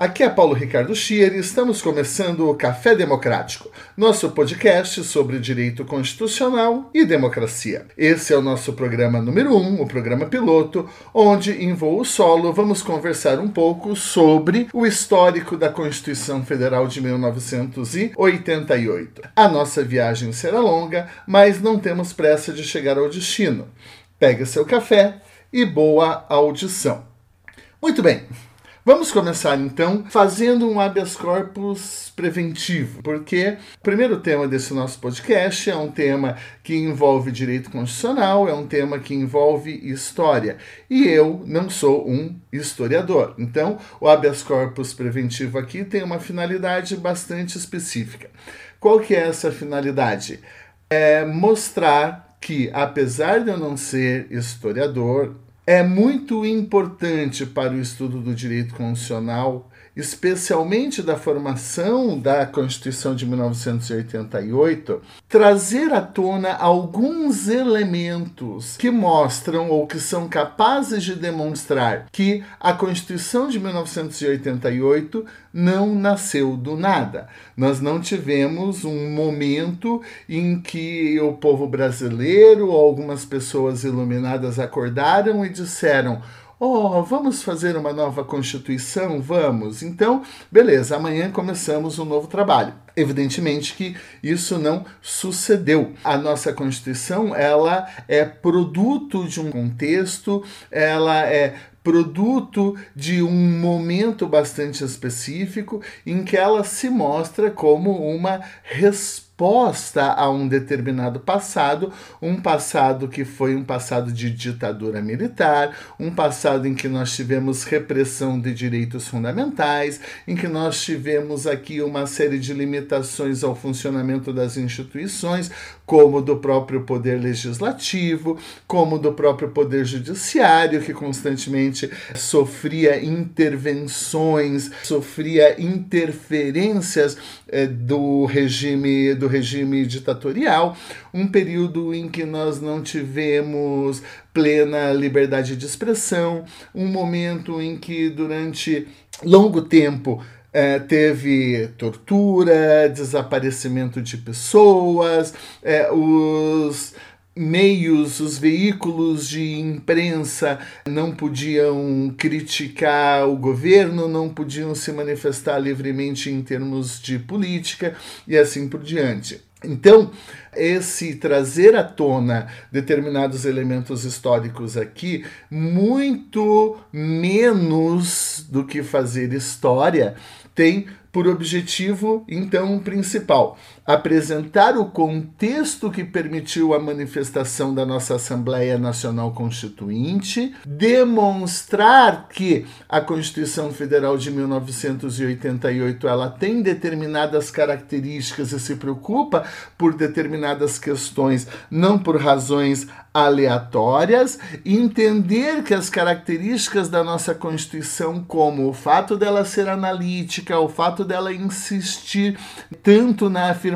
Aqui é Paulo Ricardo Schier e estamos começando o Café Democrático, nosso podcast sobre direito constitucional e democracia. Esse é o nosso programa número 1, um, o programa piloto, onde em voo solo vamos conversar um pouco sobre o histórico da Constituição Federal de 1988. A nossa viagem será longa, mas não temos pressa de chegar ao destino. Pegue seu café e boa audição. Muito bem. Vamos começar então fazendo um habeas corpus preventivo, porque o primeiro tema desse nosso podcast é um tema que envolve direito constitucional, é um tema que envolve história, e eu não sou um historiador. Então, o habeas corpus preventivo aqui tem uma finalidade bastante específica. Qual que é essa finalidade? É mostrar que, apesar de eu não ser historiador, é muito importante para o estudo do direito constitucional, especialmente da formação da Constituição de 1988, trazer à tona alguns elementos que mostram ou que são capazes de demonstrar que a Constituição de 1988 não nasceu do nada. Nós não tivemos um momento em que o povo brasileiro ou algumas pessoas iluminadas acordaram e disseram: Oh, vamos fazer uma nova Constituição? Vamos. Então, beleza, amanhã começamos um novo trabalho. Evidentemente que isso não sucedeu. A nossa Constituição, ela é produto de um contexto, ela é produto de um momento bastante específico em que ela se mostra como uma resposta resposta a um determinado passado, um passado que foi um passado de ditadura militar, um passado em que nós tivemos repressão de direitos fundamentais, em que nós tivemos aqui uma série de limitações ao funcionamento das instituições, como do próprio poder legislativo, como do próprio poder judiciário, que constantemente sofria intervenções, sofria interferências eh, do regime do regime ditatorial, um período em que nós não tivemos plena liberdade de expressão, um momento em que durante longo tempo é, teve tortura, desaparecimento de pessoas, é, os meios, os veículos de imprensa não podiam criticar o governo, não podiam se manifestar livremente em termos de política e assim por diante. Então, esse trazer à tona determinados elementos históricos aqui, muito menos do que fazer história, tem por objetivo, então, principal, apresentar o contexto que permitiu a manifestação da nossa Assembleia Nacional Constituinte, demonstrar que a Constituição Federal de 1988 ela tem determinadas características e se preocupa por determinadas questões, não por razões aleatórias, entender que as características da nossa Constituição, como o fato dela ser analítica, o fato dela insistir tanto na afirmação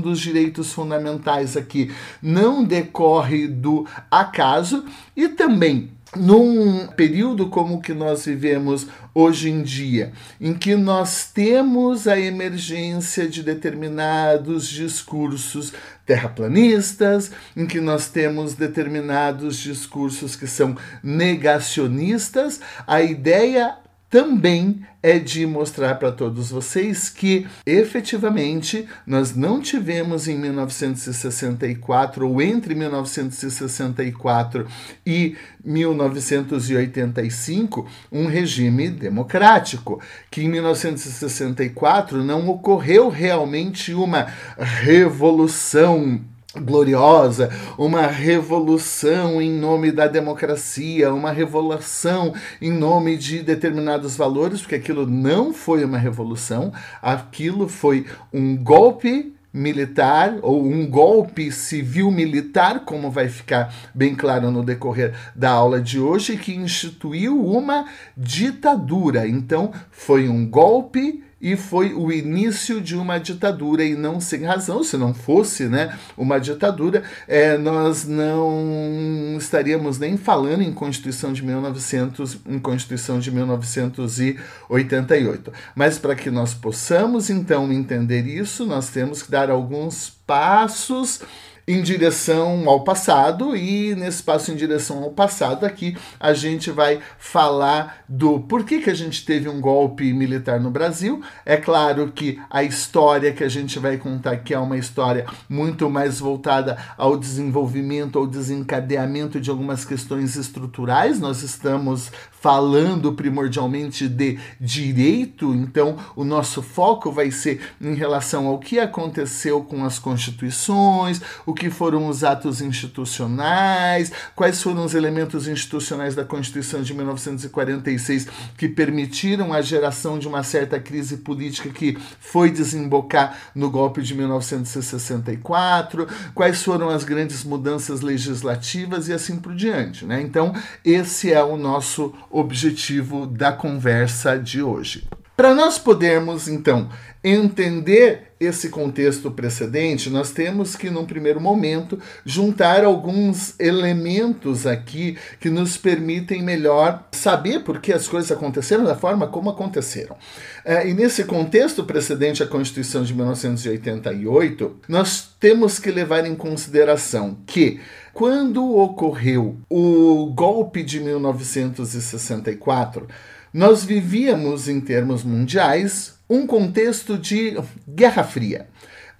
dos direitos fundamentais aqui, não decorre do acaso e também num período como o que nós vivemos hoje em dia, em que nós temos a emergência de determinados discursos terraplanistas, em que nós temos determinados discursos que são negacionistas, a ideia também é de mostrar para todos vocês que efetivamente nós não tivemos em 1964 ou entre 1964 e 1985 um regime democrático, que em 1964 não ocorreu realmente uma revolução gloriosa, uma revolução em nome da democracia, uma revolução em nome de determinados valores, porque aquilo não foi uma revolução, aquilo foi um golpe militar ou um golpe civil-militar, como vai ficar bem claro no decorrer da aula de hoje, que instituiu uma ditadura. Então, foi um golpe e foi o início de uma ditadura e não sem razão, se não fosse né, uma ditadura, é, nós não estaríamos nem falando em Constituição de 1900, em Constituição de 1988. Mas para que nós possamos então entender isso, nós temos que dar alguns passos em direção ao passado e nesse passo em direção ao passado aqui a gente vai falar do porquê que a gente teve um golpe militar no Brasil. É claro que a história que a gente vai contar aqui é uma história muito mais voltada ao desenvolvimento, ao desencadeamento de algumas questões estruturais. Nós estamos falando primordialmente de direito, então o nosso foco vai ser em relação ao que aconteceu com as constituições, o que foram os atos institucionais, quais foram os elementos institucionais da Constituição de 1946 que permitiram a geração de uma certa crise política que foi desembocar no golpe de 1964, quais foram as grandes mudanças legislativas e assim por diante. Né? Então, esse é o nosso objetivo da conversa de hoje. Para nós podermos, então, entender esse contexto precedente, nós temos que, num primeiro momento, juntar alguns elementos aqui que nos permitem melhor saber por que as coisas aconteceram da forma como aconteceram. É, e nesse contexto precedente à Constituição de 1988, nós temos que levar em consideração que quando ocorreu o golpe de 1964, nós vivíamos, em termos mundiais, um contexto de Guerra Fria.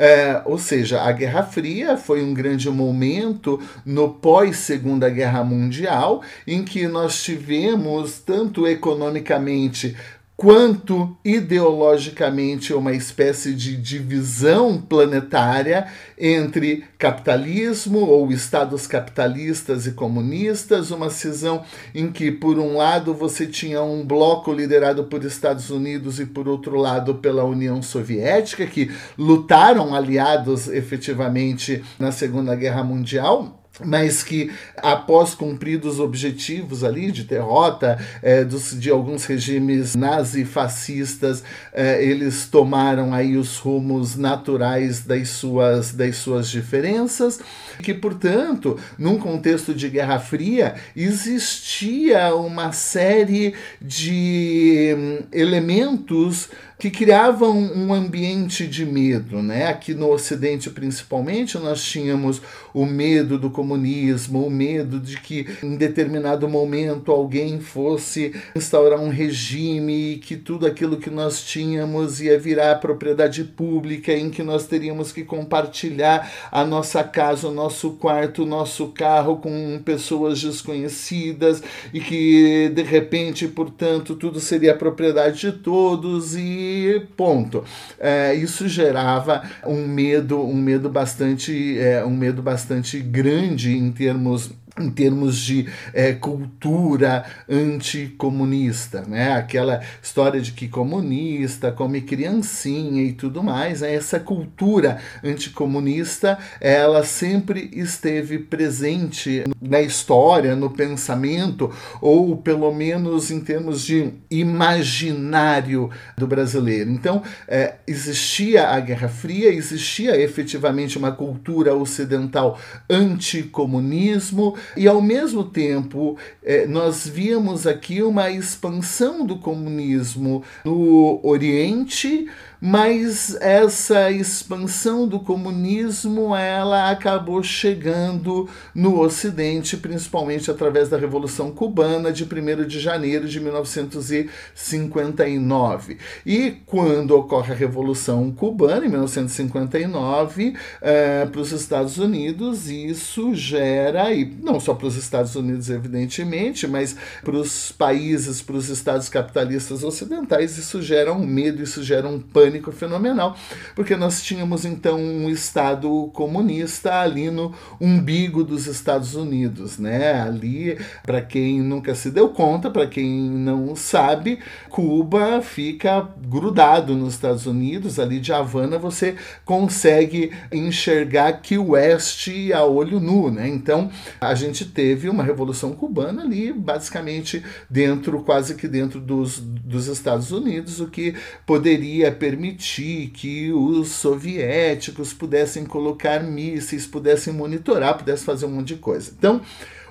É, ou seja, a Guerra Fria foi um grande momento no pós-Segunda Guerra Mundial, em que nós tivemos, tanto economicamente quanto ideologicamente uma espécie de divisão planetária entre capitalismo ou estados capitalistas e comunistas, uma cisão em que por um lado você tinha um bloco liderado por Estados Unidos e por outro lado pela União Soviética que lutaram aliados efetivamente na Segunda Guerra Mundial mas que após cumpridos objetivos ali de derrota é, dos, de alguns regimes nazi-fascistas, é, eles tomaram aí os rumos naturais das suas, das suas diferenças, que portanto, num contexto de Guerra Fria, existia uma série de hum, elementos que criavam um ambiente de medo, né? Aqui no Ocidente, principalmente, nós tínhamos o medo do comunismo, o medo de que em determinado momento alguém fosse instaurar um regime e que tudo aquilo que nós tínhamos ia virar propriedade pública, em que nós teríamos que compartilhar a nossa casa, o nosso quarto, o nosso carro com pessoas desconhecidas e que de repente, portanto, tudo seria propriedade de todos e ponto. É, isso gerava um medo, um medo bastante, é, um medo bastante grande em termos em termos de é, cultura anticomunista, né? Aquela história de que comunista come criancinha e tudo mais, né? essa cultura anticomunista, ela sempre esteve presente na história, no pensamento, ou pelo menos em termos de imaginário do brasileiro. Então, é, existia a Guerra Fria, existia efetivamente uma cultura ocidental anticomunismo, e ao mesmo tempo é, nós víamos aqui uma expansão do comunismo no Oriente, mas essa expansão do comunismo ela acabou chegando no Ocidente, principalmente através da Revolução Cubana de 1 de janeiro de 1959. E quando ocorre a Revolução Cubana, em 1959, é, para os Estados Unidos, isso gera, e não só para os Estados Unidos, evidentemente, mas para os países, para os estados capitalistas ocidentais, isso gera um medo, isso gera um pânico pânico fenomenal, porque nós tínhamos então um Estado comunista ali no umbigo dos Estados Unidos, né? Ali, para quem nunca se deu conta, para quem não sabe, Cuba fica grudado nos Estados Unidos, ali de Havana você consegue enxergar que o oeste a olho nu, né? Então, a gente teve uma revolução cubana ali, basicamente dentro, quase que dentro dos, dos Estados Unidos, o que poderia permitir permitir que os soviéticos pudessem colocar mísseis, pudessem monitorar, pudessem fazer um monte de coisa. Então,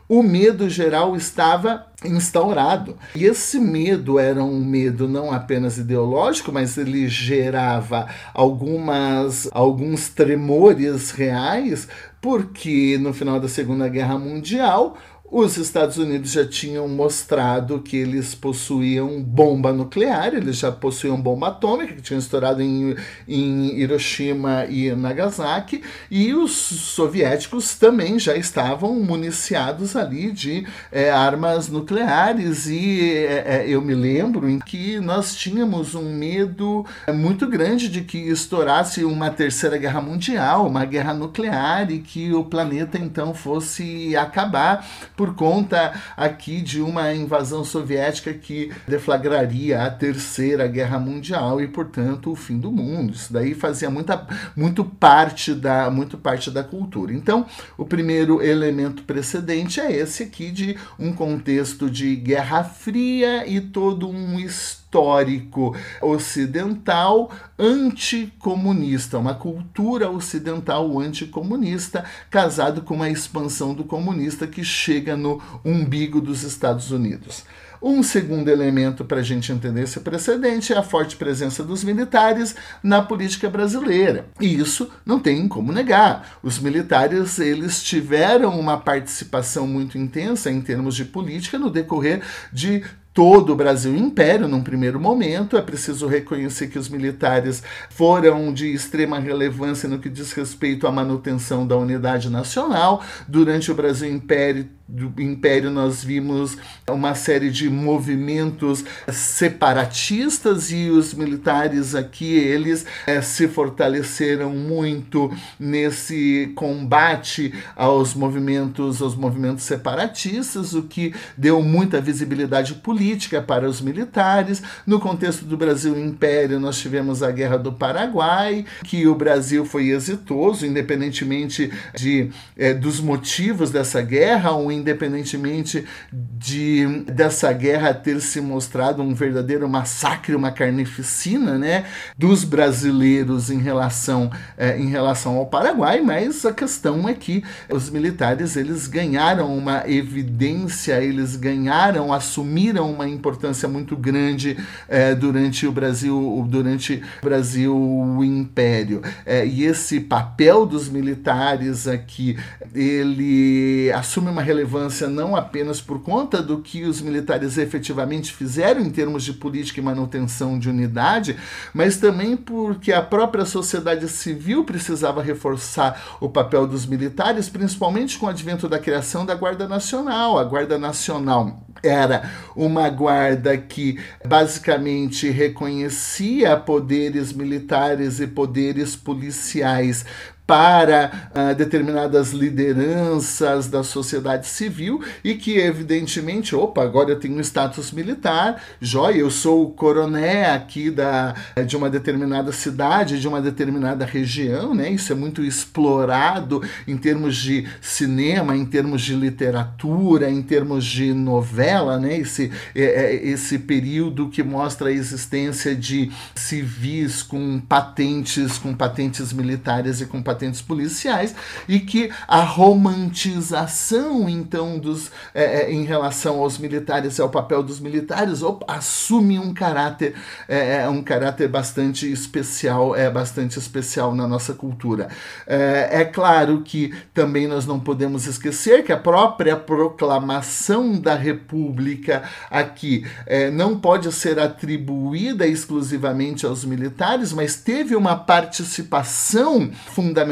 o medo geral estava instaurado. E esse medo era um medo não apenas ideológico, mas ele gerava algumas alguns tremores reais, porque no final da Segunda Guerra Mundial os Estados Unidos já tinham mostrado que eles possuíam bomba nuclear, eles já possuíam bomba atômica, que tinham estourado em, em Hiroshima e Nagasaki, e os soviéticos também já estavam municiados ali de é, armas nucleares. E é, é eu me lembro em que nós tínhamos um medo é, muito grande de que estourasse uma terceira guerra mundial, uma guerra nuclear, e que o planeta então fosse acabar por conta aqui de uma invasão soviética que deflagraria a Terceira Guerra Mundial e, portanto, o fim do mundo. Isso daí fazia muita, muito, parte da, muito parte da cultura. Então, o primeiro elemento precedente é esse aqui de um contexto de Guerra Fria e todo um histórico histórico ocidental anticomunista, uma cultura ocidental anticomunista, casado com uma expansão do comunista que chega no umbigo dos Estados Unidos. Um segundo elemento para a gente entender esse precedente é a forte presença dos militares na política brasileira. E isso não tem como negar. Os militares eles tiveram uma participação muito intensa em termos de política no decorrer de todo o Brasil Império num primeiro momento. É preciso reconhecer que os militares foram de extrema relevância no que diz respeito à manutenção da unidade nacional. Durante o Brasil Império, do Império nós vimos uma série de movimentos separatistas e os militares aqui eles é, se fortaleceram muito nesse combate aos movimentos aos movimentos separatistas o que deu muita visibilidade política para os militares. No contexto do Brasil Império nós tivemos a guerra do Paraguai que o Brasil foi exitoso independentemente de é, dos motivos dessa guerra. Um independentemente de dessa guerra ter se mostrado um verdadeiro massacre, uma carnificina, né, dos brasileiros em relação é, em relação ao Paraguai, mas a questão é que os militares eles ganharam uma evidência, eles ganharam, assumiram uma importância muito grande é, durante o Brasil, durante o Brasil o Império, é, e esse papel dos militares aqui, ele assume uma relevância relevância não apenas por conta do que os militares efetivamente fizeram em termos de política e manutenção de unidade, mas também porque a própria sociedade civil precisava reforçar o papel dos militares, principalmente com o advento da criação da Guarda Nacional. A Guarda Nacional era uma guarda que basicamente reconhecia poderes militares e poderes policiais para uh, determinadas lideranças da sociedade civil e que, evidentemente, opa, agora eu tenho um status militar, joia, eu sou o coroné aqui da, de uma determinada cidade, de uma determinada região, né? Isso é muito explorado em termos de cinema, em termos de literatura, em termos de novela, né? Esse, é, é esse período que mostra a existência de civis com patentes, com patentes militares e com patentes patentes policiais e que a romantização então dos é, é, em relação aos militares ao papel dos militares opa, assume um caráter é, é, um caráter bastante especial é bastante especial na nossa cultura. É, é claro que também nós não podemos esquecer que a própria proclamação da República aqui é, não pode ser atribuída exclusivamente aos militares, mas teve uma participação fundamental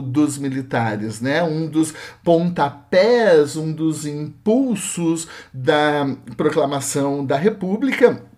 dos militares, né? Um dos pontapés, um dos impulsos da proclamação da República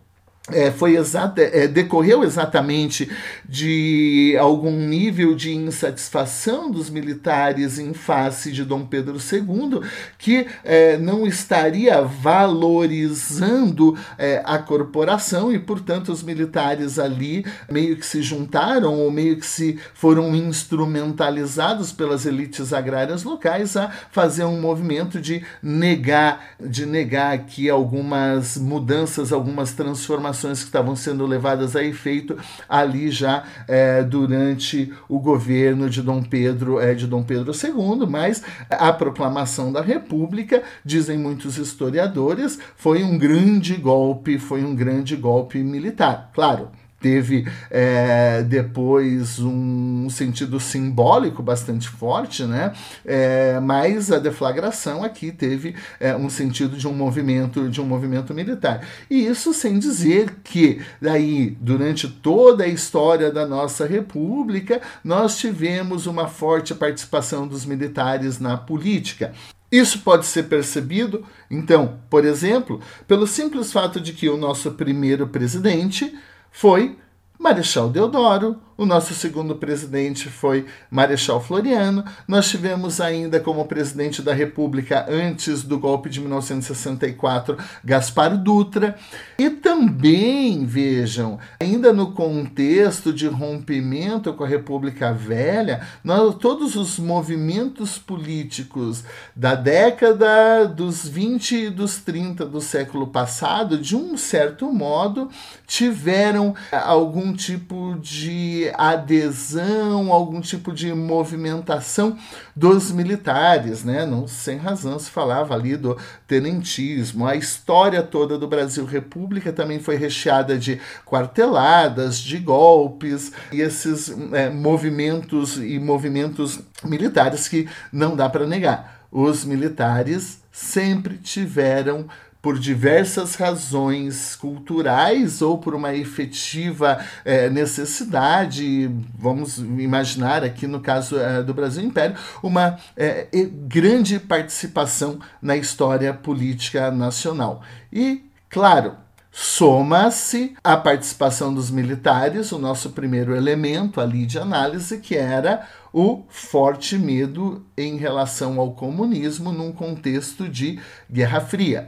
é, foi exata, é, decorreu exatamente de algum nível de insatisfação dos militares em face de Dom Pedro II, que é, não estaria valorizando é, a corporação e, portanto, os militares ali meio que se juntaram ou meio que se foram instrumentalizados pelas elites agrárias locais a fazer um movimento de negar, de negar aqui algumas mudanças, algumas transformações transformações que estavam sendo levadas a efeito ali já é, durante o governo de Dom Pedro é, de Dom Pedro II, mas a proclamação da República, dizem muitos historiadores, foi um grande golpe, foi um grande golpe militar. Claro, teve é, depois um sentido simbólico bastante forte, né? É, mas a deflagração aqui teve é, um sentido de um movimento de um movimento militar. E isso sem dizer que daí durante toda a história da nossa república nós tivemos uma forte participação dos militares na política. Isso pode ser percebido, então, por exemplo, pelo simples fato de que o nosso primeiro presidente foi Marechal Deodoro, o nosso segundo presidente foi Marechal Floriano. Nós tivemos ainda como presidente da República, antes do golpe de 1964, Gaspar Dutra. E também, vejam, ainda no contexto de rompimento com a República Velha, nós, todos os movimentos políticos da década dos 20 e dos 30 do século passado, de um certo modo, tiveram algum tipo de adesão, algum tipo de movimentação dos militares, né? Não, sem razão se falava ali do tenentismo. A história toda do Brasil República também foi recheada de quarteladas, de golpes e esses é, movimentos e movimentos militares que não dá para negar. Os militares sempre tiveram por diversas razões culturais ou por uma efetiva é, necessidade, vamos imaginar aqui no caso é, do Brasil Império, uma é, grande participação na história política nacional. E, claro, soma-se a participação dos militares, o nosso primeiro elemento ali de análise, que era o forte medo em relação ao comunismo num contexto de Guerra Fria.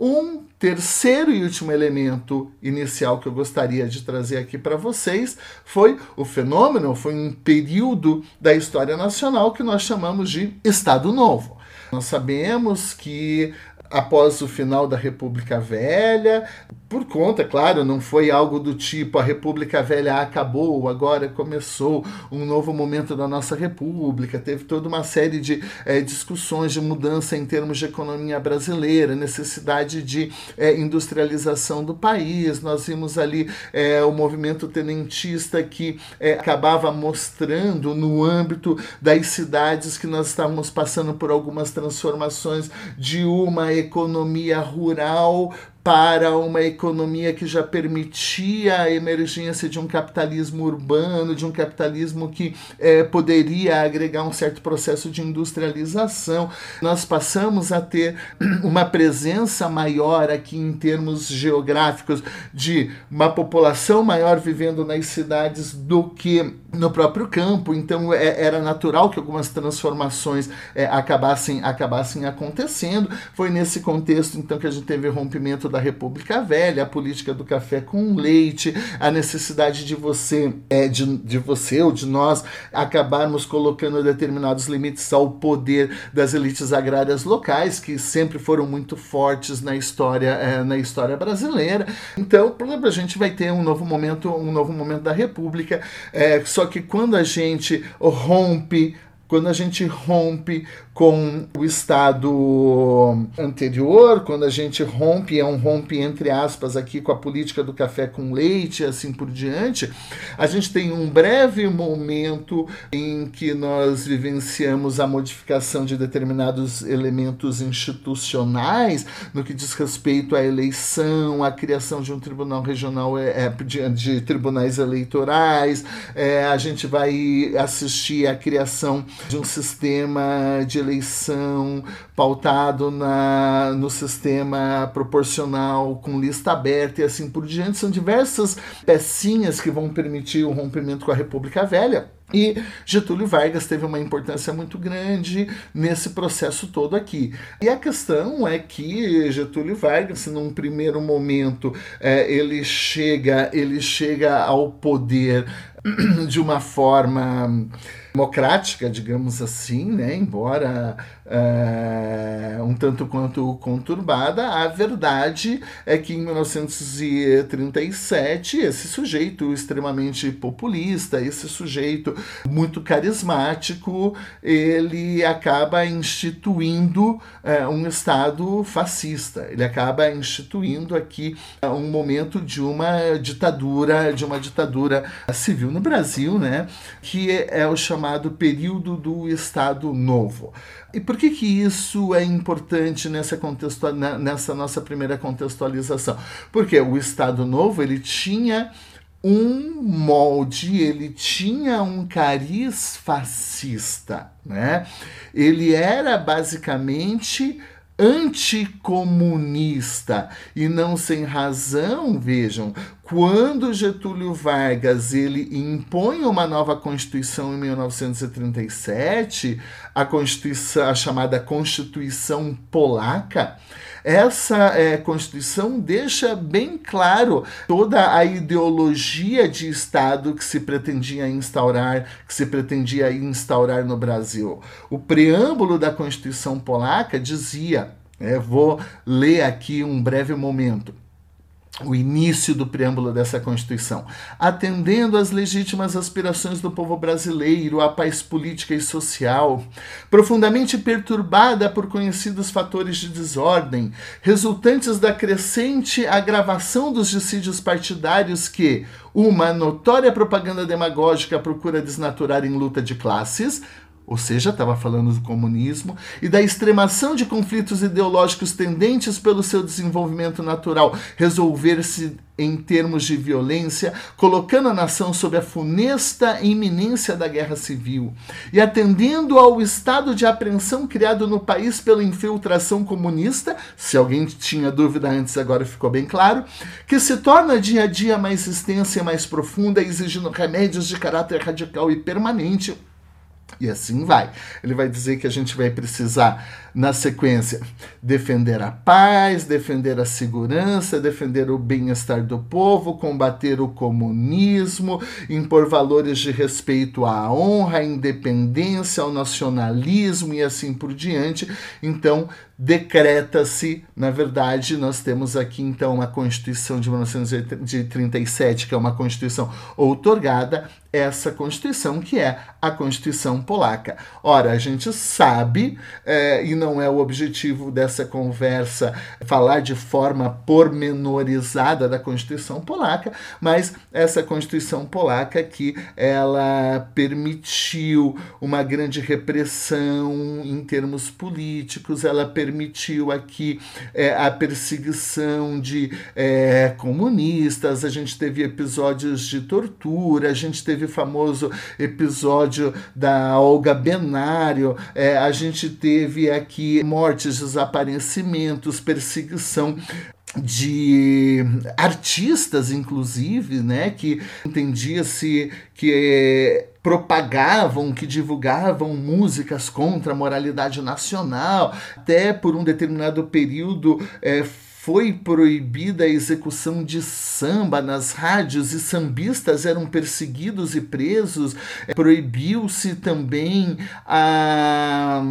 Um terceiro e último elemento inicial que eu gostaria de trazer aqui para vocês foi o fenômeno, foi um período da história nacional que nós chamamos de Estado Novo. Nós sabemos que após o final da República Velha, por conta, claro, não foi algo do tipo a República Velha acabou, agora começou um novo momento da nossa República. Teve toda uma série de é, discussões de mudança em termos de economia brasileira, necessidade de é, industrialização do país. Nós vimos ali é, o movimento tenentista que acabava mostrando no âmbito das cidades que nós estávamos passando por algumas transformações de uma economia rural para uma economia que já permitia a emergência de um capitalismo urbano, de um capitalismo que é, poderia agregar um certo processo de industrialização. Nós passamos a ter uma presença maior aqui em termos geográficos de uma população maior vivendo nas cidades do que no próprio campo. Então é, era natural que algumas transformações é, acabassem, acabassem acontecendo. Foi nesse contexto então que a gente teve o rompimento da República Velha, a política do café com leite, a necessidade de você, é, de, de você ou de nós acabarmos colocando determinados limites ao poder das elites agrárias locais, que sempre foram muito fortes na história, é, na história brasileira. Então, a gente vai ter um novo momento, um novo momento da República, é, só que quando a gente rompe quando a gente rompe com o estado anterior, quando a gente rompe, é um rompe entre aspas aqui com a política do café com leite, assim por diante, a gente tem um breve momento em que nós vivenciamos a modificação de determinados elementos institucionais no que diz respeito à eleição, à criação de um tribunal regional é, é de, de, tribunais eleitorais, é, a gente vai assistir à criação de um sistema de eleição pautado na, no sistema proporcional com lista aberta e assim por diante. São diversas pecinhas que vão permitir o rompimento com a República Velha. E Getúlio Vargas teve uma importância muito grande nesse processo todo aqui. E a questão é que Getúlio Vargas, num primeiro momento, é, ele chega, ele chega ao poder de uma forma democrática, digamos assim, né? embora é, um tanto quanto conturbada, a verdade é que em 1937 esse sujeito extremamente populista, esse sujeito muito carismático, ele acaba instituindo é, um Estado fascista, ele acaba instituindo aqui um momento de uma ditadura, de uma ditadura civil no Brasil, né? que é o chamado chamado período do Estado Novo. E por que, que isso é importante nessa, nessa nossa primeira contextualização? Porque o Estado Novo ele tinha um molde, ele tinha um cariz fascista, né? Ele era basicamente anticomunista e não sem razão, vejam, quando Getúlio Vargas ele impõe uma nova constituição em 1937, a constituição a chamada Constituição Polaca, essa é, Constituição deixa bem claro toda a ideologia de Estado que se pretendia instaurar, que se pretendia instaurar no Brasil. O preâmbulo da Constituição polaca dizia, é, vou ler aqui um breve momento o início do preâmbulo dessa Constituição, atendendo às legítimas aspirações do povo brasileiro, à paz política e social, profundamente perturbada por conhecidos fatores de desordem, resultantes da crescente agravação dos dissídios partidários que uma notória propaganda demagógica procura desnaturar em luta de classes, ou seja, estava falando do comunismo, e da extremação de conflitos ideológicos tendentes pelo seu desenvolvimento natural resolver-se em termos de violência, colocando a nação sob a funesta iminência da guerra civil, e atendendo ao estado de apreensão criado no país pela infiltração comunista, se alguém tinha dúvida antes, agora ficou bem claro, que se torna dia a dia mais extensa e mais profunda, exigindo remédios de caráter radical e permanente e assim vai. Ele vai dizer que a gente vai precisar, na sequência, defender a paz, defender a segurança, defender o bem-estar do povo, combater o comunismo, impor valores de respeito à honra, à independência, ao nacionalismo e assim por diante. Então, decreta-se, na verdade, nós temos aqui então uma Constituição de 1937, que é uma Constituição outorgada, essa Constituição que é a Constituição polaca. Ora, a gente sabe, é, e não é o objetivo dessa conversa falar de forma pormenorizada da Constituição polaca, mas essa Constituição polaca que ela permitiu uma grande repressão em termos políticos, ela permitiu aqui é, a perseguição de é, comunistas, a gente teve episódios de tortura, a gente teve o famoso episódio da Olga Benário, é, a gente teve aqui mortes, desaparecimentos, perseguição de artistas, inclusive, né, que entendia-se que propagavam, que divulgavam músicas contra a moralidade nacional, até por um determinado período é, foi proibida a execução de samba nas rádios e sambistas eram perseguidos e presos. É, proibiu-se também a,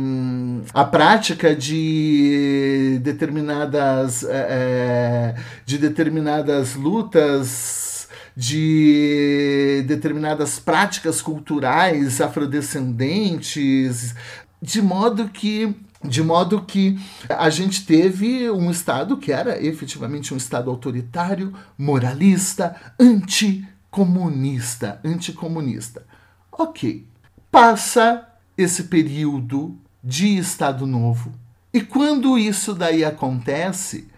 a prática de determinadas, é, de determinadas lutas de determinadas práticas culturais afrodescendentes, de modo que de modo que a gente teve um Estado que era efetivamente um Estado autoritário, moralista, anticomunista. Anticomunista. Ok. Passa esse período de Estado Novo. E quando isso daí acontece,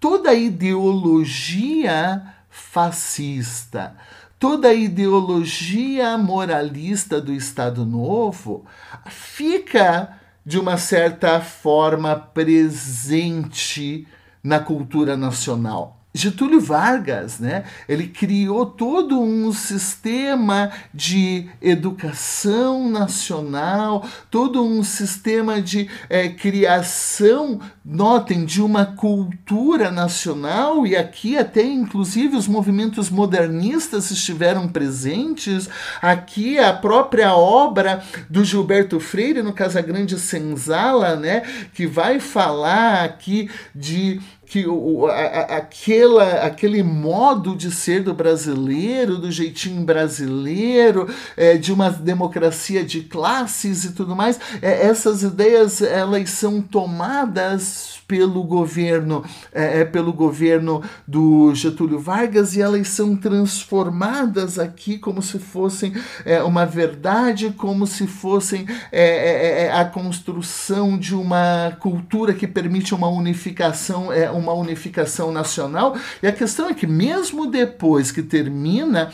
toda a ideologia fascista, toda a ideologia moralista do Estado Novo fica de uma certa forma presente na cultura nacional. Getúlio Vargas, né, ele criou todo um sistema de educação nacional, todo um sistema de é, criação, notem, de uma cultura nacional, e aqui até inclusive os movimentos modernistas estiveram presentes, aqui a própria obra do Gilberto Freire no Casagrande Senzala, né, que vai falar aqui de que o, a, aquela, aquele modo de ser do brasileiro, do jeitinho brasileiro, é, de uma democracia de classes e tudo mais, é, essas ideias elas são tomadas pelo governo é, é, pelo governo do Getúlio Vargas e elas são transformadas aqui como se fossem é, uma verdade, como se fossem é, a construção de uma cultura que permite uma unificação, é, uma unificação nacional. E a questão é que mesmo depois que termina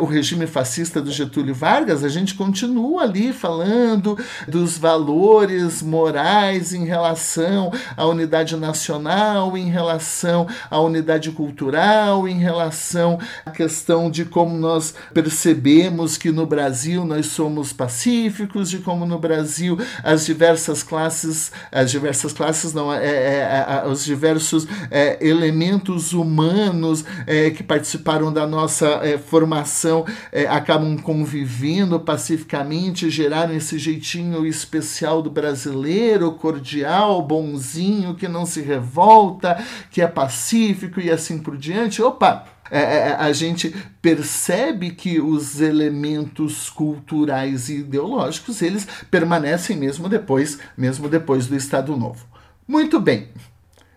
o regime fascista do Getúlio Vargas, a gente continua ali falando dos valores morais em relação à unidade unidade nacional, em relação à unidade cultural, em relação à questão de como nós percebemos que no Brasil nós somos pacíficos, de como no Brasil as diversas classes, as diversas classes não, é, é, é os diversos é, elementos humanos é, que participaram da nossa é, formação acabam convivendo pacificamente, geraram esse jeitinho especial do brasileiro, cordial, bonzinho, que não se revolta, que é pacífico e assim por diante. Opa! É, é, é, a gente percebe que os elementos culturais e ideológicos eles permanecem mesmo depois, mesmo depois do Estado Novo. Muito bem.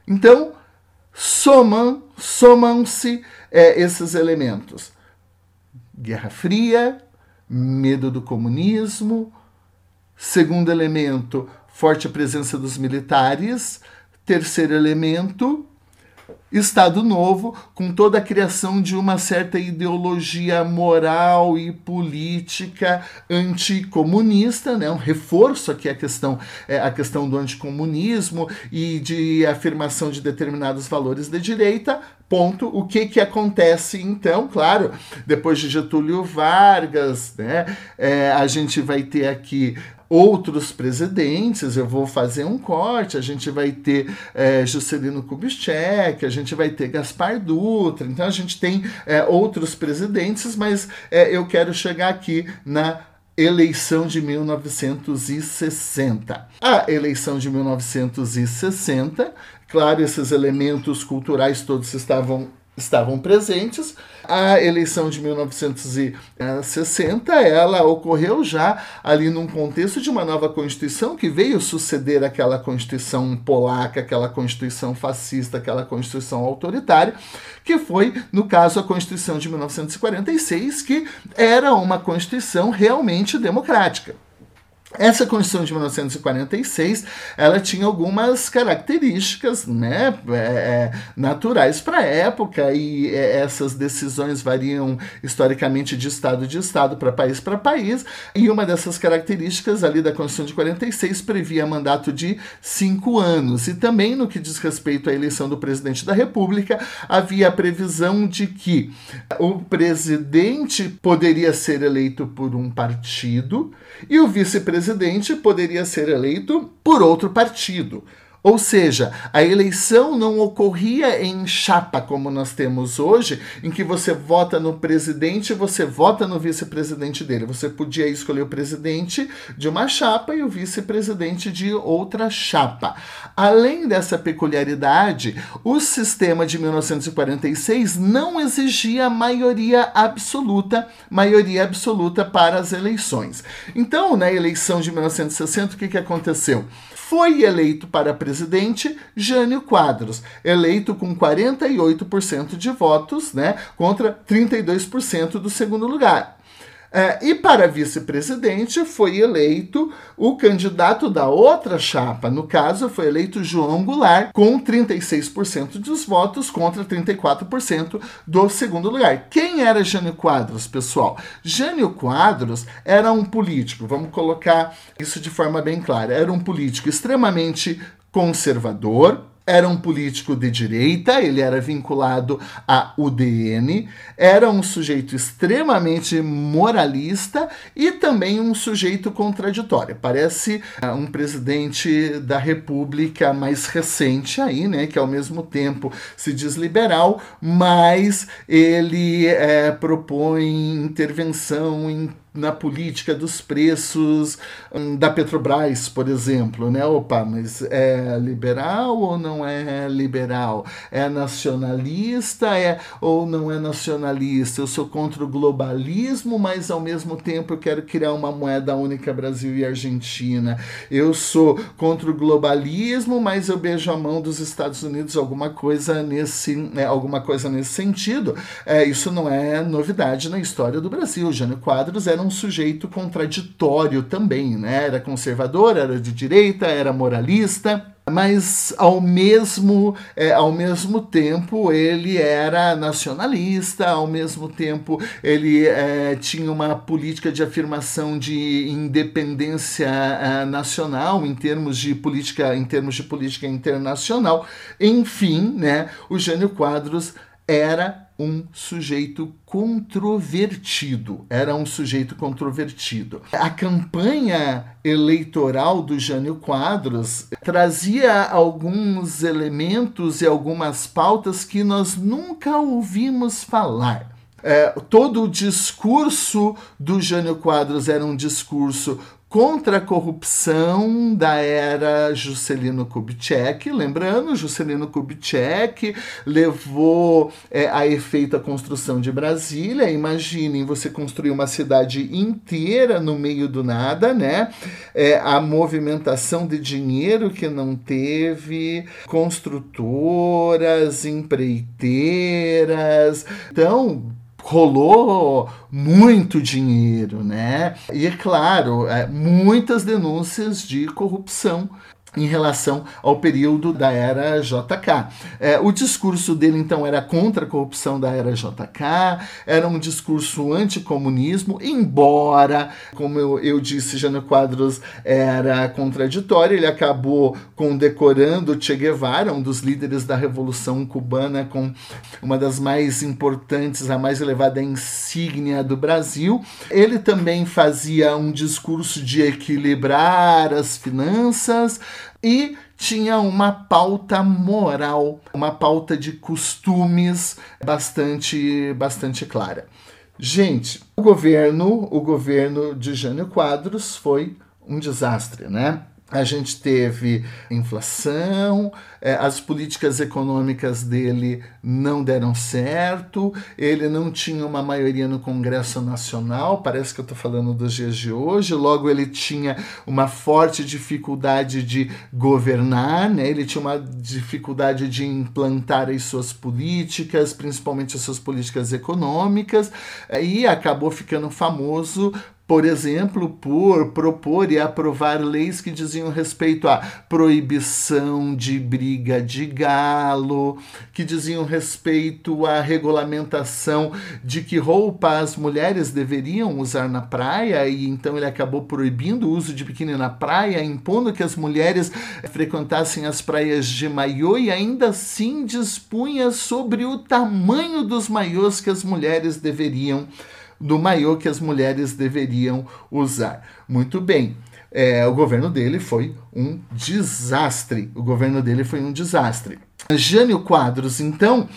Então somam, somam-se é, esses elementos: Guerra Fria, medo do comunismo. Segundo elemento, forte presença dos militares Terceiro elemento, Estado Novo, com toda a criação de uma certa ideologia moral e política anticomunista, né? um reforço aqui a questão, é, a questão do anticomunismo e de afirmação de determinados valores da direita. Ponto. O que, que acontece então? Claro, depois de Getúlio Vargas, né? É, a gente vai ter aqui outros presidentes, eu vou fazer um corte, a gente vai ter é, Juscelino Kubitschek, a gente vai ter Gaspar Dutra, então a gente tem é, outros presidentes, mas é, eu quero chegar aqui na eleição de 1960. A eleição de 1960, claro, esses elementos culturais todos estavam estavam presentes. A eleição de 1960, ela ocorreu já ali num contexto de uma nova Constituição que veio suceder aquela Constituição polaca, aquela Constituição fascista, aquela Constituição autoritária, que foi, no caso, a Constituição de 1946, que era uma Constituição realmente democrática. Essa Constituição de 1946, ela tinha algumas características né, é, é naturais para a época e é, essas decisões variam historicamente de estado de estado para país para país e uma dessas características ali da Constituição de 46 previa mandato de cinco anos. E também no que diz respeito à eleição do presidente da República havia a previsão de que o presidente poderia ser eleito por um partido e o vice-presidente presidente poderia ser eleito por outro partido. Ou seja, a eleição não ocorria em chapa como nós temos hoje, em que você vota no presidente e você vota no vice-presidente dele. Você podia escolher o presidente de uma chapa e o vice-presidente de outra chapa. Além dessa peculiaridade, o sistema de 1946 não exigia maioria absoluta, maioria absoluta para as eleições. Então, na eleição de 1960, o que, que aconteceu? Foi eleito para presidente Jânio Quadros, eleito com 48% de votos, né, contra 32% do segundo lugar. É, e para vice-presidente foi eleito o candidato da outra chapa. No caso, foi eleito João Goulart, com 36% dos votos contra 34% do segundo lugar. Quem era Jânio Quadros, pessoal? Jânio Quadros era um político, vamos colocar isso de forma bem clara, era um político extremamente conservador, era um político de direita, ele era vinculado à UDN, era um sujeito extremamente moralista e também um sujeito contraditório. Parece uh, um presidente da República mais recente aí, né, que ao mesmo tempo se diz liberal, mas ele é, propõe intervenção em na política dos preços hum, da Petrobras, por exemplo, né? Opa, mas é liberal ou não é liberal? É nacionalista é ou não é nacionalista? Eu sou contra o globalismo, mas ao mesmo tempo eu quero criar uma moeda única Brasil e Argentina. Eu sou contra o globalismo, mas eu beijo a mão dos Estados Unidos, alguma coisa nesse, né, alguma coisa nesse sentido. É, isso não é novidade na história do Brasil. Jânio Quadros era um um sujeito contraditório também, né? Era conservador, era de direita, era moralista, mas ao mesmo, é, ao mesmo tempo ele era nacionalista, ao mesmo tempo ele é, tinha uma política de afirmação de independência é, nacional em termos de política, em termos de política internacional. Enfim, né, o Jânio Quadros era um sujeito controvertido. Era um sujeito controvertido. A campanha eleitoral do Jânio Quadros trazia alguns elementos e algumas pautas que nós nunca ouvimos falar. É, todo o discurso do Jânio Quadros era um discurso contra a corrupção da era Juscelino Kubitschek. Lembrando, Juscelino Kubitschek levou é, a efeito a construção de Brasília. Imaginem você construir uma cidade inteira no meio do nada, né? É, a movimentação de dinheiro que não teve, construtoras, empreiteiras. Então, rolou muito dinheiro, né? E é claro, muitas denúncias de corrupção em relação ao período da era JK. É, o discurso dele, então, era contra a corrupção da era JK, era um discurso anticomunismo, embora, como eu, eu disse, Jânio Quadros era contraditório, ele acabou condecorando Che Guevara, um dos líderes da Revolução Cubana, com uma das mais importantes, a mais elevada insígnia do Brasil. Ele também fazia um discurso de equilibrar as finanças, e tinha uma pauta moral, uma pauta de costumes bastante bastante clara. Gente, o governo, o governo de Jânio Quadros foi um desastre, né? A gente teve inflação, é, as políticas econômicas dele não deram certo, ele não tinha uma maioria no Congresso Nacional, parece que eu estou falando dos dias de hoje, logo ele tinha uma forte dificuldade de governar, né? ele tinha uma dificuldade de implantar as suas políticas, principalmente as suas políticas econômicas, e acabou ficando famoso por exemplo, por propor e aprovar leis que diziam respeito à proibição de briga de galo, que diziam respeito à regulamentação de que roupa as mulheres deveriam usar na praia, e então ele acabou proibindo o uso de biquíni na praia, impondo que as mulheres frequentassem as praias de maiô e ainda assim dispunha sobre o tamanho dos maiôs que as mulheres deveriam usar do maiô que as mulheres deveriam usar. Muito bem. é, o governo dele foi um desastre. O governo dele foi um desastre. Jânio Quadros, então,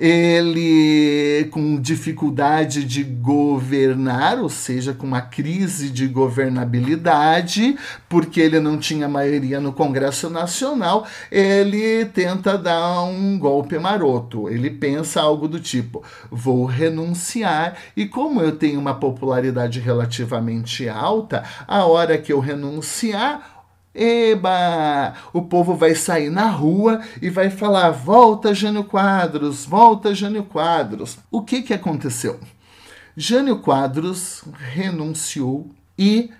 ele com dificuldade de governar, ou seja, com uma crise de governabilidade, porque ele não tinha maioria no Congresso Nacional, ele tenta dar um golpe maroto. Ele pensa algo do tipo: vou renunciar, e como eu tenho uma popularidade relativamente alta, a hora que eu renunciar, Eba! O povo vai sair na rua e vai falar: volta Jânio Quadros, volta Jânio Quadros. O que, que aconteceu? Jânio Quadros renunciou e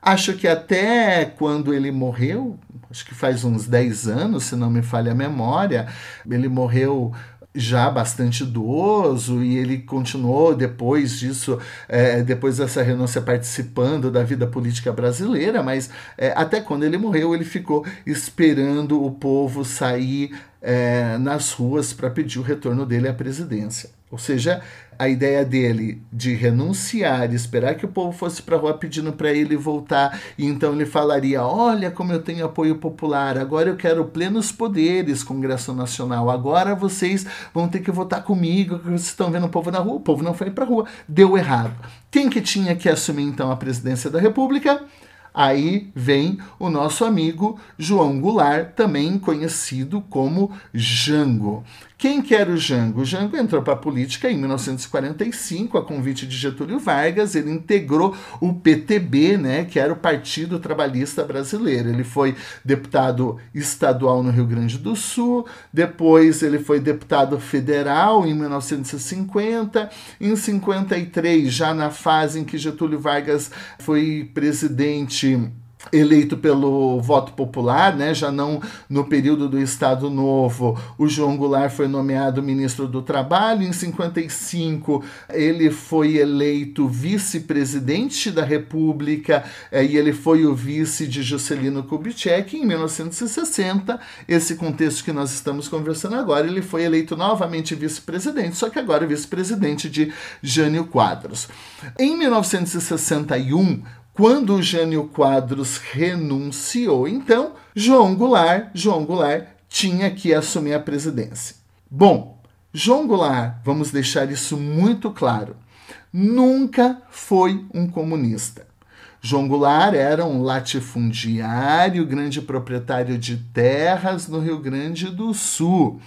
acho que até quando ele morreu, acho que faz uns 10 anos, se não me falha a memória, ele morreu já bastante idoso e ele continuou depois disso, é, depois dessa renúncia participando da vida política brasileira, mas é, até quando ele morreu ele ficou esperando o povo sair é, nas ruas para pedir o retorno dele à presidência. Ou seja, a ideia dele de renunciar, esperar que o povo fosse para a rua pedindo para ele voltar, e então ele falaria: Olha como eu tenho apoio popular, agora eu quero plenos poderes, Congresso Nacional, agora vocês vão ter que votar comigo, vocês estão vendo o povo na rua. O povo não foi para a rua, deu errado. Quem que tinha que assumir então a presidência da República? Aí vem o nosso amigo João Goulart, também conhecido como Jango. Quem que era o Jango? O Jango entrou para a política em 1945, a convite de Getúlio Vargas. Ele integrou o PTB, né, que era o Partido Trabalhista Brasileiro. Ele foi deputado estadual no Rio Grande do Sul, depois ele foi deputado federal em 1950. Em 53, já na fase em que Getúlio Vargas foi presidente eleito pelo voto popular, né, já não no período do Estado Novo, o João Goulart foi nomeado ministro do Trabalho. Em 55, ele foi eleito vice-presidente da República eh, e ele foi o vice de Juscelino Kubitschek. Em 1960, esse contexto que nós estamos conversando agora, ele foi eleito novamente vice-presidente, só que agora vice-presidente de Jânio Quadros. Em 1961, quando Jânio Quadros renunciou, então João Goulart, João Goulart tinha que assumir a presidência. Bom, João Goulart, vamos deixar isso muito claro, nunca foi um comunista. João Goulart era um latifundiário, grande proprietário de terras no Rio Grande do Sul.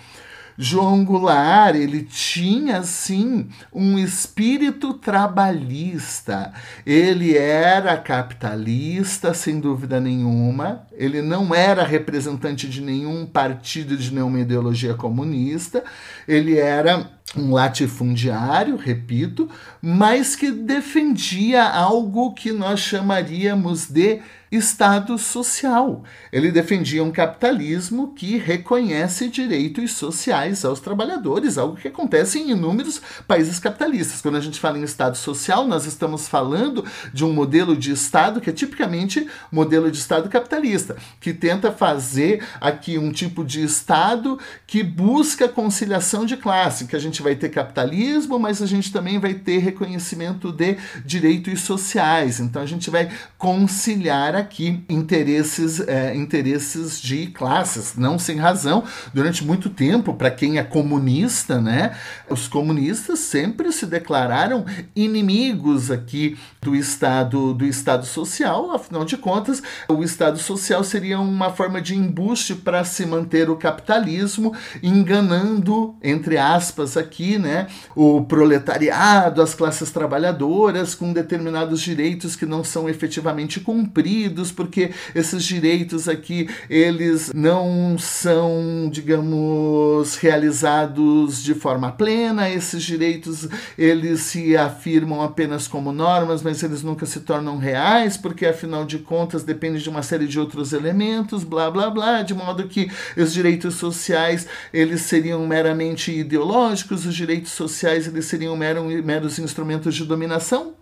João Goulart, ele tinha sim um espírito trabalhista. Ele era capitalista, sem dúvida nenhuma. Ele não era representante de nenhum partido, de nenhuma ideologia comunista. Ele era um latifundiário, repito, mas que defendia algo que nós chamaríamos de Estado social. Ele defendia um capitalismo que reconhece direitos sociais aos trabalhadores, algo que acontece em inúmeros países capitalistas. Quando a gente fala em Estado social, nós estamos falando de um modelo de Estado que é tipicamente modelo de Estado capitalista, que tenta fazer aqui um tipo de Estado que busca conciliação de classe, que a gente vai ter capitalismo, mas a gente também vai ter reconhecimento de direitos sociais. Então a gente vai conciliar aqui interesses, é, interesses de classes, não sem razão. Durante muito tempo, para quem é comunista, né, os comunistas sempre se declararam inimigos aqui do Estado, do Estado social. Afinal de contas, o Estado social seria uma forma de embuste para se manter o capitalismo, enganando, entre aspas, aqui, né, o proletariado, as classes trabalhadoras com determinados direitos que não são efetivamente cumpridos porque esses direitos aqui eles não são, digamos, realizados de forma plena. Esses direitos eles se afirmam apenas como normas, mas eles nunca se tornam reais, porque afinal de contas depende de uma série de outros elementos, blá blá blá, de modo que os direitos sociais eles seriam meramente ideológicos, os direitos sociais eles seriam meros instrumentos de dominação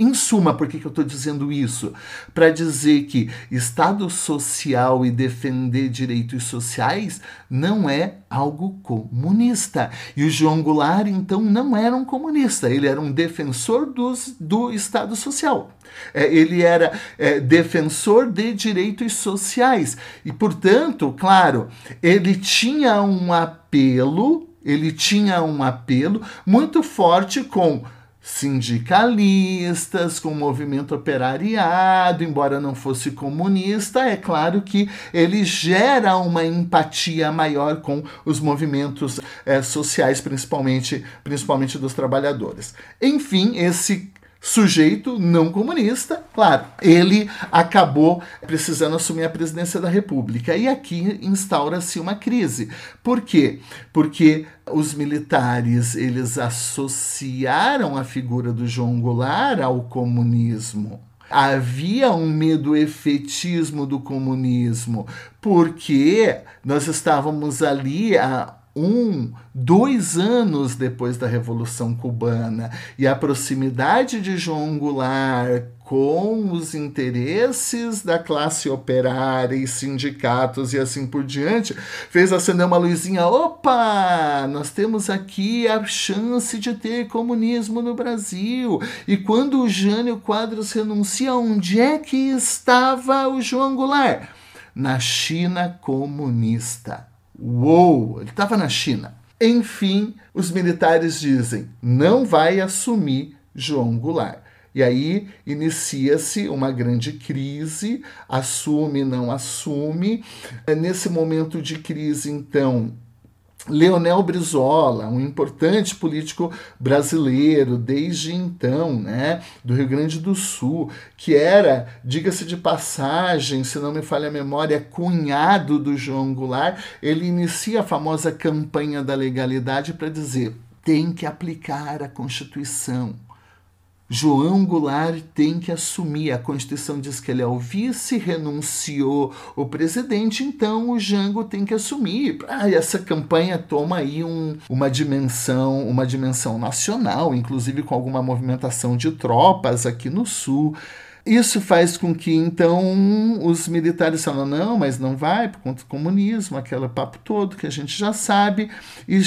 Em suma, por que, que eu estou dizendo isso? Para dizer que Estado social e defender direitos sociais não é algo comunista. E o João Goulart, então, não era um comunista, ele era um defensor dos, do Estado social. É, ele era é, defensor de direitos sociais. E, portanto, claro, ele tinha um apelo, ele tinha um apelo muito forte com sindicalistas, com o movimento operariado, embora não fosse comunista, é claro que ele gera uma empatia maior com os movimentos é, sociais, principalmente, principalmente dos trabalhadores. Enfim, esse sujeito não comunista, claro, ele acabou precisando assumir a presidência da República. E aqui instaura-se uma crise. Por quê? Porque os militares eles associaram a figura do João Goulart ao comunismo. Havia um medo efetismo do comunismo, porque nós estávamos ali a um, dois anos depois da Revolução Cubana e a proximidade de João Goulart com os interesses da classe operária e sindicatos e assim por diante, fez acender uma luzinha. Opa! Nós temos aqui a chance de ter comunismo no Brasil. E quando o Jânio Quadros renuncia, onde é que estava o João Goulart? Na China comunista. Uou, ele estava na China. Enfim, os militares dizem: não vai assumir João Goulart. E aí inicia-se uma grande crise, assume, não assume. Nesse momento de crise, então, Leonel Brizola, um importante político brasileiro desde então, né, do Rio Grande do Sul, que era, diga-se de passagem, se não me falha a memória, cunhado do João Goulart, ele inicia a famosa campanha da legalidade para dizer: tem que aplicar a Constituição. João Goulart tem que assumir. A Constituição diz que ele é o vice, renunciou o presidente, então o Jango tem que assumir. Ah, essa campanha toma aí um, uma dimensão, uma dimensão nacional, inclusive com alguma movimentação de tropas aqui no sul. Isso faz com que, então, os militares falam, não, mas não vai por conta do comunismo, aquele papo todo que a gente já sabe, e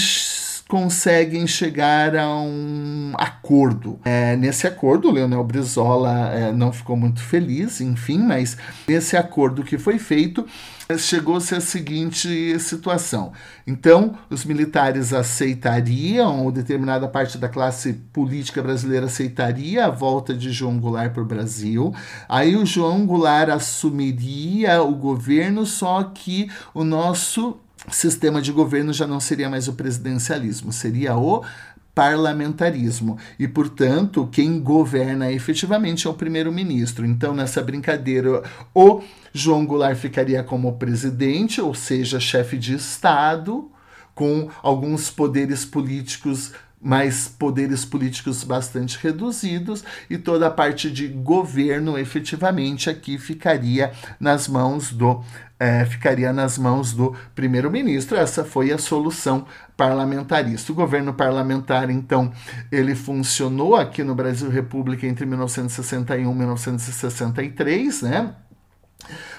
conseguem chegar a um acordo. É, nesse acordo, o Leonel Brizola é, não ficou muito feliz, enfim, mas nesse acordo que foi feito, chegou-se a seguinte situação. Então, os militares aceitariam, ou determinada parte da classe política brasileira aceitaria a volta de João Goulart para o Brasil. Aí o João Goulart assumiria o governo, só que o nosso sistema de governo já não seria mais o presidencialismo, seria o parlamentarismo. E, portanto, quem governa efetivamente é o primeiro-ministro. Então, nessa brincadeira, o João Goulart ficaria como presidente, ou seja, chefe de Estado, com alguns poderes políticos mas poderes políticos bastante reduzidos e toda a parte de governo efetivamente aqui ficaria nas mãos do é, ficaria nas mãos do primeiro-ministro. Essa foi a solução parlamentarista. O governo parlamentar, então, ele funcionou aqui no Brasil República entre 1961 e 1963, né?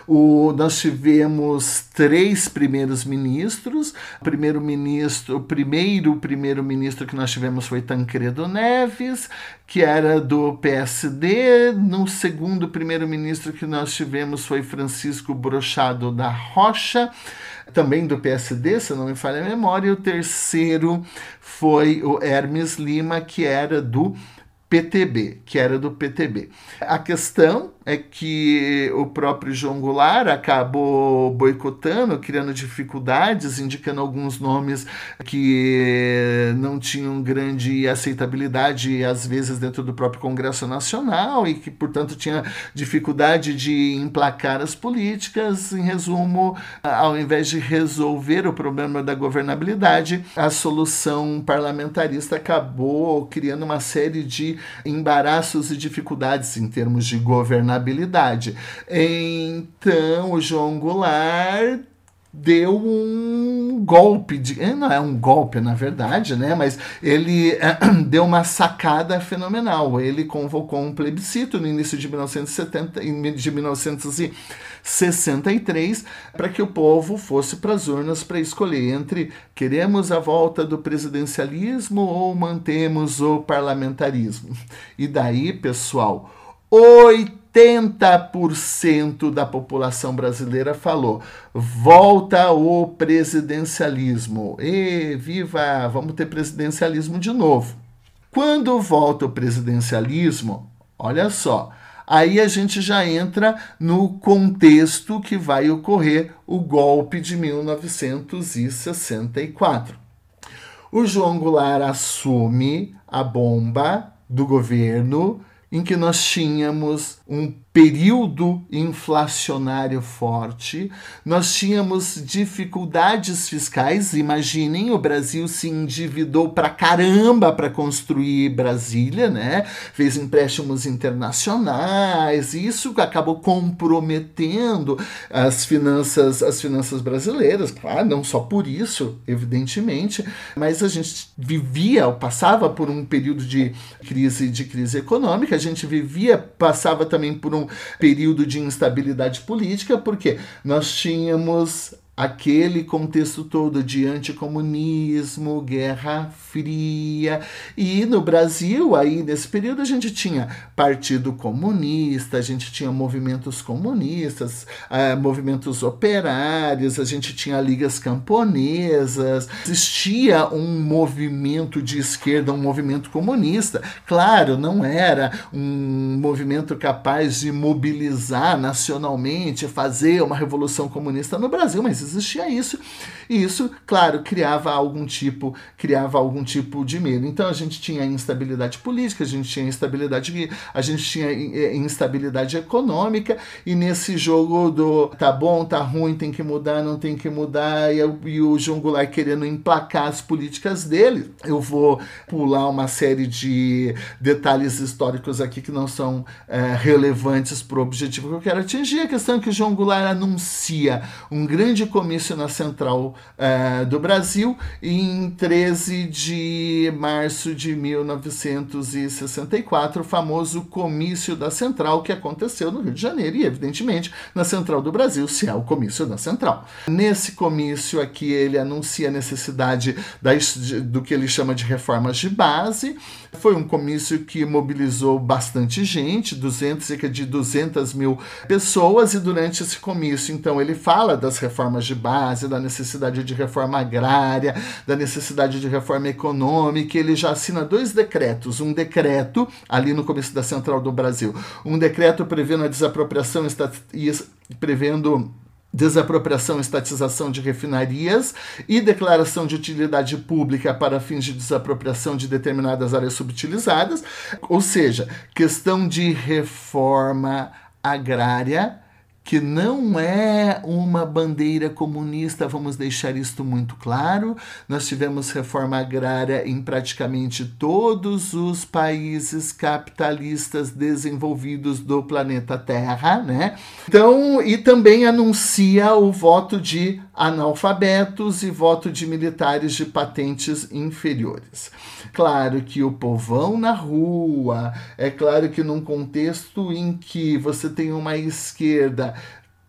O, nós tivemos três primeiros ministros. O primeiro ministro, o primeiro primeiro ministro que nós tivemos foi Tancredo Neves, que era do PSD. No segundo primeiro ministro que nós tivemos foi Francisco Brochado da Rocha também do PSD, se não me falha a memória, e o terceiro foi o Hermes Lima, que era do PTB, que era do PTB. A questão é que o próprio João Goulart acabou boicotando, criando dificuldades, indicando alguns nomes que não tinham grande aceitabilidade, às vezes, dentro do próprio Congresso Nacional e que, portanto, tinha dificuldade de emplacar as políticas. Em resumo, ao invés de resolver o problema da governabilidade, a solução parlamentarista acabou criando uma série de embaraços e dificuldades em termos de governabilidade governabilidade. Então, o João Goulart deu um golpe de eh, não é um golpe na verdade né mas ele é, deu uma sacada fenomenal ele convocou um plebiscito no início de 1970 de 1963 para que o povo fosse para as urnas para escolher entre queremos a volta do presidencialismo ou mantemos o parlamentarismo e daí pessoal oito 80% da população brasileira falou: volta o presidencialismo. E viva, vamos ter presidencialismo de novo. Quando volta o presidencialismo, olha só, aí a gente já entra no contexto que vai ocorrer o golpe de 1964. O João Goulart assume a bomba do governo em que nós tínhamos um período inflacionário forte, nós tínhamos dificuldades fiscais. Imaginem, o Brasil se endividou para caramba para construir Brasília, né? Fez empréstimos internacionais, e isso acabou comprometendo as finanças, as finanças brasileiras. Claro, não só por isso, evidentemente, mas a gente vivia, passava por um período de crise, de crise econômica, a gente vivia, passava também por um período de instabilidade política, porque nós tínhamos aquele contexto todo de anticomunismo, guerra fria. E no Brasil, aí nesse período, a gente tinha Partido Comunista, a gente tinha movimentos comunistas, uh, movimentos operários, a gente tinha ligas camponesas, existia um movimento de esquerda, um movimento comunista. Claro, não era um movimento capaz de mobilizar nacionalmente, fazer uma revolução comunista no Brasil, mas existia isso, e isso, claro, criava algum tipo, criava algum tipo de medo. Então a gente tinha instabilidade política, a gente tinha instabilidade, a gente tinha eh, instabilidade econômica, e nesse jogo do tá bom, tá ruim, tem que mudar, não tem que mudar, e, e o João Goulart querendo emplacar as políticas dele, eu vou pular uma série de detalhes históricos aqui que não são é, relevantes para o objetivo que eu quero atingir. A questão é que o João Goulart anuncia um grande comício na Central uh, do Brasil em 13 de março de 1964, o famoso comício da Central que aconteceu no Rio de Janeiro e, evidentemente, na Central do Brasil, se é o comício da Central. Nesse comício aqui, ele anuncia a necessidade das, do que ele chama de reformas de base. Foi um comício que mobilizou bastante gente, 200, cerca de 200 mil pessoas, e durante esse comício, então, ele fala das reformas de base, da necessidade de reforma agrária, da necessidade de reforma econômica. Ele já assina dois decretos. Um decreto, ali no começo da Central do Brasil, um decreto prevendo a desapropriação e prevendo desapropriação e estatização de refinarias e declaração de utilidade pública para fins de desapropriação de determinadas áreas subutilizadas, ou seja, questão de reforma agrária que não é uma bandeira comunista, vamos deixar isto muito claro. Nós tivemos reforma agrária em praticamente todos os países capitalistas desenvolvidos do planeta Terra, né? Então, e também anuncia o voto de analfabetos e voto de militares de patentes inferiores. Claro que o povão na rua, é claro que num contexto em que você tem uma esquerda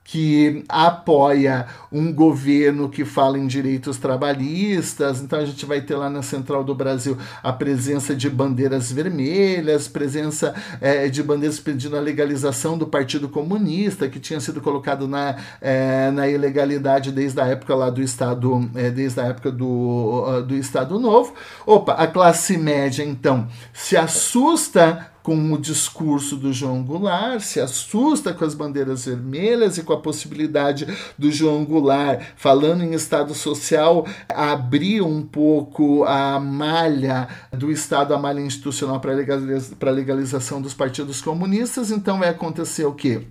que apoia um governo que fala em direitos trabalhistas. Então a gente vai ter lá na Central do Brasil a presença de bandeiras vermelhas, presença é, de bandeiras pedindo a legalização do Partido Comunista, que tinha sido colocado na, é, na ilegalidade desde a época lá do Estado, é, desde a época do, do Estado Novo. Opa, a classe média então se assusta com o discurso do João Goulart, se assusta com as bandeiras vermelhas e com a possibilidade do João Goulart, falando em Estado social, abrir um pouco a malha do Estado, a malha institucional para a legalização dos partidos comunistas. Então vai acontecer o quê?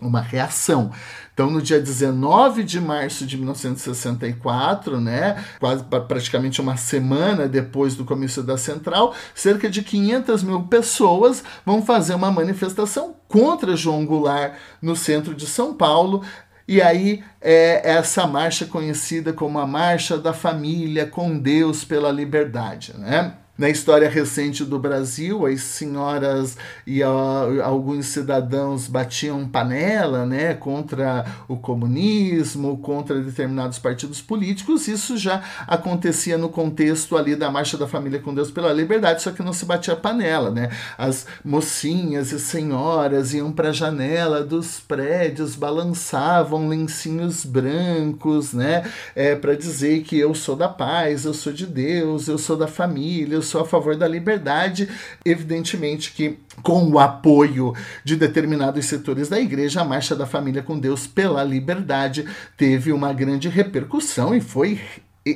Uma reação então, no dia 19 de março de 1964, né, quase praticamente uma semana depois do comício da Central, cerca de 500 mil pessoas vão fazer uma manifestação contra João Goulart no centro de São Paulo E aí é essa marcha conhecida como a Marcha da Família com Deus pela Liberdade, né? Na história recente do Brasil, as senhoras e uh, alguns cidadãos batiam panela né, contra o comunismo, contra determinados partidos políticos. Isso já acontecia no contexto ali da Marcha da Família com Deus pela Liberdade, só que não se batia panela. Né? As mocinhas e senhoras iam para a janela dos prédios, balançavam lencinhos brancos né, é, para dizer que eu sou da paz, eu sou de Deus, eu sou da família, eu sou a favor da liberdade, evidentemente que com o apoio de determinados setores da igreja, a Marcha da Família com Deus pela Liberdade teve uma grande repercussão e foi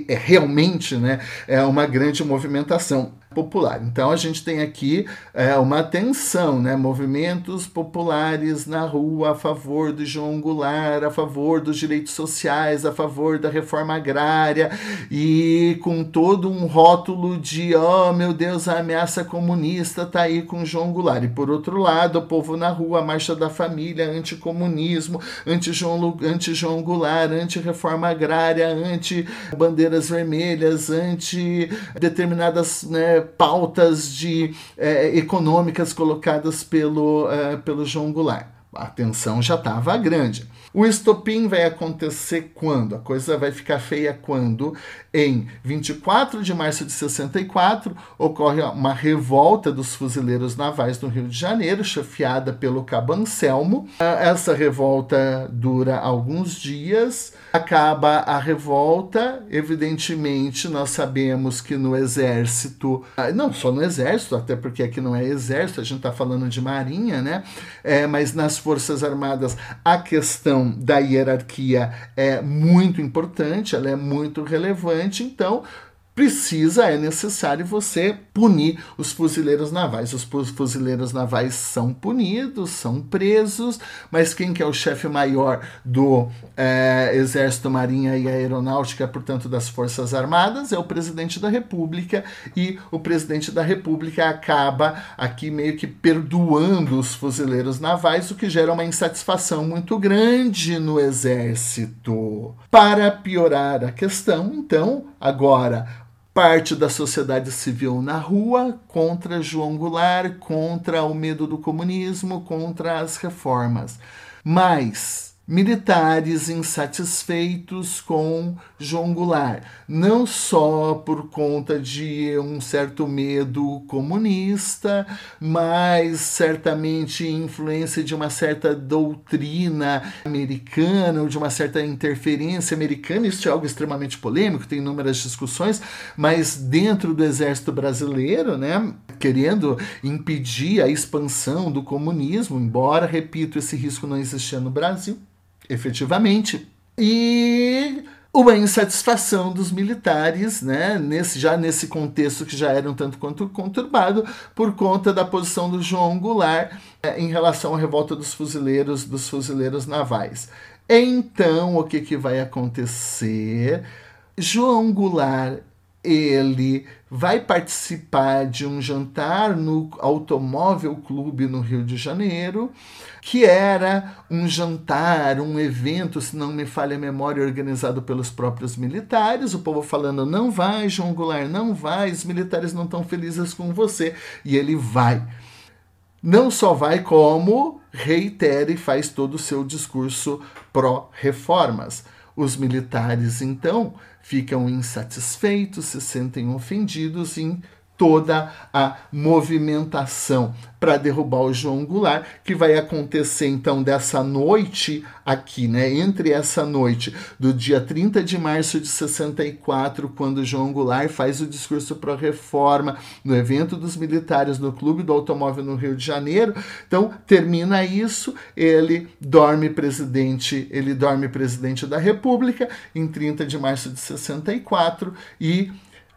realmente né, é uma grande movimentação popular. Então a gente tem aqui é, uma tensão, né? Movimentos populares na rua a favor do João Goulart, a favor dos direitos sociais, a favor da reforma agrária e com todo um rótulo de oh meu Deus, a ameaça comunista tá aí com João Goulart. E por outro lado, o povo na rua, a marcha da família, anticomunismo, anti-João anti -João Goulart, anti-reforma agrária, anti-bandeiras vermelhas, anti-determinadas né, pautas de, é, econômicas colocadas pelo, é, pelo João Goulart. A tensão já estava grande. O estopim vai acontecer quando? A coisa vai ficar feia quando, em 24 de março de 64, ocorre uma revolta dos fuzileiros navais no Rio de Janeiro, chefiada pelo Cabo Anselmo. Essa revolta dura alguns dias, acaba a revolta. Evidentemente, nós sabemos que no exército, ah, não só no exército, até porque aqui não é exército, a gente está falando de marinha, né? É, mas nas Forças Armadas, a questão questão da hierarquia é muito importante, ela é muito relevante, então precisa, é necessário você punir os fuzileiros navais. Os fuzileiros navais são punidos, são presos, mas quem que é o chefe maior do é, Exército, Marinha e Aeronáutica, portanto das Forças Armadas, é o presidente da República e o presidente da República acaba aqui meio que perdoando os fuzileiros navais, o que gera uma insatisfação muito grande no Exército. Para piorar a questão, então, agora parte da sociedade civil na rua contra João Goulart, contra o medo do comunismo, contra as reformas. Mas militares insatisfeitos com João Goulart, não só por conta de um certo medo comunista, mas certamente influência de uma certa doutrina americana ou de uma certa interferência americana. Isso é algo extremamente polêmico, tem inúmeras discussões, mas dentro do exército brasileiro, né, querendo impedir a expansão do comunismo, embora, repito, esse risco não existia no Brasil efetivamente. E uma insatisfação dos militares, né, nesse, já nesse contexto que já era um tanto quanto conturbado, por conta da posição do João Goulart é, em relação à revolta dos fuzileiros, dos fuzileiros navais. Então, o que, que vai acontecer? João Goulart ele vai participar de um jantar no Automóvel Clube no Rio de Janeiro, que era um jantar, um evento, se não me falha a memória, organizado pelos próprios militares. O povo falando: não vai, João Goulart, não vai, os militares não estão felizes com você. E ele vai. Não só vai, como reitera e faz todo o seu discurso pró-reformas. Os militares, então, ficam insatisfeitos, se sentem ofendidos em toda a movimentação para derrubar o João Goulart, que vai acontecer então dessa noite aqui, né? Entre essa noite do dia 30 de março de 64, quando João Goulart faz o discurso para reforma no evento dos militares no Clube do Automóvel no Rio de Janeiro. Então, termina isso, ele dorme presidente, ele dorme presidente da República em 30 de março de 64 e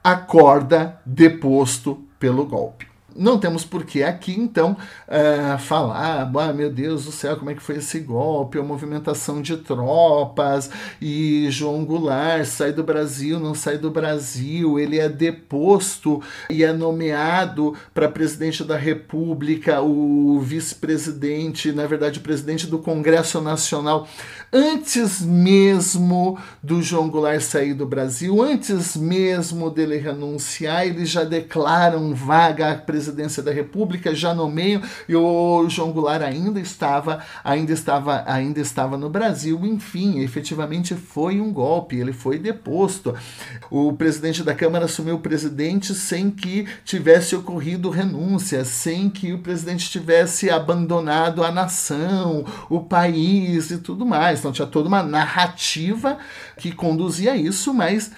acorda deposto pelo golpe. Não temos por que aqui, então, uh, falar, ah, meu Deus do céu, como é que foi esse golpe, a movimentação de tropas, e João Goulart sai do Brasil, não sai do Brasil, ele é deposto e é nomeado para presidente da República, o vice-presidente, na verdade, presidente do Congresso Nacional, antes mesmo do João Goulart sair do Brasil, antes mesmo dele renunciar, eles já declaram vaga à presidência presidência da República, já no meio, e o João Goulart ainda estava, ainda estava, ainda estava no Brasil. Enfim, efetivamente foi um golpe, ele foi deposto. O presidente da Câmara assumiu o presidente sem que tivesse ocorrido renúncia, sem que o presidente tivesse abandonado a nação, o país e tudo mais. Então tinha toda uma narrativa que conduzia a isso, mas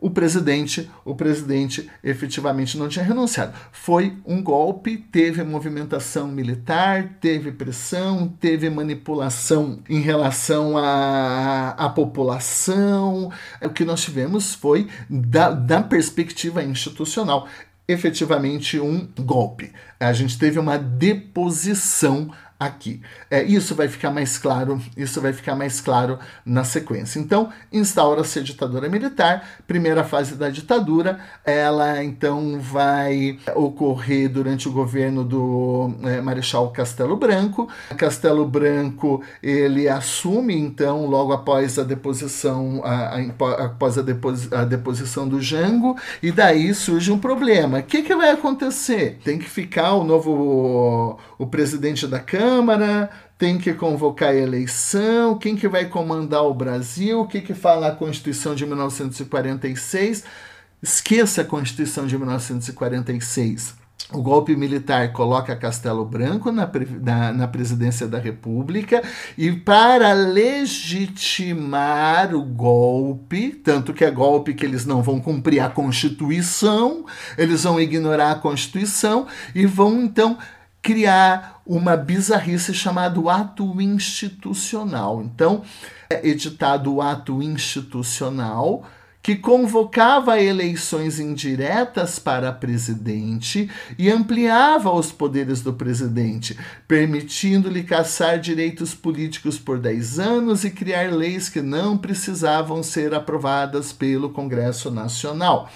o presidente, o presidente efetivamente não tinha renunciado. Foi um golpe, teve movimentação militar, teve pressão, teve manipulação em relação à, à população. O que nós tivemos foi, da, da perspectiva institucional, efetivamente um golpe. A gente teve uma deposição aqui. É, isso vai ficar mais claro, isso vai ficar mais claro na sequência. Então, instaura-se a ditadura militar, primeira fase da ditadura, ela então vai ocorrer durante o governo do é, Marechal Castelo Branco. Castelo Branco, ele assume então, logo após a deposição, a, a, após a, a, deposição do Jango, e daí surge um problema. O que, que vai acontecer? Tem que ficar o novo o presidente da Câmara, tem que convocar a eleição, quem que vai comandar o Brasil, o que, que fala a Constituição de 1946. Esqueça a Constituição de 1946. O golpe militar coloca Castelo Branco na, na, na, presidência da República e, para legitimar o golpe, tanto que é golpe que eles não vão cumprir a Constituição, eles vão ignorar a Constituição e vão então criar uma bizarrice chamada ato institucional. Então, é editado o ato institucional que convocava eleições indiretas para presidente e ampliava os poderes do presidente, permitindo-lhe caçar direitos políticos por 10 anos e criar leis que não precisavam ser aprovadas pelo Congresso Nacional.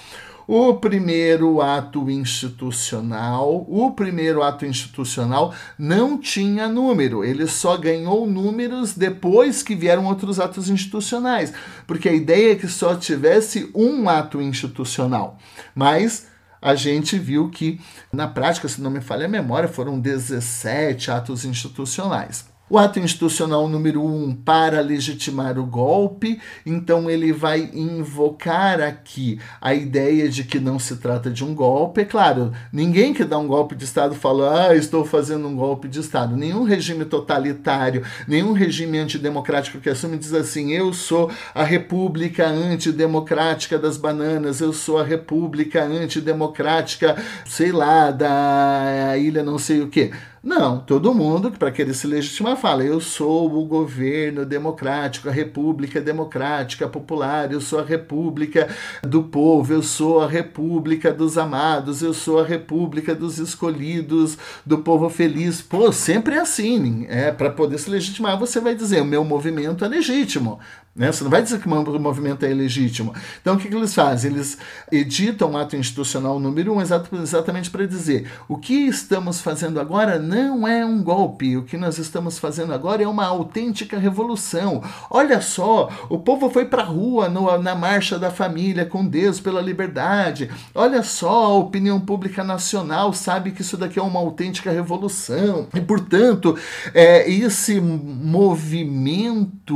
O primeiro ato institucional, o primeiro ato institucional não tinha número, ele só ganhou números depois que vieram outros atos institucionais, porque a ideia é que só tivesse um ato institucional. Mas a gente viu que, na prática, se não me falha a memória, foram 17 atos institucionais. O ato institucional número um para legitimar o golpe, então ele vai invocar aqui a ideia de que não se trata de um golpe. É claro, ninguém que dá um golpe de Estado fala, ah, estou fazendo um golpe de Estado. Nenhum regime totalitário, nenhum regime antidemocrático que assume diz assim: eu sou a república antidemocrática das bananas, eu sou a república antidemocrática, sei lá, da ilha não sei o que. Não, todo mundo, para querer se legitimar, fala: eu sou o governo democrático, a república democrática popular, eu sou a república do povo, eu sou a república dos amados, eu sou a república dos escolhidos, do povo feliz. Pô, sempre é assim. É, para poder se legitimar, você vai dizer: o meu movimento é legítimo. Né? Você não vai dizer que o movimento é ilegítimo. Então, o que, que eles fazem? Eles editam o ato institucional número um exatamente para dizer o que estamos fazendo agora não é um golpe, o que nós estamos fazendo agora é uma autêntica revolução. Olha só, o povo foi para a rua no, na Marcha da Família com Deus pela liberdade. Olha só, a opinião pública nacional sabe que isso daqui é uma autêntica revolução. E, portanto, é, esse movimento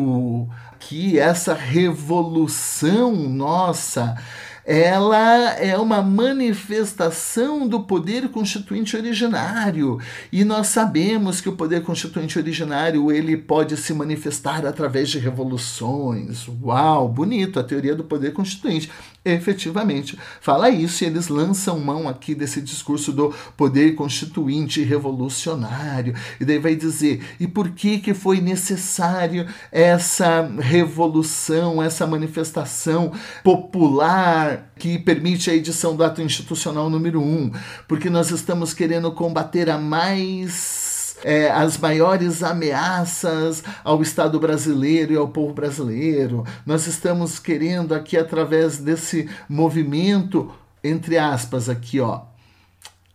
que essa revolução nossa ela é uma manifestação do poder constituinte originário. E nós sabemos que o poder constituinte originário ele pode se manifestar através de revoluções. Uau, bonito a teoria do poder constituinte efetivamente. Fala isso e eles lançam mão aqui desse discurso do poder constituinte revolucionário. E daí vai dizer e por que que foi necessário essa revolução essa manifestação popular que permite a edição do ato institucional número 1, porque nós estamos querendo combater a mais é, as maiores ameaças ao Estado brasileiro e ao povo brasileiro. Nós estamos querendo aqui, através desse movimento, entre aspas, aqui, ó,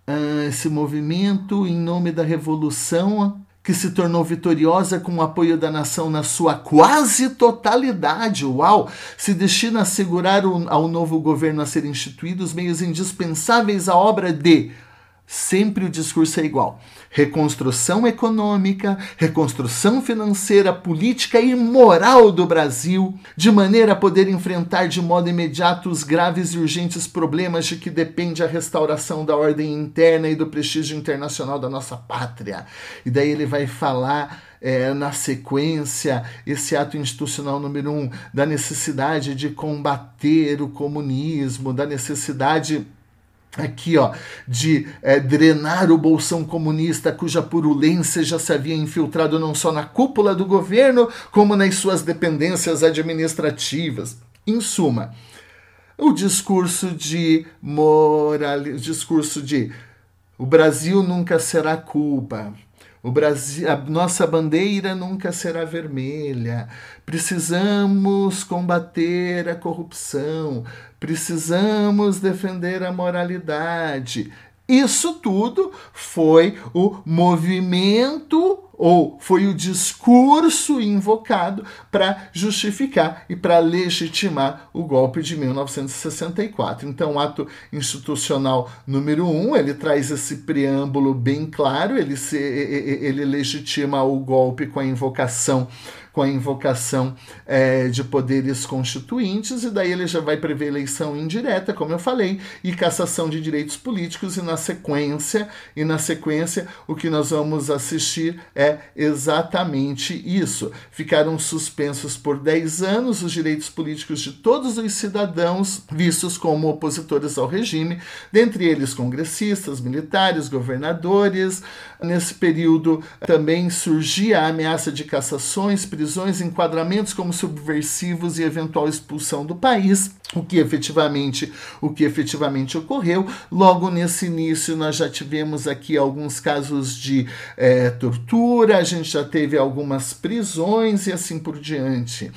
ah, esse movimento em nome da revolução que se tornou vitoriosa com o apoio da nação na sua quase totalidade, uau, se destina a assegurar ao novo governo a ser instituído os meios indispensáveis à obra de Sempre o discurso é igual. Reconstrução econômica, reconstrução financeira, política e moral do Brasil, de maneira a poder enfrentar de modo imediato os graves e urgentes problemas de que depende a restauração da ordem interna e do prestígio internacional da nossa pátria. E daí ele vai falar é, na sequência, esse ato institucional número um, da necessidade de combater o comunismo, da necessidade aqui, ó, de é, drenar o bolsão comunista, cuja purulência já se havia infiltrado não só na cúpula do governo, como nas suas dependências administrativas. Em suma, o discurso de moral, o discurso de o Brasil nunca será Cuba. O Brasil, a nossa bandeira nunca será vermelha. Precisamos combater a corrupção. Precisamos defender a moralidade. Isso tudo foi o movimento ou foi o discurso invocado para justificar e para legitimar o golpe de 1964. Então, o ato institucional número um, ele traz esse preâmbulo bem claro, ele, se, ele legitima o golpe com a invocação com a invocação é, de poderes constituintes, e daí ele já vai prever eleição indireta, como eu falei, e cassação de direitos políticos, e na sequência, e na sequência, o que nós vamos assistir é exatamente isso. Ficaram suspensos por 10 anos os direitos políticos de todos os cidadãos vistos como opositores ao regime, dentre eles congressistas, militares, governadores. Nesse período também surgia a ameaça de cassações, prisões, enquadramentos como subversivos e eventual expulsão do país, o que efetivamente, o que efetivamente ocorreu. Logo nesse início nós já tivemos aqui alguns casos de é, tortura, a gente já teve algumas prisões e assim por diante.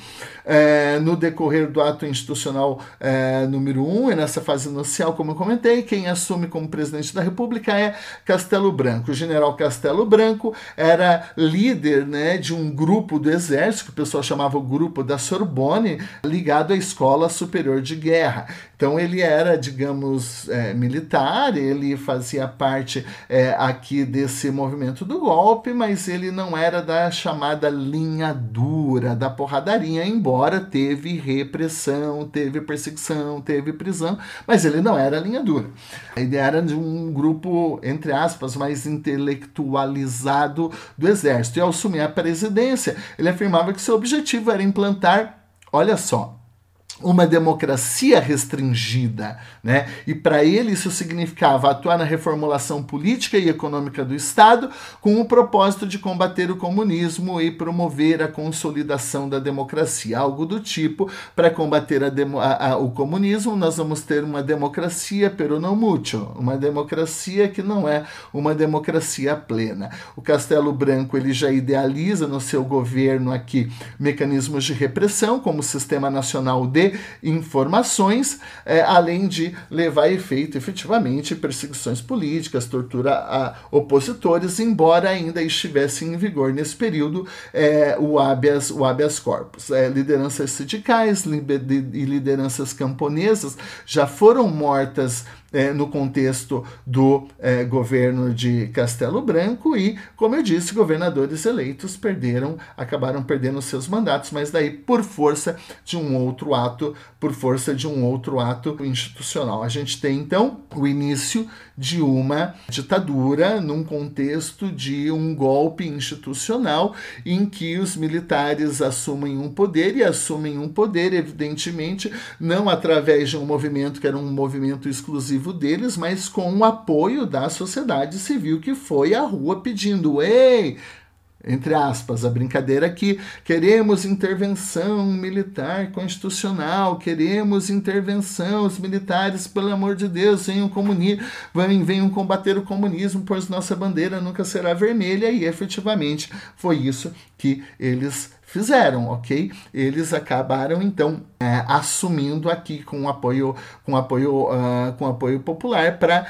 É, no decorrer do ato institucional é, número 1, um, e nessa fase inicial, como eu comentei, quem assume como presidente da República é Castelo Branco. O general Castelo Branco era líder né, de um grupo do exército que o pessoal chamava o grupo da Sorbonne, ligado à Escola Superior de Guerra. Então ele era, digamos, é, militar, ele fazia parte é, aqui desse movimento do golpe, mas ele não era da chamada linha dura, da porradaria, embora teve repressão, teve perseguição, teve prisão, mas ele não era linha dura. Ele era de um grupo, entre aspas, mais intelectualizado do exército. E ao assumir a presidência, ele afirmava que seu objetivo era implantar, olha só, uma democracia restringida, né? E para ele isso significava atuar na reformulação política e econômica do Estado com o propósito de combater o comunismo e promover a consolidação da democracia, algo do tipo para combater a a, a, o comunismo nós vamos ter uma democracia pero não mucho, uma democracia que não é uma democracia plena. O Castelo Branco ele já idealiza no seu governo aqui mecanismos de repressão como o Sistema Nacional de informações, é, além de levar a efeito efetivamente perseguições políticas, tortura a opositores, embora ainda estivesse em vigor nesse período é, o, habeas, o habeas corpus. É, lideranças sindicais e lideranças camponesas já foram mortas é, no contexto do é, governo de Castelo Branco e, como eu disse, governadores eleitos perderam, acabaram perdendo seus mandatos, mas daí por força de um outro ato, por força de um outro ato institucional. A gente tem então o início de uma ditadura num contexto de um golpe institucional em que os militares assumem um poder e assumem um poder, evidentemente, não através de um movimento que era um movimento exclusivo deles, mas com o apoio da sociedade civil que foi à rua pedindo: ei, entre aspas, a brincadeira que queremos intervenção militar constitucional, queremos intervenção, os militares, pelo amor de Deus, venham venham, venham combater o comunismo, pois nossa bandeira nunca será vermelha, e efetivamente foi isso que eles fizeram, ok? Eles acabaram então é, assumindo aqui com apoio, com apoio, uh, com apoio popular para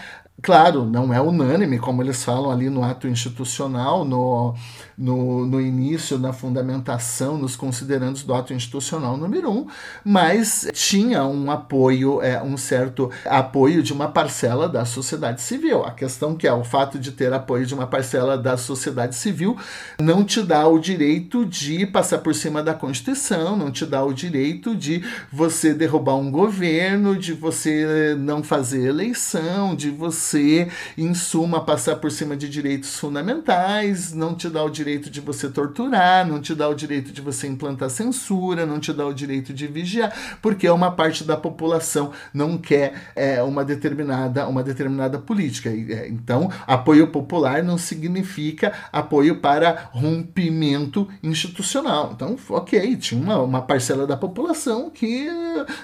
Claro, não é unânime, como eles falam ali no ato institucional, no, no, no início, na fundamentação, nos considerandos do ato institucional número um, mas tinha um apoio, é, um certo apoio de uma parcela da sociedade civil. A questão que é o fato de ter apoio de uma parcela da sociedade civil não te dá o direito de passar por cima da Constituição, não te dá o direito de você derrubar um governo, de você não fazer eleição, de você você, em suma, passar por cima de direitos fundamentais, não te dá o direito de você torturar, não te dá o direito de você implantar censura, não te dá o direito de vigiar, porque uma parte da população não quer é, uma determinada uma determinada política. É, então, apoio popular não significa apoio para rompimento institucional. Então, ok, tinha uma, uma parcela da população que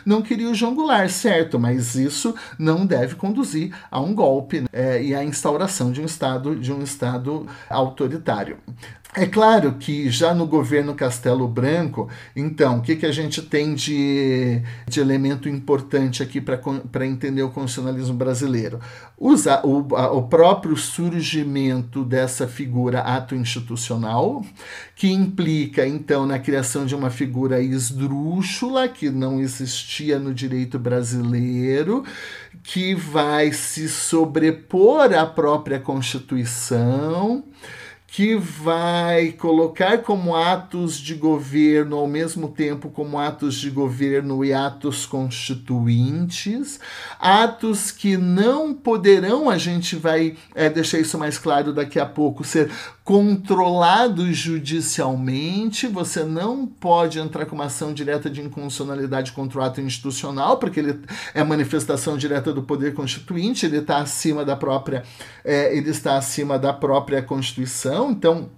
não queria o João Goulart, certo, mas isso não deve conduzir a um golpe golpe é, e a instauração de um Estado, de um Estado autoritário. É claro que já no governo Castelo Branco, então, o que, que a gente tem de, de elemento importante aqui para entender o constitucionalismo brasileiro? Usa o, a, o próprio surgimento dessa figura ato institucional, que implica, então, na criação de uma figura esdrúxula, que não existia no direito brasileiro, que vai se sobrepor à própria Constituição que vai colocar como atos de governo, ao mesmo tempo como atos de governo e atos constituintes, atos que não poderão, a gente vai é, deixar isso mais claro daqui a pouco, ser controlados judicialmente. Você não pode entrar com uma ação direta de inconstitucionalidade contra o ato institucional, porque ele é manifestação direta do poder constituinte, ele está acima da própria, é, ele está acima da própria Constituição. Então,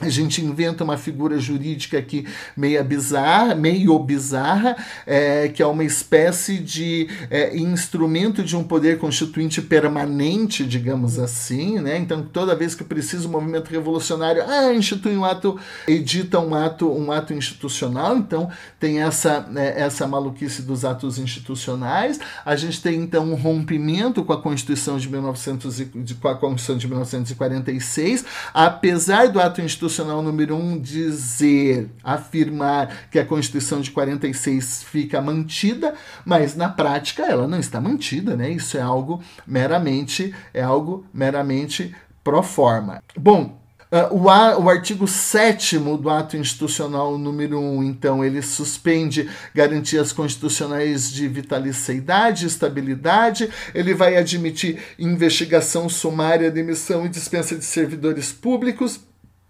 a gente inventa uma figura jurídica aqui meio bizarra, meio bizarra, é, que é uma espécie de é, instrumento de um poder constituinte permanente, digamos assim, né? Então, toda vez que precisa um movimento revolucionário, ah, institui um ato, edita um ato, um ato institucional. Então, tem essa né, essa maluquice dos atos institucionais. A gente tem então um rompimento com a Constituição de 1900 e, com a Constituição de 1946, apesar do ato institucional constitucional número 1 um dizer, afirmar que a Constituição de 46 fica mantida, mas na prática ela não está mantida, né? Isso é algo meramente, é algo meramente pro forma. Bom, Uh, o, a, o, artigo 7 do ato institucional número 1, então, ele suspende garantias constitucionais de vitalicidade, estabilidade, ele vai admitir investigação sumária, demissão e dispensa de servidores públicos,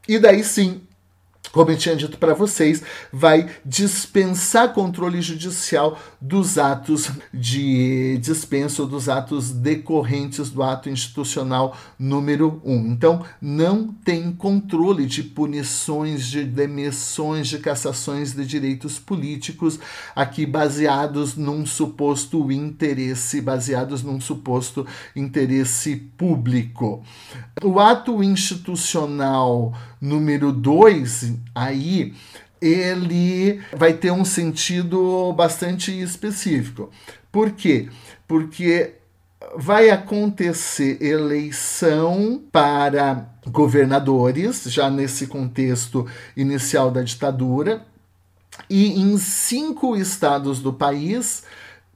e daí sim, como eu tinha dito para vocês, vai dispensar controle judicial dos atos de dispensa ou dos atos decorrentes do ato institucional número 1. Um. Então, não tem controle de punições, de demissões, de cassações de direitos políticos aqui baseados num suposto interesse, baseados num suposto interesse público. O ato institucional número 2, aí ele vai ter um sentido bastante específico. Por quê? Porque vai acontecer eleição para governadores, já nesse contexto inicial da ditadura, e em cinco estados do país,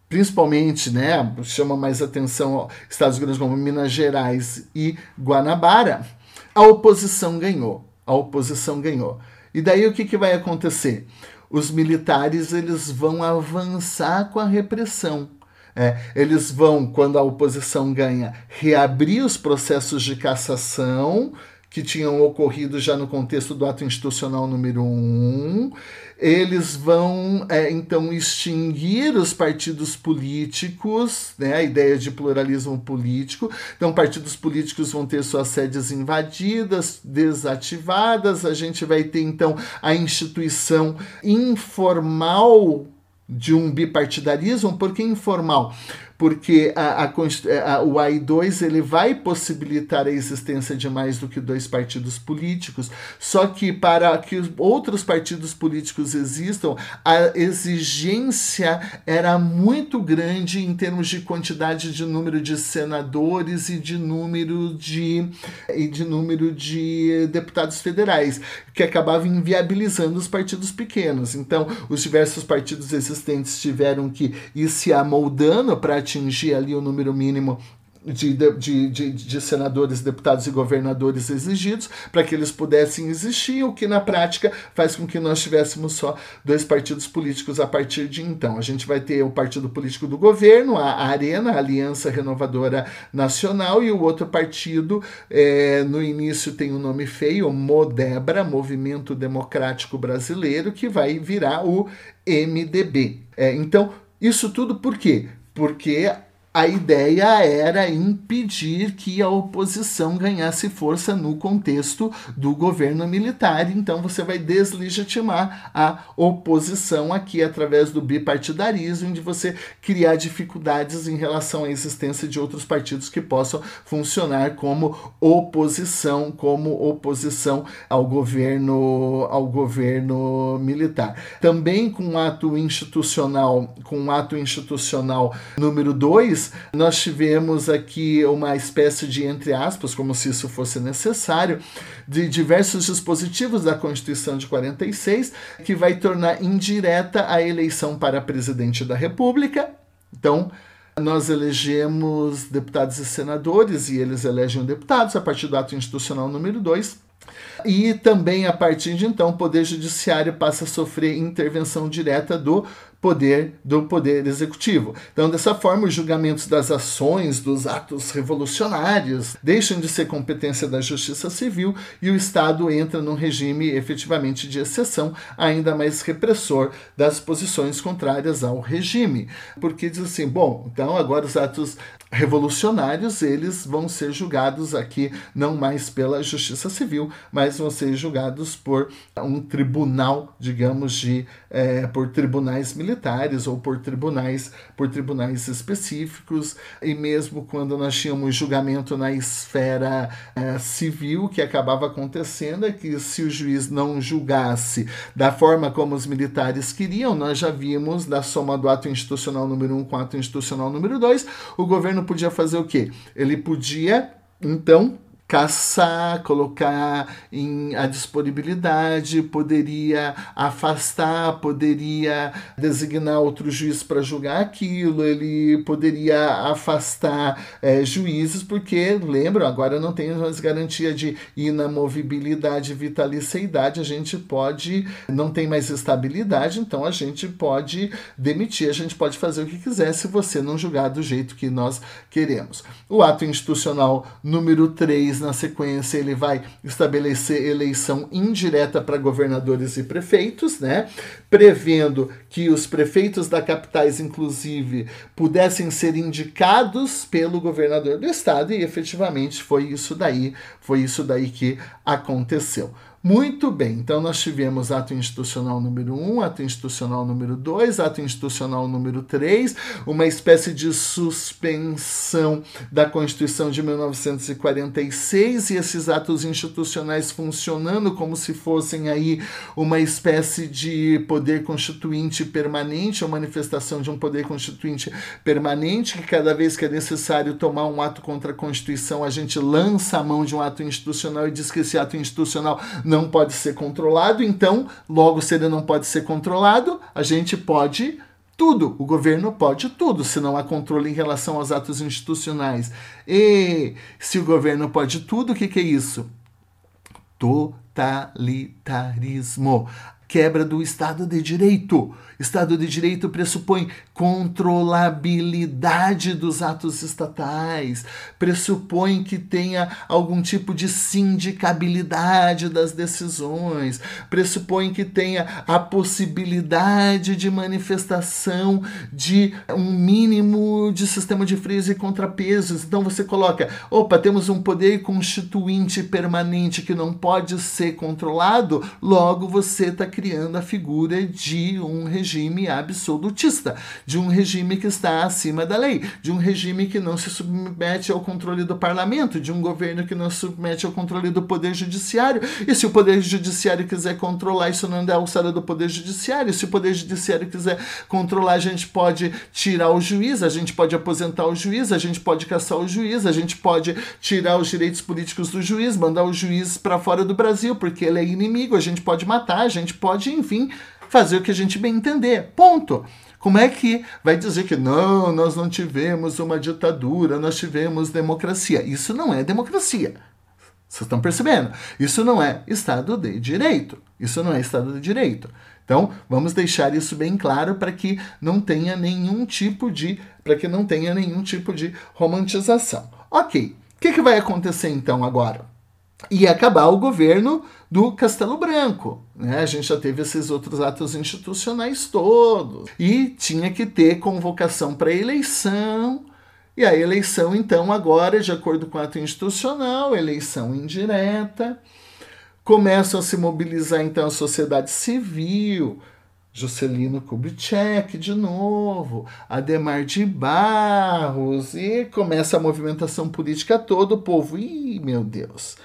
principalmente, né, chama mais atenção estados grandes como Minas Gerais e Guanabara, a oposição ganhou a oposição ganhou. E daí o que, que vai acontecer? Os militares eles vão avançar com a repressão. É, eles vão, quando a oposição ganha, reabrir os processos de cassação que tinham ocorrido já no contexto do ato institucional número 1. Eles vão, é, então, extinguir os partidos políticos, né, a ideia de pluralismo político. Então, partidos políticos vão ter suas sedes invadidas, desativadas. A gente vai ter, então, a instituição informal de um bipartidarismo. Por que informal? Porque a, a, a, o AI2 ele vai possibilitar a existência de mais do que dois partidos políticos, só que para que outros partidos políticos existam, a exigência era muito grande em termos de quantidade de número de senadores e de número de, e de, número de deputados federais, que acabava inviabilizando os partidos pequenos. Então, os diversos partidos existentes tiveram que ir se amoldando para atingir ali o número mínimo de, de, de, de, senadores, deputados e governadores exigidos para que eles pudessem existir, o que na prática faz com que nós tivéssemos só dois partidos políticos a partir de então. A gente vai ter o partido político do governo, a Arena, a Aliança Renovadora Nacional, e o outro partido, é, no início tem um nome feio, Modebra, Movimento Democrático Brasileiro, que vai virar o MDB. É, então, isso tudo por quê? Porque a ideia era impedir que a oposição ganhasse força no contexto do governo militar. Então você vai deslegitimar a oposição aqui através do bipartidarismo, de você criar dificuldades em relação à existência de outros partidos que possam funcionar como oposição, como oposição ao governo ao governo militar. Também com o ato institucional, com o ato institucional número 2, nós tivemos aqui uma espécie de, entre aspas, como se isso fosse necessário, de diversos dispositivos da Constituição de 46, que vai tornar indireta a eleição para presidente da República. Então, nós elegemos deputados e senadores, e eles elegem deputados a partir do ato institucional número 2. E também, a partir de então, o Poder Judiciário passa a sofrer intervenção direta do poder do poder executivo. Então, dessa forma, os julgamentos das ações, dos atos revolucionários, deixam de ser competência da Justiça Civil e o Estado entra num regime efetivamente de exceção, ainda mais repressor das posições contrárias ao regime. Porque diz assim, bom, então agora os atos revolucionários, eles vão ser julgados aqui não mais pela Justiça Civil, mas vão ser julgados por um tribunal, digamos, de é, por tribunais militares militares ou por tribunais, por tribunais específicos, e mesmo quando nós tínhamos julgamento na esfera é, civil, que acabava acontecendo é que se o juiz não julgasse da forma como os militares queriam, nós já vimos da soma do ato institucional número 1 um com o ato institucional número 2, o governo podia fazer o quê? Ele podia, então, caçar, colocar em a disponibilidade, poderia afastar, poderia designar outro juiz para julgar aquilo, ele poderia afastar é, juízes, porque, lembram, agora não tem mais garantia de inamovibilidade, vitaliciedade, a gente pode, não tem mais estabilidade, então a gente pode demitir, a gente pode fazer o que quiser se você não julgar do jeito que nós queremos. O ato institucional número 3 na sequência, ele vai estabelecer eleição indireta para governadores e prefeitos, né? Prevendo que os prefeitos da capitais, inclusive, pudessem ser indicados pelo governador do estado, e efetivamente foi isso daí, foi isso daí que aconteceu. Muito bem, então nós tivemos ato institucional número 1, ato institucional número 2, ato institucional número 3, uma espécie de suspensão da Constituição de 1946 e esses atos institucionais funcionando como se fossem aí uma espécie de poder constituinte permanente, ou manifestação de um poder constituinte permanente, que cada vez que é necessário tomar um ato contra a Constituição, a gente lança a mão de um ato institucional e diz que esse ato institucional não pode ser controlado, então, logo se ele não pode ser controlado, a gente pode tudo. O governo pode tudo, se não há controle em relação aos atos institucionais. E se o governo pode tudo, o que, que é isso? Totalitarismo. quebra do Estado de Direito. Estado de Direito pressupõe controlabilidade dos atos estatais, pressupõe que tenha algum tipo de sindicabilidade das decisões, pressupõe que tenha a possibilidade de manifestação de um mínimo de sistema de freios e contrapesos. Então você coloca, opa, temos um poder constituinte permanente que não pode ser controlado, logo você está criando a figura de um regime regime absolutista, de um regime que está acima da lei, de um regime que não se submete ao controle do parlamento, de um governo que não se submete ao controle do poder judiciário. E se o poder judiciário quiser controlar, isso não é alçada do poder judiciário. Se o poder judiciário quiser controlar, a gente pode tirar o juiz, a gente pode aposentar o juiz, a gente pode caçar o juiz, a gente pode tirar os direitos políticos do juiz, mandar o juiz para fora do Brasil, porque ele é inimigo, a gente pode matar, a gente pode, enfim, fazer o que a gente bem entender. Ponto. Como é que vai dizer que não, nós não tivemos uma ditadura, nós tivemos democracia? Isso não é democracia. Vocês estão percebendo? Isso não é Estado de Direito. Isso não é Estado de Direito. Então, vamos deixar isso bem claro para que não tenha nenhum tipo de, para que não tenha nenhum tipo de romantização. Ok. O que, que vai acontecer então agora? ia acabar o governo do Castelo Branco. Né? A gente já teve esses outros atos institucionais todos. E tinha que ter convocação para eleição. E a eleição, então, agora, de acordo com o ato institucional, eleição indireta. Começam a se mobilizar, então, a sociedade civil, Juscelino Kubitschek de novo, Ademar de Barros, e começa a movimentação política toda, o povo, ih, meu Deus,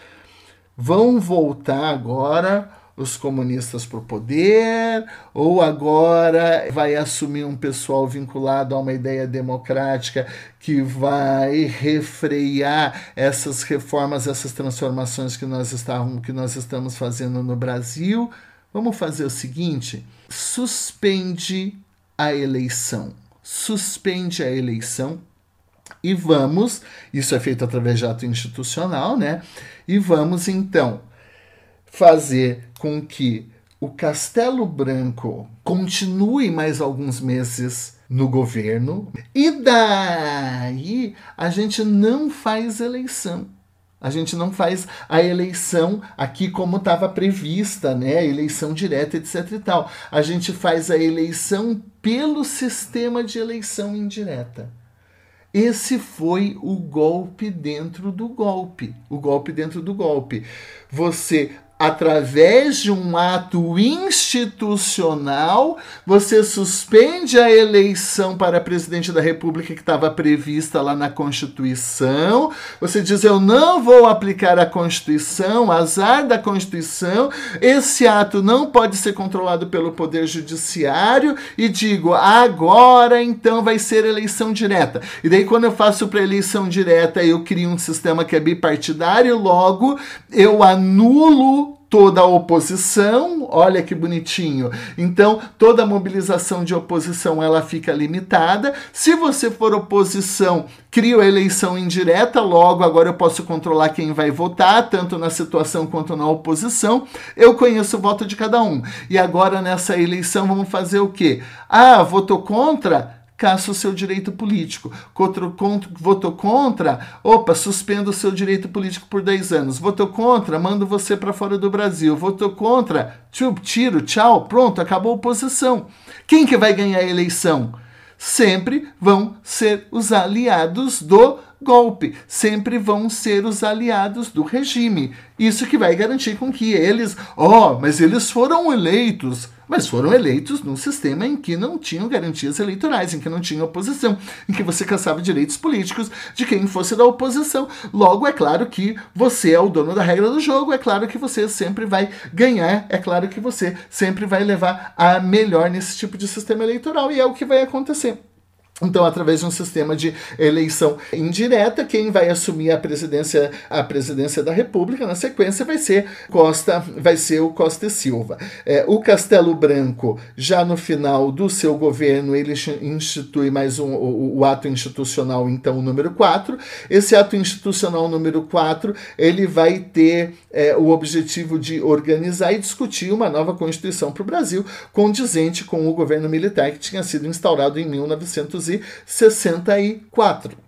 Vão voltar agora os comunistas para o poder, ou agora vai assumir um pessoal vinculado a uma ideia democrática que vai refrear essas reformas, essas transformações que nós, estávamos, que nós estamos fazendo no Brasil. Vamos fazer o seguinte: suspende a eleição. Suspende a eleição e vamos, isso é feito através de ato institucional, né? E vamos então fazer com que o Castelo Branco continue mais alguns meses no governo e daí a gente não faz eleição. A gente não faz a eleição aqui como estava prevista, né? Eleição direta, etc e tal. A gente faz a eleição pelo sistema de eleição indireta. Esse foi o golpe dentro do golpe. O golpe dentro do golpe. Você através de um ato institucional, você suspende a eleição para presidente da República que estava prevista lá na Constituição. Você diz: Eu não vou aplicar a Constituição, azar da Constituição, esse ato não pode ser controlado pelo Poder Judiciário, e digo: agora então vai ser eleição direta. E daí, quando eu faço para eleição direta, eu crio um sistema que é bipartidário, logo eu anulo toda a oposição, olha que bonitinho. Então, toda mobilização de oposição ela fica limitada. Se você for oposição, crio a eleição indireta, logo agora eu posso controlar quem vai votar, tanto na situação quanto na oposição. Eu conheço o voto de cada um. E agora nessa eleição vamos fazer o quê? Ah, votou contra? Caça o seu direito político. Votou contra, opa, suspenda o seu direito político por 10 anos. Votou contra, mando você para fora do Brasil. Votou contra, tchau, tiro, tchau, pronto, acabou a oposição. Quem que vai ganhar a eleição? Sempre vão ser os aliados do golpe, sempre vão ser os aliados do regime. Isso que vai garantir com que eles, ó, oh, mas eles foram eleitos mas foram eleitos num sistema em que não tinham garantias eleitorais, em que não tinha oposição, em que você caçava direitos políticos de quem fosse da oposição. Logo, é claro que você é o dono da regra do jogo, é claro que você sempre vai ganhar, é claro que você sempre vai levar a melhor nesse tipo de sistema eleitoral, e é o que vai acontecer. Então, através de um sistema de eleição indireta, quem vai assumir a presidência, a presidência da República na sequência vai ser Costa, vai ser o Costa e Silva. É, o Castelo Branco, já no final do seu governo, ele institui mais um, o, o ato institucional, então, número 4. Esse ato institucional número 4, ele vai ter é, o objetivo de organizar e discutir uma nova Constituição para o Brasil, condizente com o governo militar que tinha sido instaurado em 1900 1964.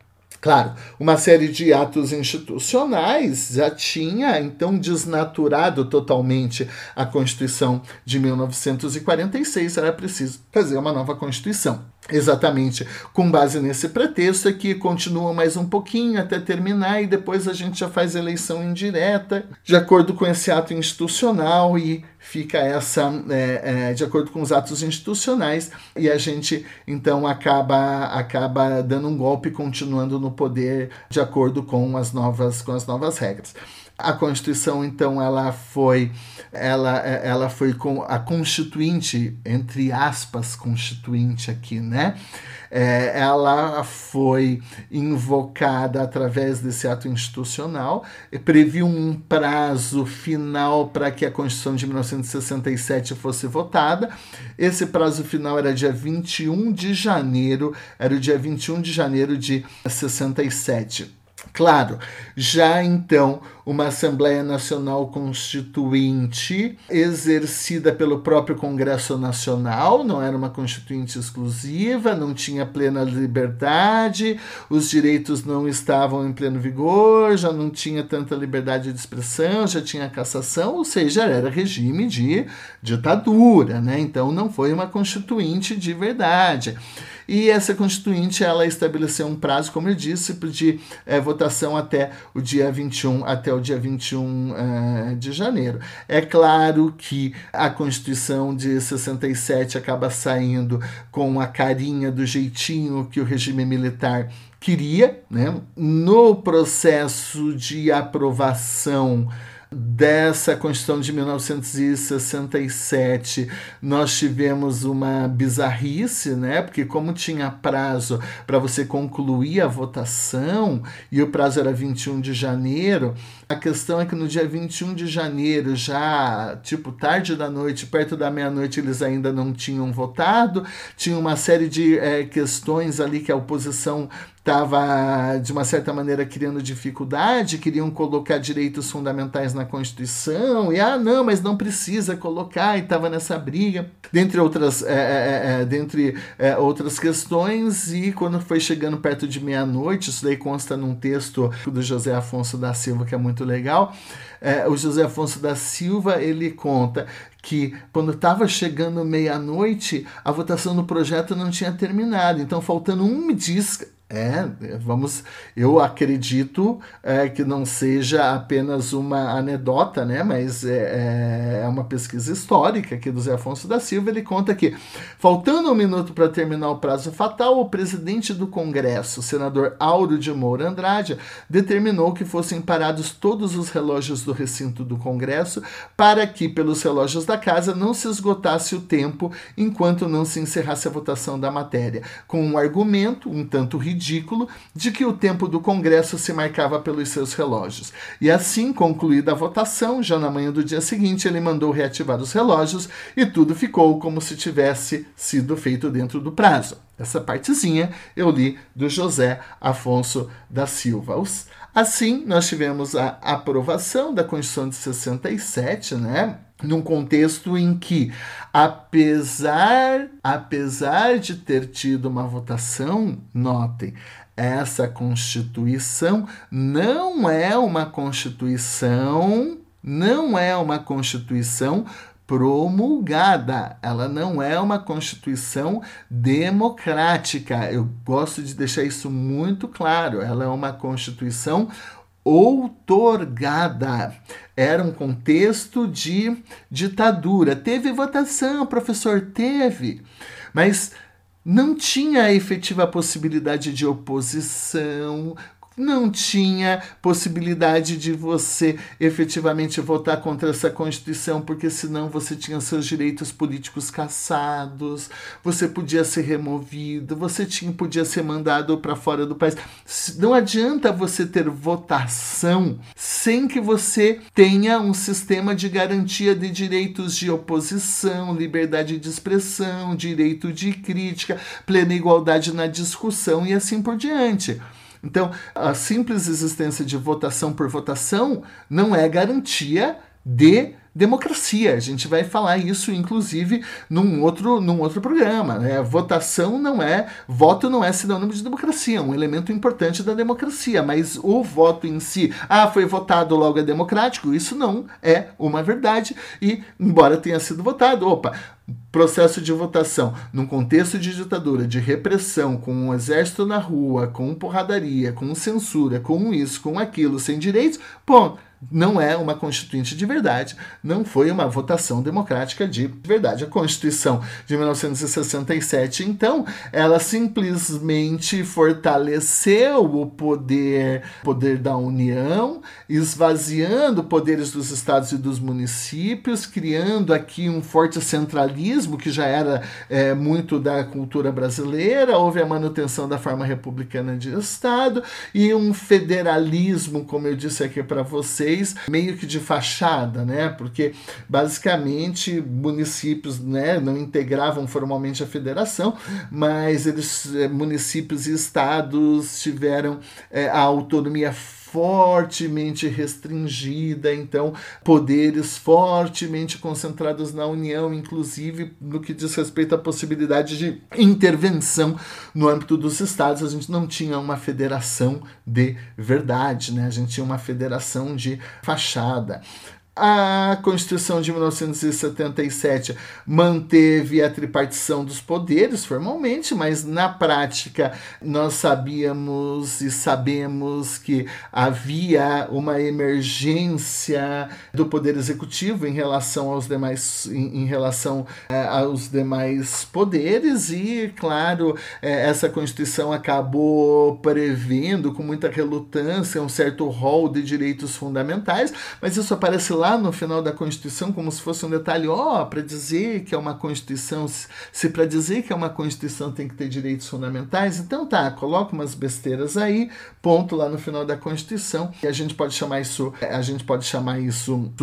Claro, uma série de atos institucionais já tinha então desnaturado totalmente a Constituição de 1946, era preciso fazer uma nova Constituição. Exatamente com base nesse pretexto que continua mais um pouquinho até terminar e depois a gente já faz eleição indireta de acordo com esse ato institucional e fica essa é, é, de acordo com os atos institucionais e a gente então acaba acaba dando um golpe continuando no poder de acordo com as novas com as novas regras. A Constituição, então, ela foi, ela, ela foi com a constituinte, entre aspas, constituinte aqui, né? É, ela foi invocada através desse ato institucional, previu um prazo final para que a Constituição de 1967 fosse votada. Esse prazo final era dia 21 de janeiro, era o dia 21 de janeiro de 67. Claro, já então uma Assembleia Nacional Constituinte exercida pelo próprio Congresso Nacional, não era uma constituinte exclusiva, não tinha plena liberdade, os direitos não estavam em pleno vigor, já não tinha tanta liberdade de expressão, já tinha cassação, ou seja, era regime de ditadura, né? Então não foi uma constituinte de verdade. E essa constituinte ela estabeleceu um prazo, como eu disse, de é, votação até o dia 21, até o dia 21 é, de janeiro. É claro que a Constituição de 67 acaba saindo com a carinha do jeitinho que o regime militar queria, né? No processo de aprovação dessa Constituição de 1967, nós tivemos uma bizarrice, né? Porque como tinha prazo para você concluir a votação e o prazo era 21 de janeiro, a questão é que no dia 21 de janeiro, já tipo tarde da noite, perto da meia-noite, eles ainda não tinham votado, tinha uma série de é, questões ali que a oposição estava, de uma certa maneira, criando dificuldade, queriam colocar direitos fundamentais na Constituição, e ah, não, mas não precisa colocar, e estava nessa briga, dentre outras, é, é, dentre é, outras questões, e quando foi chegando perto de meia-noite, isso daí consta num texto do José Afonso da Silva, que é muito legal, é, o José Afonso da Silva, ele conta que quando estava chegando meia-noite, a votação do projeto não tinha terminado. Então, faltando um diz é, vamos, eu acredito é, que não seja apenas uma anedota, né, mas é, é, é uma pesquisa histórica aqui do Zé Afonso da Silva. Ele conta que, faltando um minuto para terminar o prazo fatal, o presidente do Congresso, senador Auro de Moura Andrade, determinou que fossem parados todos os relógios do recinto do Congresso para que, pelos relógios da casa, não se esgotasse o tempo enquanto não se encerrasse a votação da matéria, com um argumento um tanto ridículo ridículo de que o tempo do Congresso se marcava pelos seus relógios. E assim, concluída a votação, já na manhã do dia seguinte, ele mandou reativar os relógios e tudo ficou como se tivesse sido feito dentro do prazo. Essa partezinha eu li do José Afonso da Silva. Assim, nós tivemos a aprovação da Constituição de 67, né? Num contexto em que, apesar, apesar de ter tido uma votação, notem, essa Constituição não é uma Constituição, não é uma Constituição promulgada. Ela não é uma Constituição democrática. Eu gosto de deixar isso muito claro. Ela é uma Constituição outorgada. Era um contexto de ditadura. Teve votação, professor, teve, mas não tinha a efetiva possibilidade de oposição, não tinha possibilidade de você efetivamente votar contra essa Constituição, porque senão você tinha seus direitos políticos cassados, você podia ser removido, você tinha, podia ser mandado para fora do país. Não adianta você ter votação sem que você tenha um sistema de garantia de direitos de oposição, liberdade de expressão, direito de crítica, plena igualdade na discussão e assim por diante. Então, a simples existência de votação por votação não é garantia de democracia. A gente vai falar isso, inclusive, num outro, num outro programa. Né? Votação não é, voto não é sinônimo de democracia, é um elemento importante da democracia, mas o voto em si, ah, foi votado, logo é democrático, isso não é uma verdade. E, embora tenha sido votado, opa, processo de votação num contexto de ditadura, de repressão, com um exército na rua, com porradaria, com censura, com isso, com aquilo, sem direitos, bom, não é uma constituinte de verdade, não foi uma votação democrática de verdade. A Constituição de 1967, então, ela simplesmente fortaleceu o poder, poder da União, esvaziando poderes dos estados e dos municípios, criando aqui um forte centralismo que já era é, muito da cultura brasileira, houve a manutenção da forma republicana de Estado e um federalismo, como eu disse aqui para meio que de fachada, né? Porque basicamente municípios, né, não integravam formalmente a federação, mas eles eh, municípios e estados tiveram é, a autonomia fortemente restringida, então poderes fortemente concentrados na União, inclusive no que diz respeito à possibilidade de intervenção no âmbito dos estados. A gente não tinha uma federação de verdade, né? A gente tinha uma federação de fachada. A Constituição de 1977 manteve a tripartição dos poderes formalmente, mas na prática nós sabíamos e sabemos que havia uma emergência do poder executivo em relação aos demais em, em relação eh, aos demais poderes e claro eh, essa Constituição acabou prevendo com muita relutância um certo rol de direitos fundamentais, mas isso aparece lá lá no final da Constituição como se fosse um detalhe, ó, oh, para dizer que é uma Constituição, se para dizer que é uma Constituição tem que ter direitos fundamentais, então tá, coloca umas besteiras aí, ponto lá no final da Constituição, e a gente pode chamar isso, a gente pode chamar isso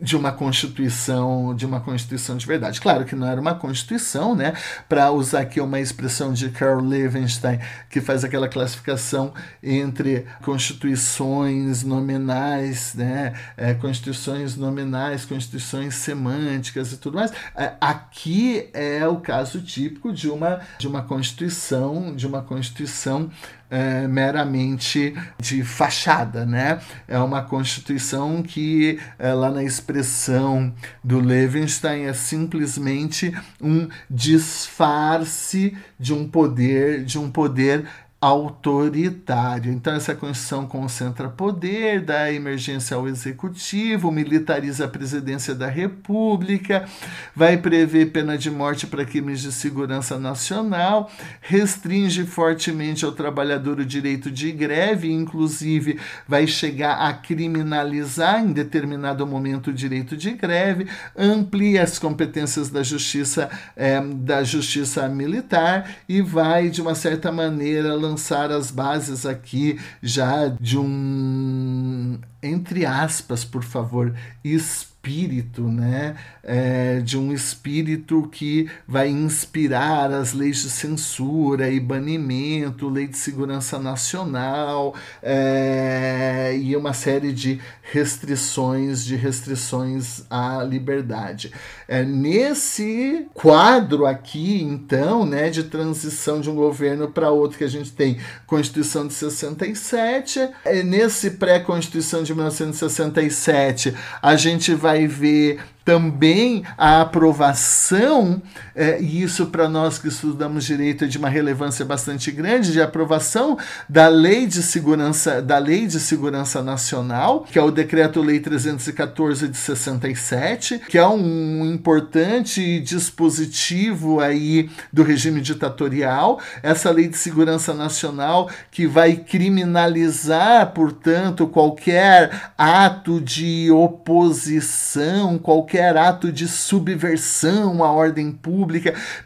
de uma Constituição, de uma Constituição de verdade. Claro que não era uma Constituição, né? Para usar aqui uma expressão de Carl Levenstein, que faz aquela classificação entre constituições nominais, né? É, constituições nominais, constituições semânticas e tudo mais. É, aqui é o caso típico de uma, de uma constituição, de uma constituição é, meramente de fachada, né? É uma constituição que, é, lá na expressão do Levenstein, é simplesmente um disfarce de um poder, de um poder autoritário. Então, essa Constituição concentra poder, dá emergência ao executivo, militariza a presidência da República, vai prever pena de morte para crimes de segurança nacional, restringe fortemente ao trabalhador o direito de greve, inclusive vai chegar a criminalizar em determinado momento o direito de greve, amplia as competências da justiça, é, da justiça militar e vai, de uma certa maneira, lançar as bases aqui já de um, entre aspas, por favor, espírito, né? É, de um espírito que vai inspirar as leis de censura e banimento, lei de segurança nacional é, e uma série de restrições, de restrições à liberdade. É, nesse quadro aqui, então, né, de transição de um governo para outro que a gente tem Constituição de 67, é, nesse pré-Constituição de 1967 a gente vai ver também a aprovação, é, e isso para nós que estudamos direito é de uma relevância bastante grande, de aprovação da Lei de Segurança, da Lei de Segurança Nacional, que é o Decreto-Lei 314 de 67, que é um importante dispositivo aí do regime ditatorial. Essa Lei de Segurança Nacional que vai criminalizar, portanto, qualquer ato de oposição, qualquer ato de subversão à ordem pública,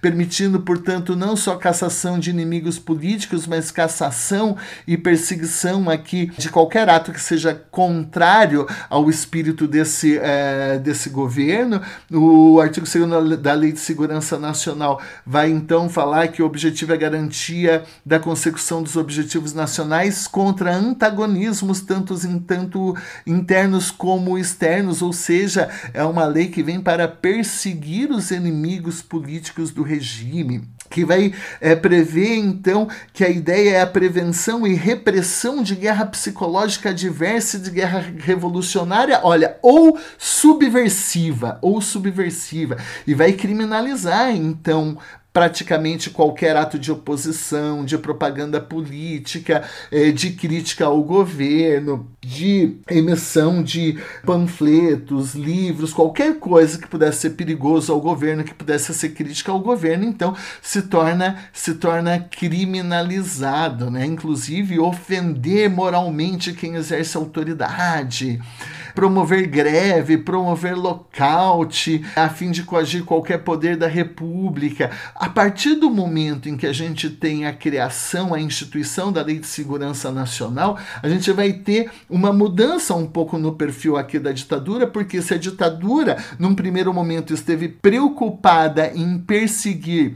permitindo, portanto, não só cassação de inimigos políticos, mas cassação e perseguição aqui de qualquer ato que seja contrário ao espírito desse, é, desse governo. O artigo 2 da Lei de Segurança Nacional vai então falar que o objetivo é garantia da consecução dos objetivos nacionais contra antagonismos, tanto, tanto internos como externos, ou seja, é uma lei que vem para perseguir os inimigos políticos do regime que vai é, prever então que a ideia é a prevenção e repressão de guerra psicológica diversa e de guerra revolucionária, olha, ou subversiva, ou subversiva, e vai criminalizar então praticamente qualquer ato de oposição, de propaganda política, é, de crítica ao governo, de emissão de panfletos, livros, qualquer coisa que pudesse ser perigoso ao governo, que pudesse ser crítica ao governo, então se torna se torna criminalizado, né? Inclusive ofender moralmente quem exerce autoridade promover greve, promover lockout, a fim de coagir qualquer poder da República. A partir do momento em que a gente tem a criação, a instituição da Lei de Segurança Nacional, a gente vai ter uma mudança um pouco no perfil aqui da ditadura, porque se a ditadura, num primeiro momento, esteve preocupada em perseguir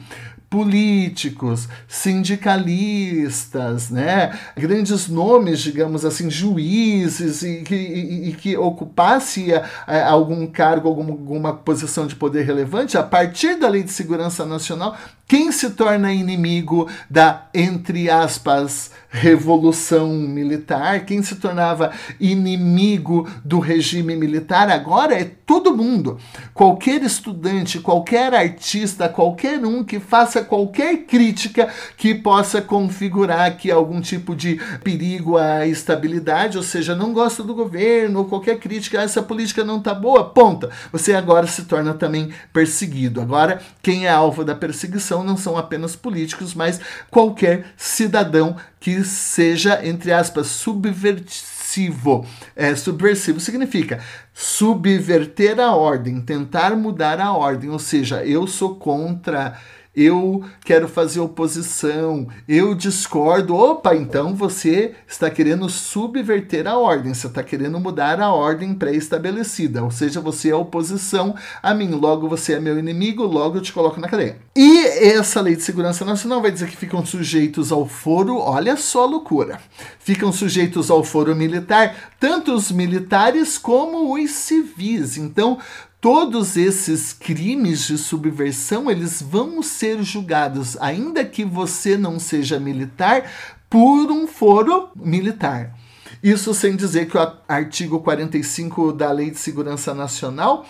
políticos, sindicalistas, né? grandes nomes, digamos assim, juízes e que, e, e que ocupasse a, a, algum cargo, alguma, alguma posição de poder relevante, a partir da Lei de Segurança Nacional, quem se torna inimigo da, entre aspas, revolução militar, quem se tornava inimigo do regime militar, agora é todo mundo. Qualquer estudante, qualquer artista, qualquer um que faça qualquer crítica que possa configurar aqui algum tipo de perigo à estabilidade, ou seja, não gosta do governo, ou qualquer crítica, ah, essa política não tá boa, ponta. Você agora se torna também perseguido. Agora, quem é alvo da perseguição não são apenas políticos, mas qualquer cidadão que seja, entre aspas, subversivo. É, subversivo significa subverter a ordem, tentar mudar a ordem, ou seja, eu sou contra eu quero fazer oposição, eu discordo. Opa, então você está querendo subverter a ordem, você está querendo mudar a ordem pré-estabelecida, ou seja, você é oposição a mim, logo você é meu inimigo, logo eu te coloco na cadeia. E essa lei de segurança nacional vai dizer que ficam sujeitos ao foro, olha só a loucura, ficam sujeitos ao foro militar, tanto os militares como os civis. Então, todos esses crimes de subversão eles vão ser julgados, ainda que você não seja militar, por um foro militar. Isso sem dizer que o artigo 45 da Lei de Segurança Nacional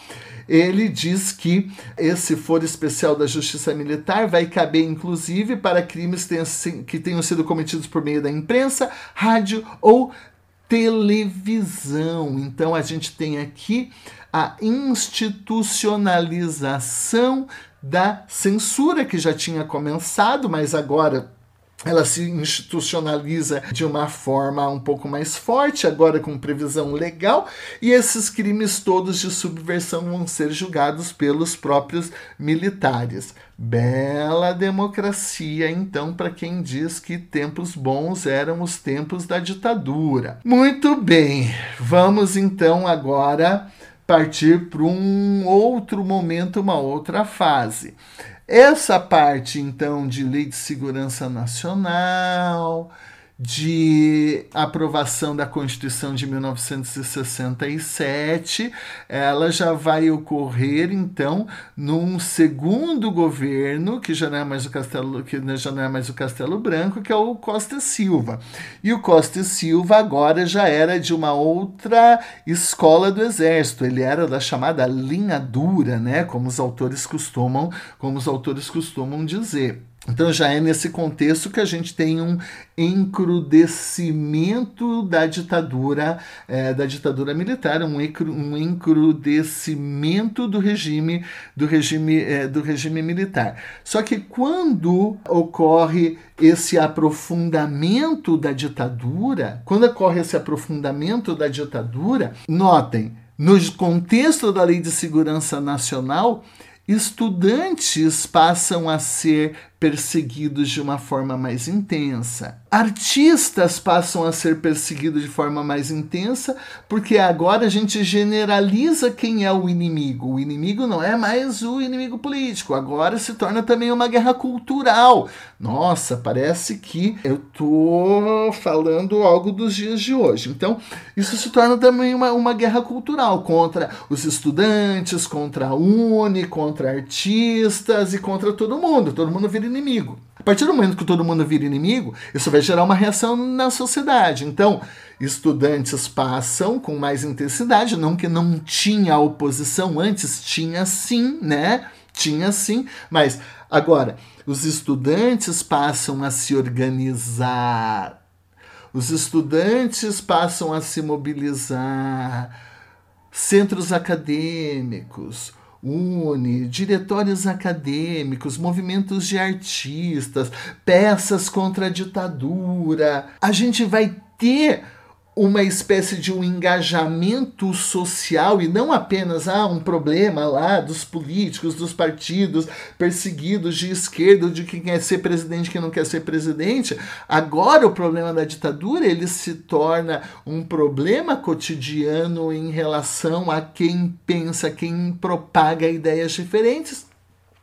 ele diz que esse foro especial da Justiça Militar vai caber inclusive para crimes que tenham sido cometidos por meio da imprensa, rádio ou televisão. Então a gente tem aqui a institucionalização da censura que já tinha começado, mas agora ela se institucionaliza de uma forma um pouco mais forte, agora com previsão legal, e esses crimes todos de subversão vão ser julgados pelos próprios militares. Bela democracia, então, para quem diz que tempos bons eram os tempos da ditadura. Muito bem, vamos então agora partir para um outro momento, uma outra fase. Essa parte, então, de lei de segurança nacional, de aprovação da Constituição de 1967, ela já vai ocorrer então num segundo governo que já não é mais o Castelo, que já não é mais o Castelo Branco, que é o Costa Silva. E o Costa Silva agora já era de uma outra escola do exército. Ele era da chamada linha dura, né, como os autores costumam, como os autores costumam dizer. Então já é nesse contexto que a gente tem um encrudecimento da ditadura é, da ditadura militar, um, um encrudecimento do regime do regime é, do regime militar. Só que quando ocorre esse aprofundamento da ditadura, quando ocorre esse aprofundamento da ditadura, notem no contexto da Lei de Segurança Nacional estudantes passam a ser perseguidos de uma forma mais intensa. Artistas passam a ser perseguidos de forma mais intensa, porque agora a gente generaliza quem é o inimigo. O inimigo não é mais o inimigo político, agora se torna também uma guerra cultural. Nossa, parece que eu tô falando algo dos dias de hoje. Então, isso se torna também uma, uma guerra cultural contra os estudantes, contra a Uni, contra artistas e contra todo mundo. Todo mundo vira inimigo. A partir do momento que todo mundo vira inimigo, isso vai gerar uma reação na sociedade. Então, estudantes passam com mais intensidade, não que não tinha oposição antes, tinha sim, né? Tinha sim, mas agora os estudantes passam a se organizar. Os estudantes passam a se mobilizar. Centros acadêmicos, une diretórios acadêmicos, movimentos de artistas, peças contra a ditadura. A gente vai ter uma espécie de um engajamento social e não apenas ah, um problema lá dos políticos, dos partidos perseguidos de esquerda, de quem quer ser presidente, quem não quer ser presidente. Agora o problema da ditadura ele se torna um problema cotidiano em relação a quem pensa, quem propaga ideias diferentes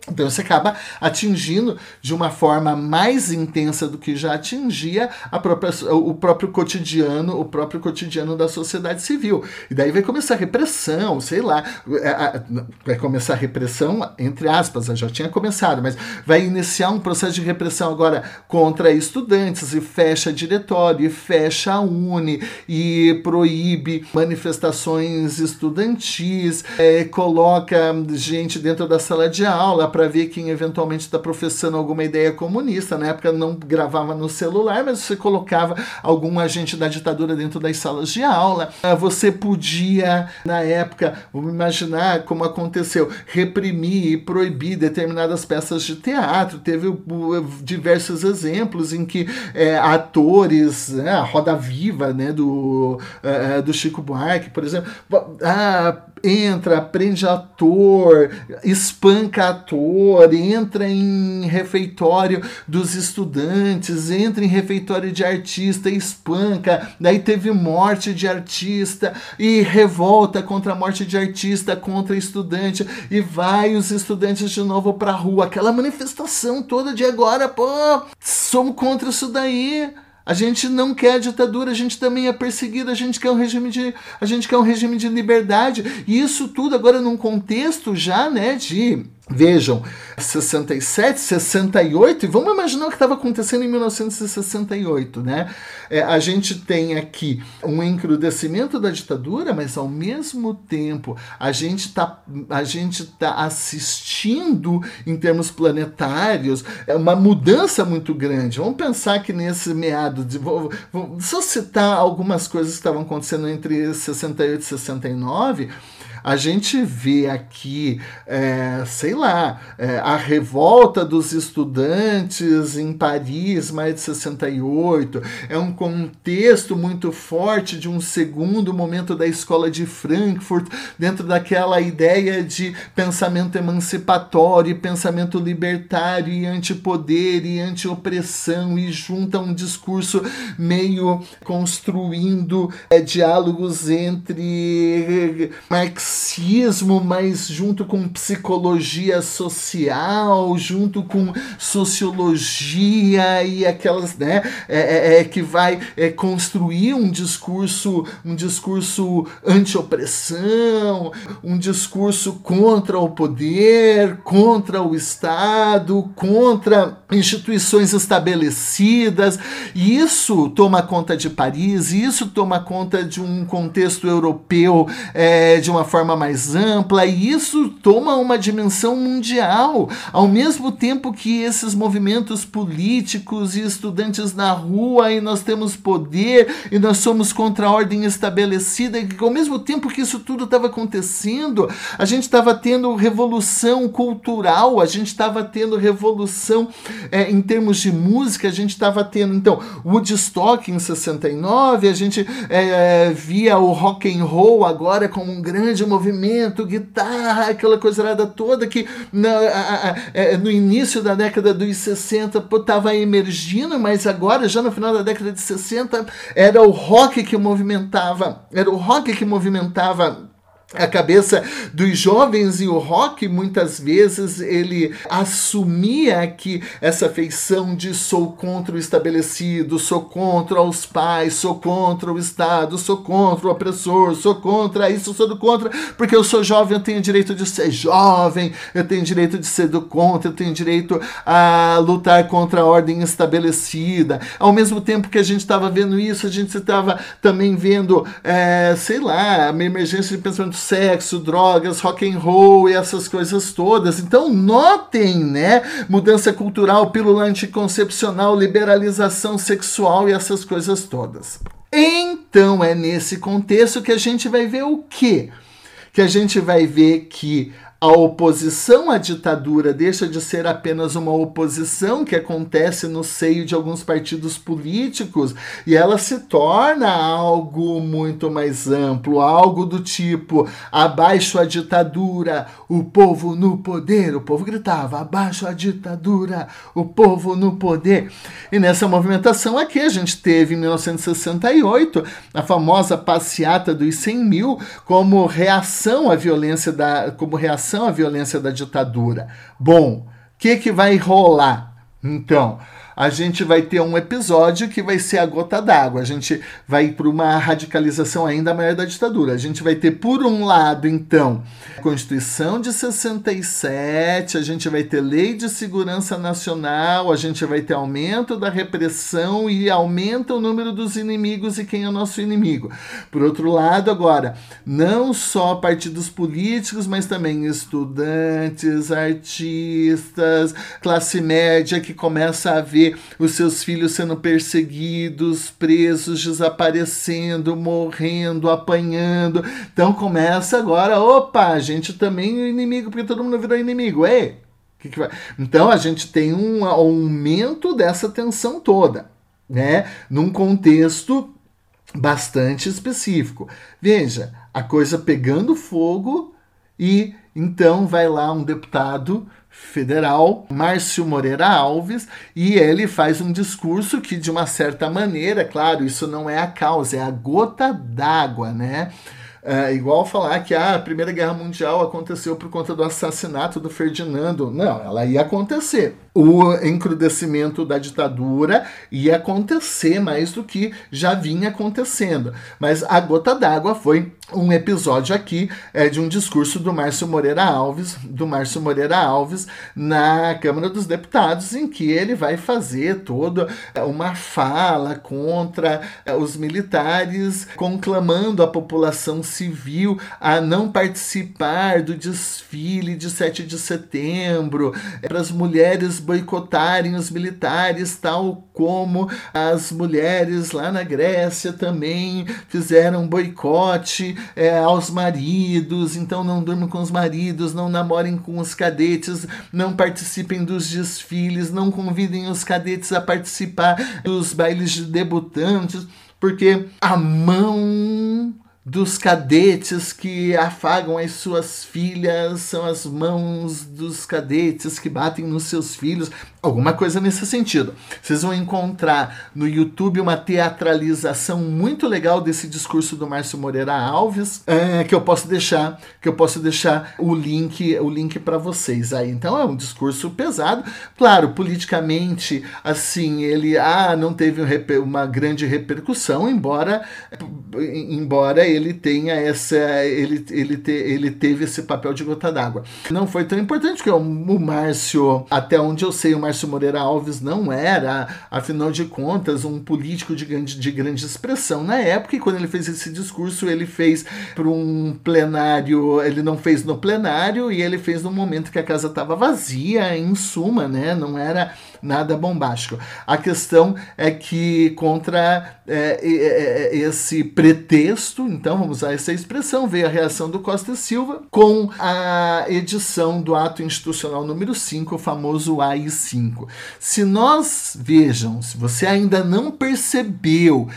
então você acaba atingindo de uma forma mais intensa do que já atingia própria, o próprio cotidiano, o próprio cotidiano da sociedade civil. E daí vai começar a repressão, sei lá, é, vai começar a repressão entre aspas, já tinha começado, mas vai iniciar um processo de repressão agora contra estudantes e fecha diretório, e fecha a Uni e proíbe manifestações estudantis, é, coloca gente dentro da sala de aula para ver quem eventualmente está professando alguma ideia comunista. Na época não gravava no celular, mas você colocava algum agente da ditadura dentro das salas de aula. Ah, você podia, na época, vamos imaginar como aconteceu, reprimir e proibir determinadas peças de teatro. Teve diversos exemplos em que é, atores, né, a roda viva né, do, é, do Chico Buarque, por exemplo, ah, entra, prende ator, espanca ator, entra em refeitório dos estudantes, entra em refeitório de artista, espanca, daí teve morte de artista e revolta contra a morte de artista, contra estudante. E vai os estudantes de novo pra rua, aquela manifestação toda de agora, pô, somos contra isso daí. A gente não quer ditadura, a gente também é perseguido, a gente quer um regime de, a gente quer um regime de liberdade. E isso tudo agora num contexto já, né, de Vejam, 67, 68, e vamos imaginar o que estava acontecendo em 1968, né? É, a gente tem aqui um encrudecimento da ditadura, mas ao mesmo tempo a gente está tá assistindo em termos planetários é uma mudança muito grande. Vamos pensar que nesse meado de vou, vou só citar algumas coisas que estavam acontecendo entre 68 e 69 a gente vê aqui, é, sei lá, é, a revolta dos estudantes em Paris, mais de 68, é um contexto muito forte de um segundo momento da escola de Frankfurt, dentro daquela ideia de pensamento emancipatório, pensamento libertário e antipoder e antiopressão, e junta um discurso meio construindo é, diálogos entre Marx marxismo, mas junto com psicologia social, junto com sociologia e aquelas, né, é, é, é que vai é, construir um discurso, um discurso anti-opressão, um discurso contra o poder, contra o Estado, contra instituições estabelecidas. E isso toma conta de Paris, isso toma conta de um contexto europeu é, de uma forma mais ampla, e isso toma uma dimensão mundial, ao mesmo tempo que esses movimentos políticos e estudantes na rua, e nós temos poder, e nós somos contra a ordem estabelecida, e ao mesmo tempo que isso tudo estava acontecendo, a gente estava tendo revolução cultural, a gente estava tendo revolução é, em termos de música, a gente estava tendo, então, Woodstock em 69, a gente é, via o rock and roll agora como um grande movimento, guitarra, aquela coisa toda que na, a, a, é, no início da década dos 60 estava emergindo, mas agora, já no final da década de 60, era o rock que movimentava, era o rock que movimentava a cabeça dos jovens e o rock muitas vezes ele assumia que essa feição de sou contra o estabelecido, sou contra os pais, sou contra o Estado, sou contra o opressor, sou contra isso, sou do contra, porque eu sou jovem, eu tenho direito de ser jovem, eu tenho direito de ser do contra, eu tenho direito a lutar contra a ordem estabelecida. Ao mesmo tempo que a gente estava vendo isso, a gente estava também vendo, é, sei lá, uma emergência de pensamento sexo, drogas, rock and roll e essas coisas todas. Então notem, né? Mudança cultural, pílula anticoncepcional, liberalização sexual e essas coisas todas. Então é nesse contexto que a gente vai ver o quê? Que a gente vai ver que a oposição à ditadura deixa de ser apenas uma oposição que acontece no seio de alguns partidos políticos e ela se torna algo muito mais amplo, algo do tipo abaixo a ditadura, o povo no poder. O povo gritava: abaixo a ditadura, o povo no poder. E nessa movimentação aqui a gente teve em 1968 a famosa passeata dos 100 mil como reação à violência da como reação reação à violência da ditadura. Bom, o que, que vai rolar? Então, a gente vai ter um episódio que vai ser a gota d'água. A gente vai para uma radicalização ainda maior da ditadura. A gente vai ter, por um lado, então, a Constituição de 67, a gente vai ter Lei de Segurança Nacional, a gente vai ter aumento da repressão e aumenta o número dos inimigos e quem é o nosso inimigo. Por outro lado, agora, não só partidos políticos, mas também estudantes, artistas, classe média que começa a ver os seus filhos sendo perseguidos, presos, desaparecendo, morrendo, apanhando. Então começa agora, opa, a gente também é inimigo, porque todo mundo virou inimigo. Ei, que que? Então a gente tem um aumento dessa tensão toda, né? Num contexto bastante específico. Veja, a coisa pegando fogo e então vai lá um deputado federal, Márcio Moreira Alves, e ele faz um discurso que, de uma certa maneira, claro, isso não é a causa, é a gota d'água, né? É igual falar que ah, a Primeira Guerra Mundial aconteceu por conta do assassinato do Ferdinando. Não, ela ia acontecer. O encrudecimento da ditadura ia acontecer mais do que já vinha acontecendo. Mas a gota d'água foi um episódio aqui é, de um discurso do Márcio Moreira Alves, do Márcio Moreira Alves na Câmara dos Deputados, em que ele vai fazer toda uma fala contra é, os militares, conclamando a população civil a não participar do desfile de 7 de setembro, é, para as mulheres boicotarem os militares, tal como as mulheres lá na Grécia também fizeram boicote é, aos maridos, então não durmam com os maridos, não namorem com os cadetes, não participem dos desfiles, não convidem os cadetes a participar dos bailes de debutantes, porque a mão dos cadetes que afagam as suas filhas, são as mãos dos cadetes que batem nos seus filhos, alguma coisa nesse sentido. Vocês vão encontrar no YouTube uma teatralização muito legal desse discurso do Márcio Moreira Alves, é, que eu posso deixar, que eu posso deixar o link, o link para vocês aí. Então é um discurso pesado, claro, politicamente, assim, ele ah, não teve uma grande repercussão, embora embora ele tenha essa. Ele, ele, te, ele teve esse papel de gota d'água. Não foi tão importante, porque o, o Márcio, até onde eu sei, o Márcio Moreira Alves não era, afinal de contas, um político de grande, de grande expressão na época, e quando ele fez esse discurso, ele fez para um plenário, ele não fez no plenário, e ele fez no momento que a casa estava vazia, em suma, né? Não era nada bombástico. A questão é que contra é, é, esse pretexto, então vamos usar essa expressão, veio a reação do Costa Silva com a edição do ato institucional número 5, o famoso AI5. Se nós, vejam, se você ainda não percebeu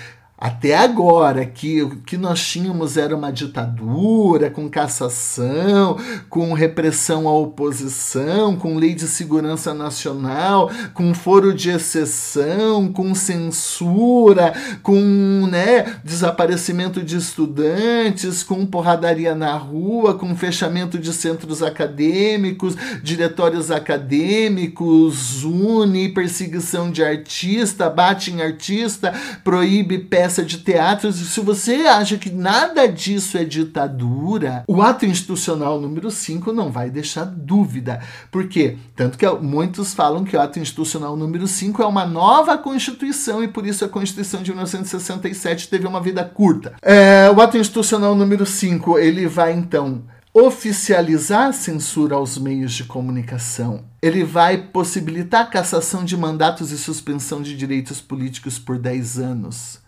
até agora, que o que nós tínhamos era uma ditadura, com cassação, com repressão à oposição, com lei de segurança nacional, com foro de exceção, com censura, com né, desaparecimento de estudantes, com porradaria na rua, com fechamento de centros acadêmicos, diretórios acadêmicos, une, perseguição de artista, bate em artista, proíbe peça peça de teatro, se você acha que nada disso é ditadura, o ato institucional número 5 não vai deixar dúvida. Por quê? Tanto que muitos falam que o ato institucional número 5 é uma nova Constituição e por isso a Constituição de 1967 teve uma vida curta. É, o ato institucional número 5, ele vai então oficializar a censura aos meios de comunicação. Ele vai possibilitar a cassação de mandatos e suspensão de direitos políticos por 10 anos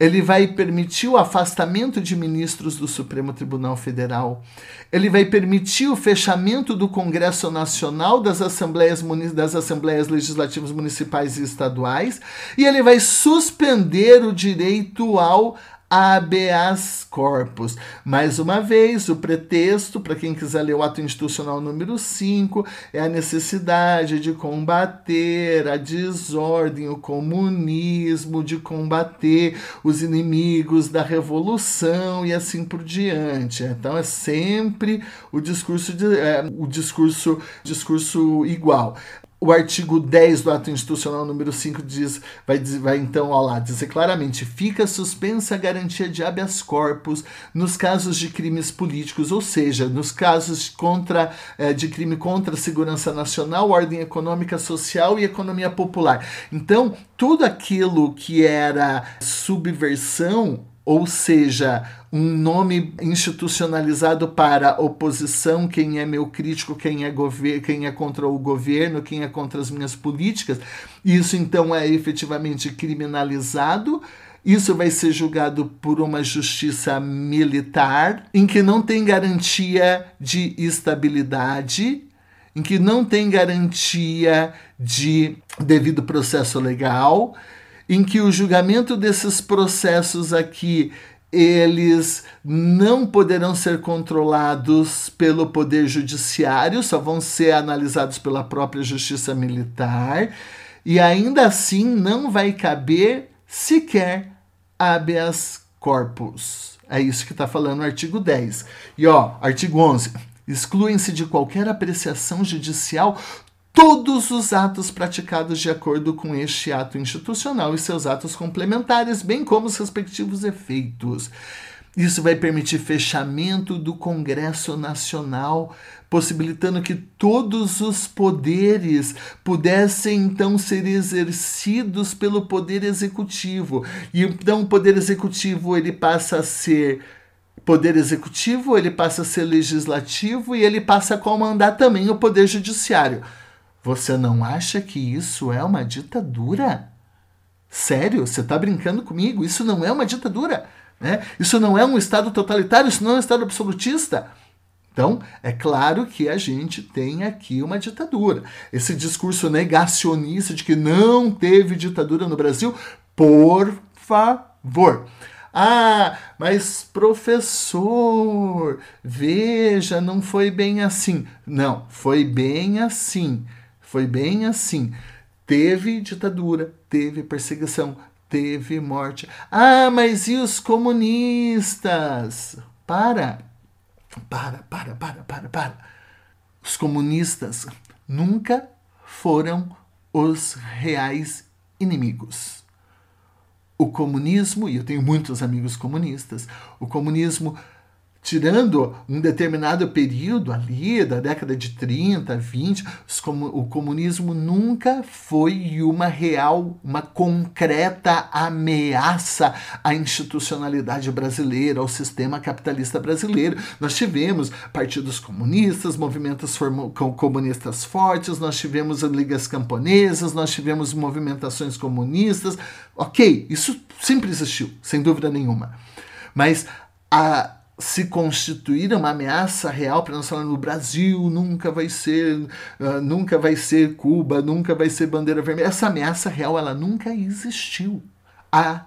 ele vai permitir o afastamento de ministros do Supremo Tribunal Federal, ele vai permitir o fechamento do Congresso Nacional, das assembleias, das assembleias legislativas municipais e estaduais, e ele vai suspender o direito ao habeas corpus. Mais uma vez, o pretexto, para quem quiser ler o ato institucional número 5, é a necessidade de combater a desordem, o comunismo, de combater os inimigos da revolução e assim por diante. Então é sempre o discurso de, é, o discurso discurso igual o artigo 10 do ato institucional número 5 diz, vai, vai então ó lá, dizer claramente, fica suspensa a garantia de habeas corpus nos casos de crimes políticos, ou seja, nos casos contra, eh, de crime contra a segurança nacional, ordem econômica, social e economia popular. Então, tudo aquilo que era subversão ou seja, um nome institucionalizado para oposição, quem é meu crítico, quem é, quem é contra o governo, quem é contra as minhas políticas. Isso então é efetivamente criminalizado. Isso vai ser julgado por uma justiça militar, em que não tem garantia de estabilidade, em que não tem garantia de devido processo legal em que o julgamento desses processos aqui eles não poderão ser controlados pelo poder judiciário, só vão ser analisados pela própria justiça militar, e ainda assim não vai caber sequer habeas corpus. É isso que está falando o artigo 10. E ó, artigo 11. Excluem-se de qualquer apreciação judicial todos os atos praticados de acordo com este ato institucional e seus atos complementares, bem como os respectivos efeitos. Isso vai permitir fechamento do Congresso Nacional, possibilitando que todos os poderes pudessem então ser exercidos pelo poder executivo. E então o poder executivo ele passa a ser poder executivo, ele passa a ser legislativo e ele passa a comandar também o poder judiciário. Você não acha que isso é uma ditadura? Sério? Você está brincando comigo? Isso não é uma ditadura. Né? Isso não é um Estado totalitário, isso não é um Estado absolutista. Então, é claro que a gente tem aqui uma ditadura. Esse discurso negacionista de que não teve ditadura no Brasil, por favor. Ah, mas professor, veja, não foi bem assim. Não, foi bem assim. Foi bem assim. Teve ditadura, teve perseguição, teve morte. Ah, mas e os comunistas? Para. Para, para, para, para, para. Os comunistas nunca foram os reais inimigos. O comunismo, e eu tenho muitos amigos comunistas, o comunismo tirando um determinado período ali, da década de 30, 20, o comunismo nunca foi uma real, uma concreta ameaça à institucionalidade brasileira, ao sistema capitalista brasileiro. Nós tivemos partidos comunistas, movimentos comunistas fortes, nós tivemos ligas camponesas, nós tivemos movimentações comunistas. Ok, isso sempre existiu, sem dúvida nenhuma. Mas a se constituir uma ameaça real para nós falar no Brasil nunca vai ser uh, nunca vai ser Cuba nunca vai ser bandeira vermelha. Essa ameaça real ela nunca existiu. A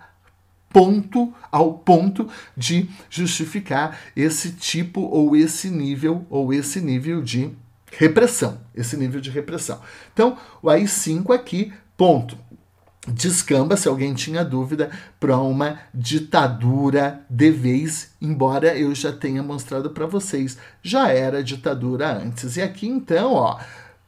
ponto ao ponto de justificar esse tipo ou esse nível ou esse nível de repressão esse nível de repressão. Então o AI5 aqui ponto descamba, se alguém tinha dúvida, para uma ditadura de vez, embora eu já tenha mostrado para vocês, já era ditadura antes. E aqui então, ó,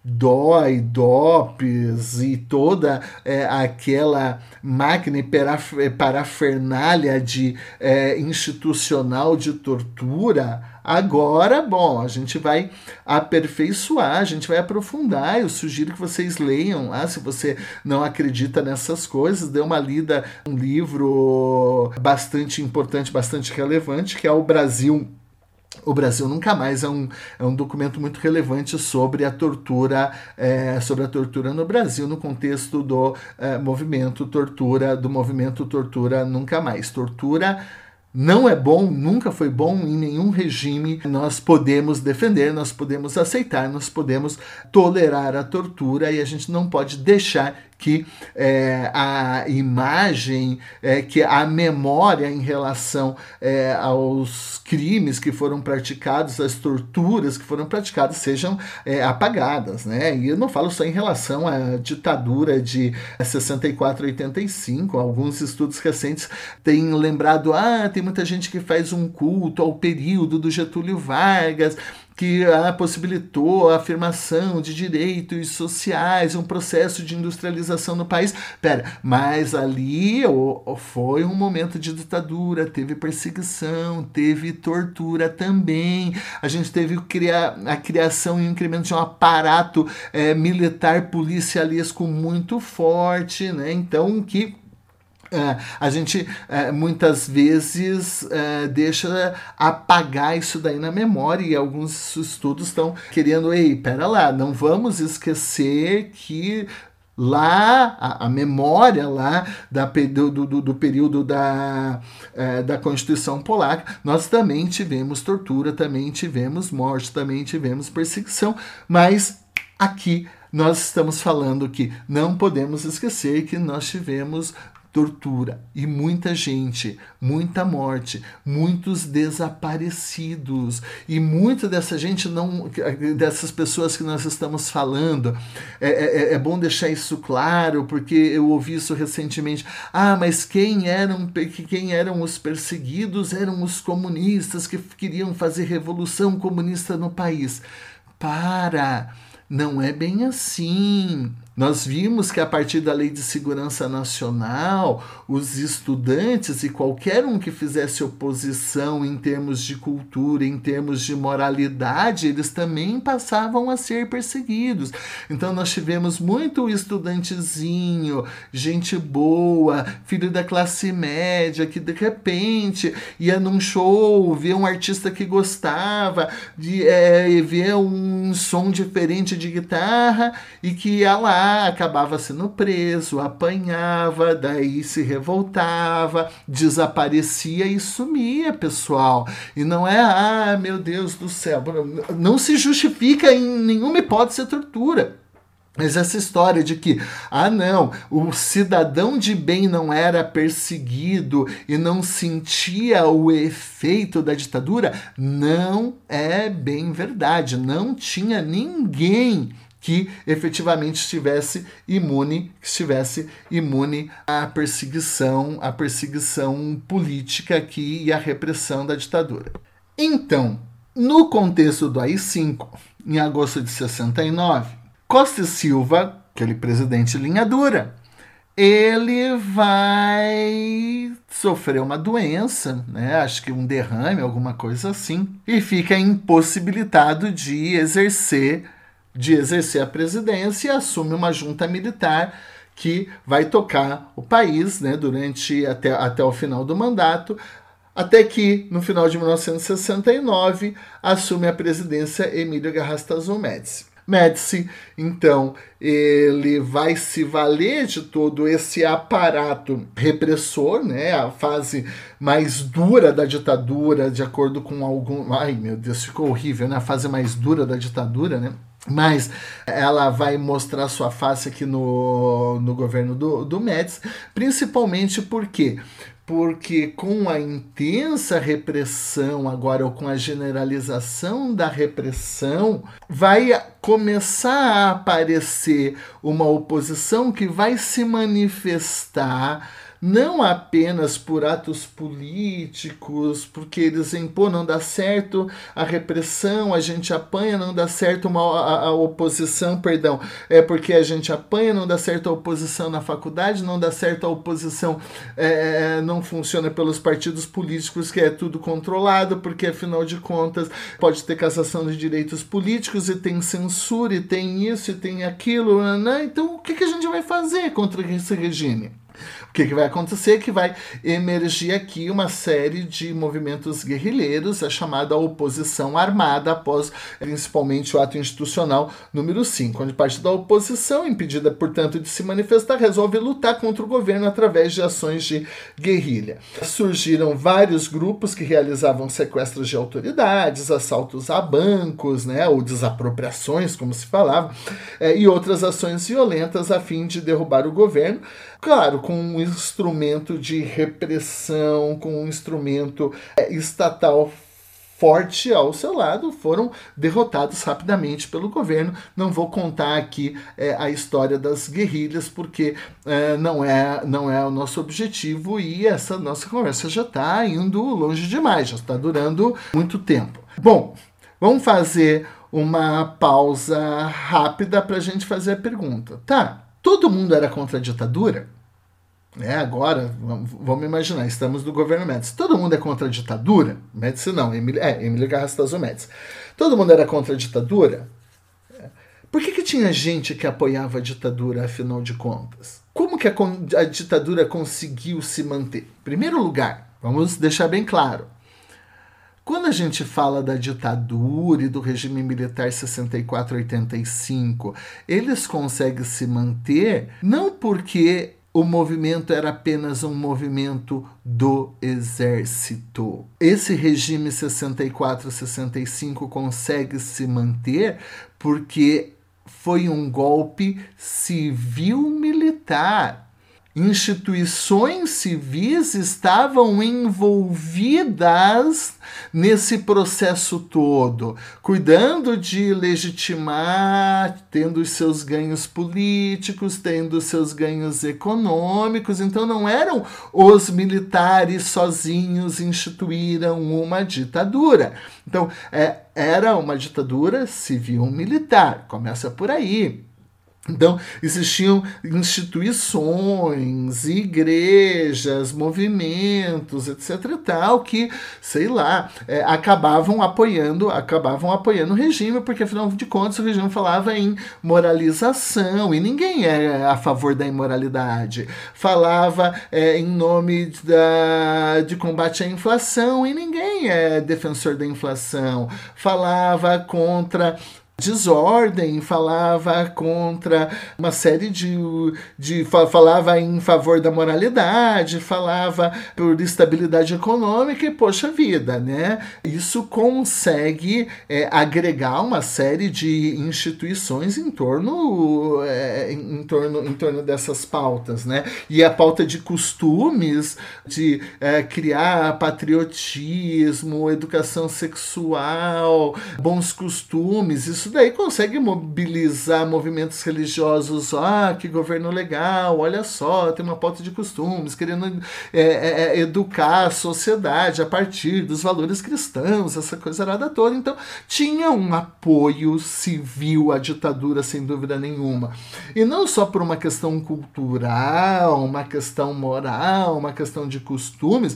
DOI, DOPS e toda é, aquela máquina e parafernália de, é, institucional de tortura, agora, bom, a gente vai aperfeiçoar, a gente vai aprofundar. Eu sugiro que vocês leiam, ah, se você não acredita nessas coisas, dê uma lida, um livro bastante importante, bastante relevante, que é o Brasil o Brasil Nunca Mais é um, é um documento muito relevante sobre a tortura é, sobre a tortura no Brasil no contexto do é, movimento tortura do movimento tortura nunca mais tortura não é bom, nunca foi bom em nenhum regime. Nós podemos defender, nós podemos aceitar, nós podemos tolerar a tortura e a gente não pode deixar que é, a imagem, é, que a memória em relação é, aos crimes que foram praticados, às torturas que foram praticadas, sejam é, apagadas. Né? E eu não falo só em relação à ditadura de 64 85, alguns estudos recentes têm lembrado, ah, tem muita gente que faz um culto ao período do Getúlio Vargas, que possibilitou a afirmação de direitos sociais, um processo de industrialização no país. Pera, mas ali foi um momento de ditadura, teve perseguição, teve tortura também. A gente teve a criação e o incremento de um aparato é, militar policialesco muito forte, né? Então, que é, a gente é, muitas vezes é, deixa apagar isso daí na memória e alguns estudos estão querendo, ei, pera lá, não vamos esquecer que lá a, a, memória lá da, do, do, do período da, é, da Constituição Polaca, nós também tivemos tortura, também tivemos morte, também tivemos perseguição, mas aqui nós estamos falando que não podemos esquecer que nós tivemos tortura e muita gente, muita morte, muitos desaparecidos e muita dessa gente não, dessas pessoas que nós estamos falando, é, é, é, é bom deixar isso claro porque eu ouvi isso recentemente. Ah, mas quem eram quem eram os perseguidos eram os comunistas que queriam fazer revolução comunista no país. Para, não é bem assim. Nós vimos que a partir da Lei de Segurança Nacional, os estudantes e qualquer um que fizesse oposição em termos de cultura, em termos de moralidade, eles também passavam a ser perseguidos. Então nós tivemos muito estudantezinho, gente boa, filho da classe média, que de repente ia num show, ver um artista que gostava, de é, ver um som diferente de guitarra e que ia lá acabava sendo preso, apanhava, daí se revoltava, desaparecia e sumia, pessoal. E não é, ah, meu Deus do céu, não se justifica em nenhuma hipótese a tortura. Mas essa história de que, ah, não, o cidadão de bem não era perseguido e não sentia o efeito da ditadura, não é bem verdade. Não tinha ninguém que efetivamente estivesse imune, estivesse imune à perseguição, à perseguição política aqui e à repressão da ditadura. Então, no contexto do AI-5, em agosto de 69, Costa e Silva, aquele presidente linha dura, ele vai sofrer uma doença, né? Acho que um derrame, alguma coisa assim, e fica impossibilitado de exercer de exercer a presidência e assume uma junta militar que vai tocar o país, né, durante até, até o final do mandato, até que no final de 1969 assume a presidência Emílio Garrastazu Médici. Médici, então, ele vai se valer de todo esse aparato repressor, né? A fase mais dura da ditadura, de acordo com algum. Ai, meu Deus, ficou horrível, né? A fase mais dura da ditadura, né? Mas ela vai mostrar sua face aqui no, no governo do, do Médici, principalmente porque porque com a intensa repressão agora ou com a generalização da repressão vai começar a aparecer uma oposição que vai se manifestar não apenas por atos políticos, porque eles impõem, não dá certo a repressão, a gente apanha, não dá certo uma, a, a, oposição, perdão, é porque a gente apanha, não dá certo a oposição na faculdade, não dá certo a oposição, é, é, não funciona pelos partidos políticos, que é tudo controlado, porque afinal de contas pode ter cassação de direitos políticos e tem censura e tem isso e tem aquilo, né? então o que, que a gente vai fazer contra esse regime? Que, que vai acontecer? Que vai emergir aqui uma série de movimentos guerrilheiros, a chamada oposição armada, após principalmente o ato institucional número 5, onde parte da oposição, impedida, portanto, de se manifestar, resolve lutar contra o governo através de ações de guerrilha. Surgiram vários grupos que realizavam sequestros de autoridades, assaltos a bancos, né, ou desapropriações, como se falava, é, e outras ações violentas a fim de derrubar o governo. Claro, com um instrumento de repressão, com um instrumento é, estatal forte ao seu lado, foram derrotados rapidamente pelo governo. Não vou contar aqui é, a história das guerrilhas, porque é, não, é, não é o nosso objetivo e essa nossa conversa já está indo longe demais, já está durando muito tempo. Bom, vamos fazer uma pausa rápida para a gente fazer a pergunta. Tá, todo mundo era contra a ditadura? É, agora, vamos imaginar, estamos no governo Médici. Todo mundo é contra a ditadura? Médici não, é, Emílio Garrastazu Médici. Todo mundo era contra a ditadura? É. Por que, que tinha gente que apoiava a ditadura, afinal de contas? Como que a, a ditadura conseguiu se manter? Primeiro lugar, vamos deixar bem claro. Quando a gente fala da ditadura e do regime militar 64-85, eles conseguem se manter não porque o movimento era apenas um movimento do exército. Esse regime 64-65 consegue se manter porque foi um golpe civil-militar instituições civis estavam envolvidas nesse processo todo, cuidando de legitimar, tendo os seus ganhos políticos, tendo os seus ganhos econômicos. Então não eram os militares sozinhos instituíram uma ditadura. Então é, era uma ditadura civil-militar. Começa por aí. Então, existiam instituições, igrejas, movimentos, etc tal, que, sei lá, é, acabavam apoiando, acabavam apoiando o regime, porque afinal de contas o regime falava em moralização, e ninguém é a favor da imoralidade. Falava é, em nome da, de combate à inflação, e ninguém é defensor da inflação. Falava contra desordem, falava contra uma série de, de falava em favor da moralidade, falava por estabilidade econômica e poxa vida, né? Isso consegue é, agregar uma série de instituições em torno, é, em torno em torno dessas pautas, né? E a pauta de costumes, de é, criar patriotismo, educação sexual, bons costumes, isso isso daí consegue mobilizar movimentos religiosos. Ah, que governo legal, olha só, tem uma pauta de costumes, querendo é, é, é educar a sociedade a partir dos valores cristãos, essa coisa arada toda. Então, tinha um apoio civil à ditadura, sem dúvida nenhuma. E não só por uma questão cultural, uma questão moral, uma questão de costumes,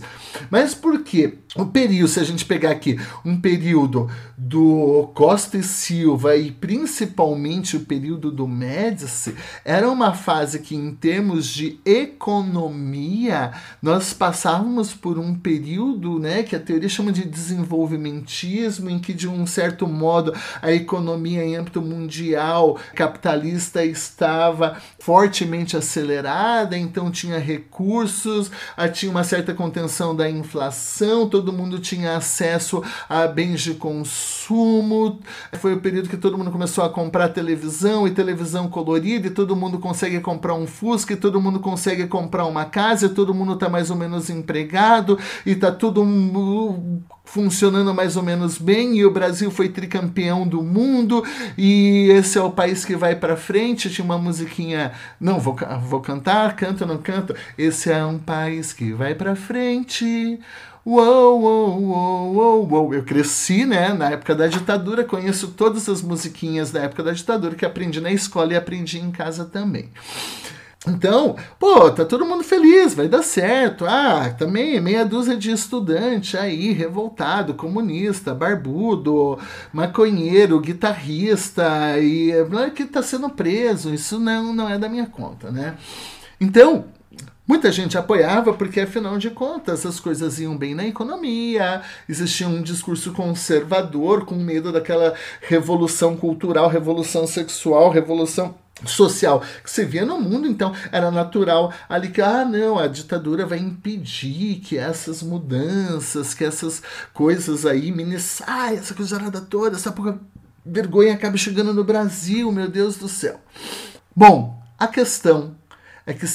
mas porque o período, se a gente pegar aqui um período do Costa e Silva, Silva e principalmente o período do Médici era uma fase que, em termos de economia, nós passávamos por um período né, que a teoria chama de desenvolvimentismo, em que, de um certo modo, a economia em âmbito mundial capitalista estava fortemente acelerada, então tinha recursos, tinha uma certa contenção da inflação, todo mundo tinha acesso a bens de consumo. Foi o período que todo mundo começou a comprar televisão e televisão colorida, e todo mundo consegue comprar um Fusca, e todo mundo consegue comprar uma casa, e todo mundo está mais ou menos empregado, e está tudo funcionando mais ou menos bem e o Brasil foi tricampeão do mundo e esse é o país que vai para frente. Tinha uma musiquinha, não vou, vou cantar, canto não canto. Esse é um país que vai para frente. Uou, uou, uou, uou, uou. Eu cresci, né, na época da ditadura, conheço todas as musiquinhas da época da ditadura que aprendi na escola e aprendi em casa também. Então, pô, tá todo mundo feliz, vai dar certo. Ah, também meia dúzia de estudante aí, revoltado, comunista, barbudo, maconheiro, guitarrista e que tá sendo preso. Isso não, não é da minha conta, né? Então, Muita gente apoiava porque, afinal de contas, as coisas iam bem na economia, existia um discurso conservador com medo daquela revolução cultural, revolução sexual, revolução social que se via no mundo, então era natural ali que, ah, não, a ditadura vai impedir que essas mudanças, que essas coisas aí, mini essa coisa toda, essa pouca vergonha acabe chegando no Brasil, meu Deus do céu. Bom, a questão é que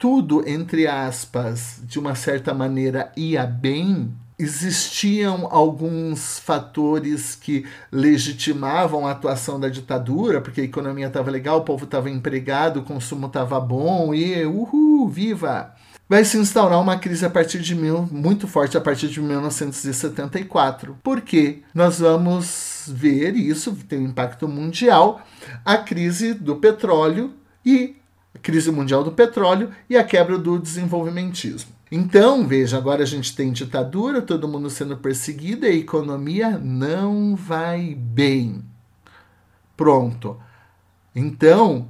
tudo, entre aspas, de uma certa maneira ia bem, existiam alguns fatores que legitimavam a atuação da ditadura, porque a economia estava legal, o povo estava empregado, o consumo estava bom e uhul, viva! Vai se instaurar uma crise a partir de mil, muito forte a partir de 1974. Porque nós vamos ver isso, tem um impacto mundial, a crise do petróleo e crise mundial do petróleo e a quebra do desenvolvimentismo. Então, veja, agora a gente tem ditadura, todo mundo sendo perseguido e a economia não vai bem. Pronto. Então,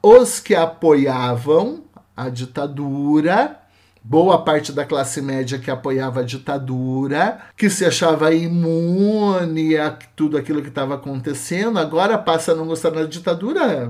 os que apoiavam a ditadura, boa parte da classe média que apoiava a ditadura, que se achava imune a tudo aquilo que estava acontecendo, agora passa a não gostar da ditadura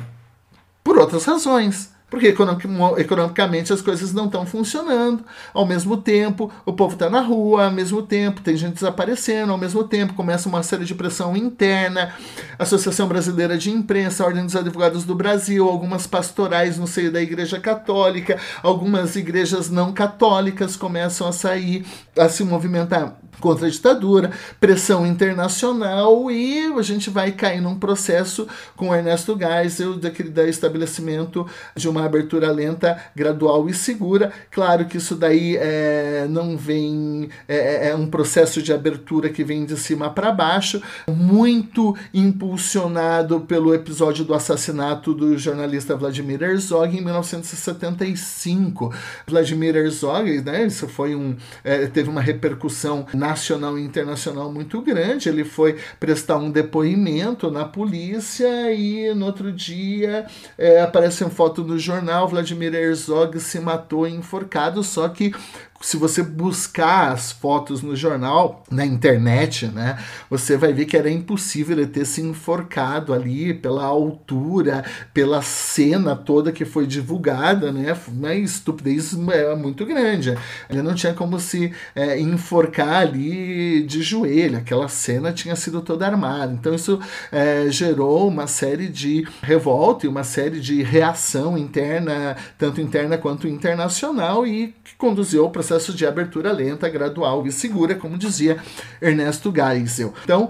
por outras razões. Porque economicamente as coisas não estão funcionando. Ao mesmo tempo, o povo está na rua, ao mesmo tempo, tem gente desaparecendo, ao mesmo tempo, começa uma série de pressão interna. Associação Brasileira de Imprensa, Ordem dos Advogados do Brasil, algumas pastorais no seio da Igreja Católica, algumas igrejas não católicas começam a sair, a se movimentar contra a ditadura, pressão internacional e a gente vai cair num processo com Ernesto Geisel daquele da estabelecimento de uma abertura lenta, gradual e segura. Claro que isso daí é, não vem é, é, é um processo de abertura que vem de cima para baixo, muito impulsionado pelo episódio do assassinato do jornalista Vladimir Herzog em 1975. Vladimir Herzog, né, isso foi um é, teve uma repercussão na nacional e internacional muito grande. Ele foi prestar um depoimento na polícia e no outro dia é, aparece uma foto no jornal: Vladimir Herzog se matou enforcado. Só que se você buscar as fotos no jornal, na internet, né, você vai ver que era impossível ele ter se enforcado ali pela altura, pela cena toda que foi divulgada, né, uma estupidez é muito grande. Ele não tinha como se é, enforcar ali de joelho, aquela cena tinha sido toda armada. Então isso é, gerou uma série de revolta e uma série de reação interna, tanto interna quanto internacional, e que conduziu ao processo de abertura lenta, gradual e segura, como dizia Ernesto Geisel. Então,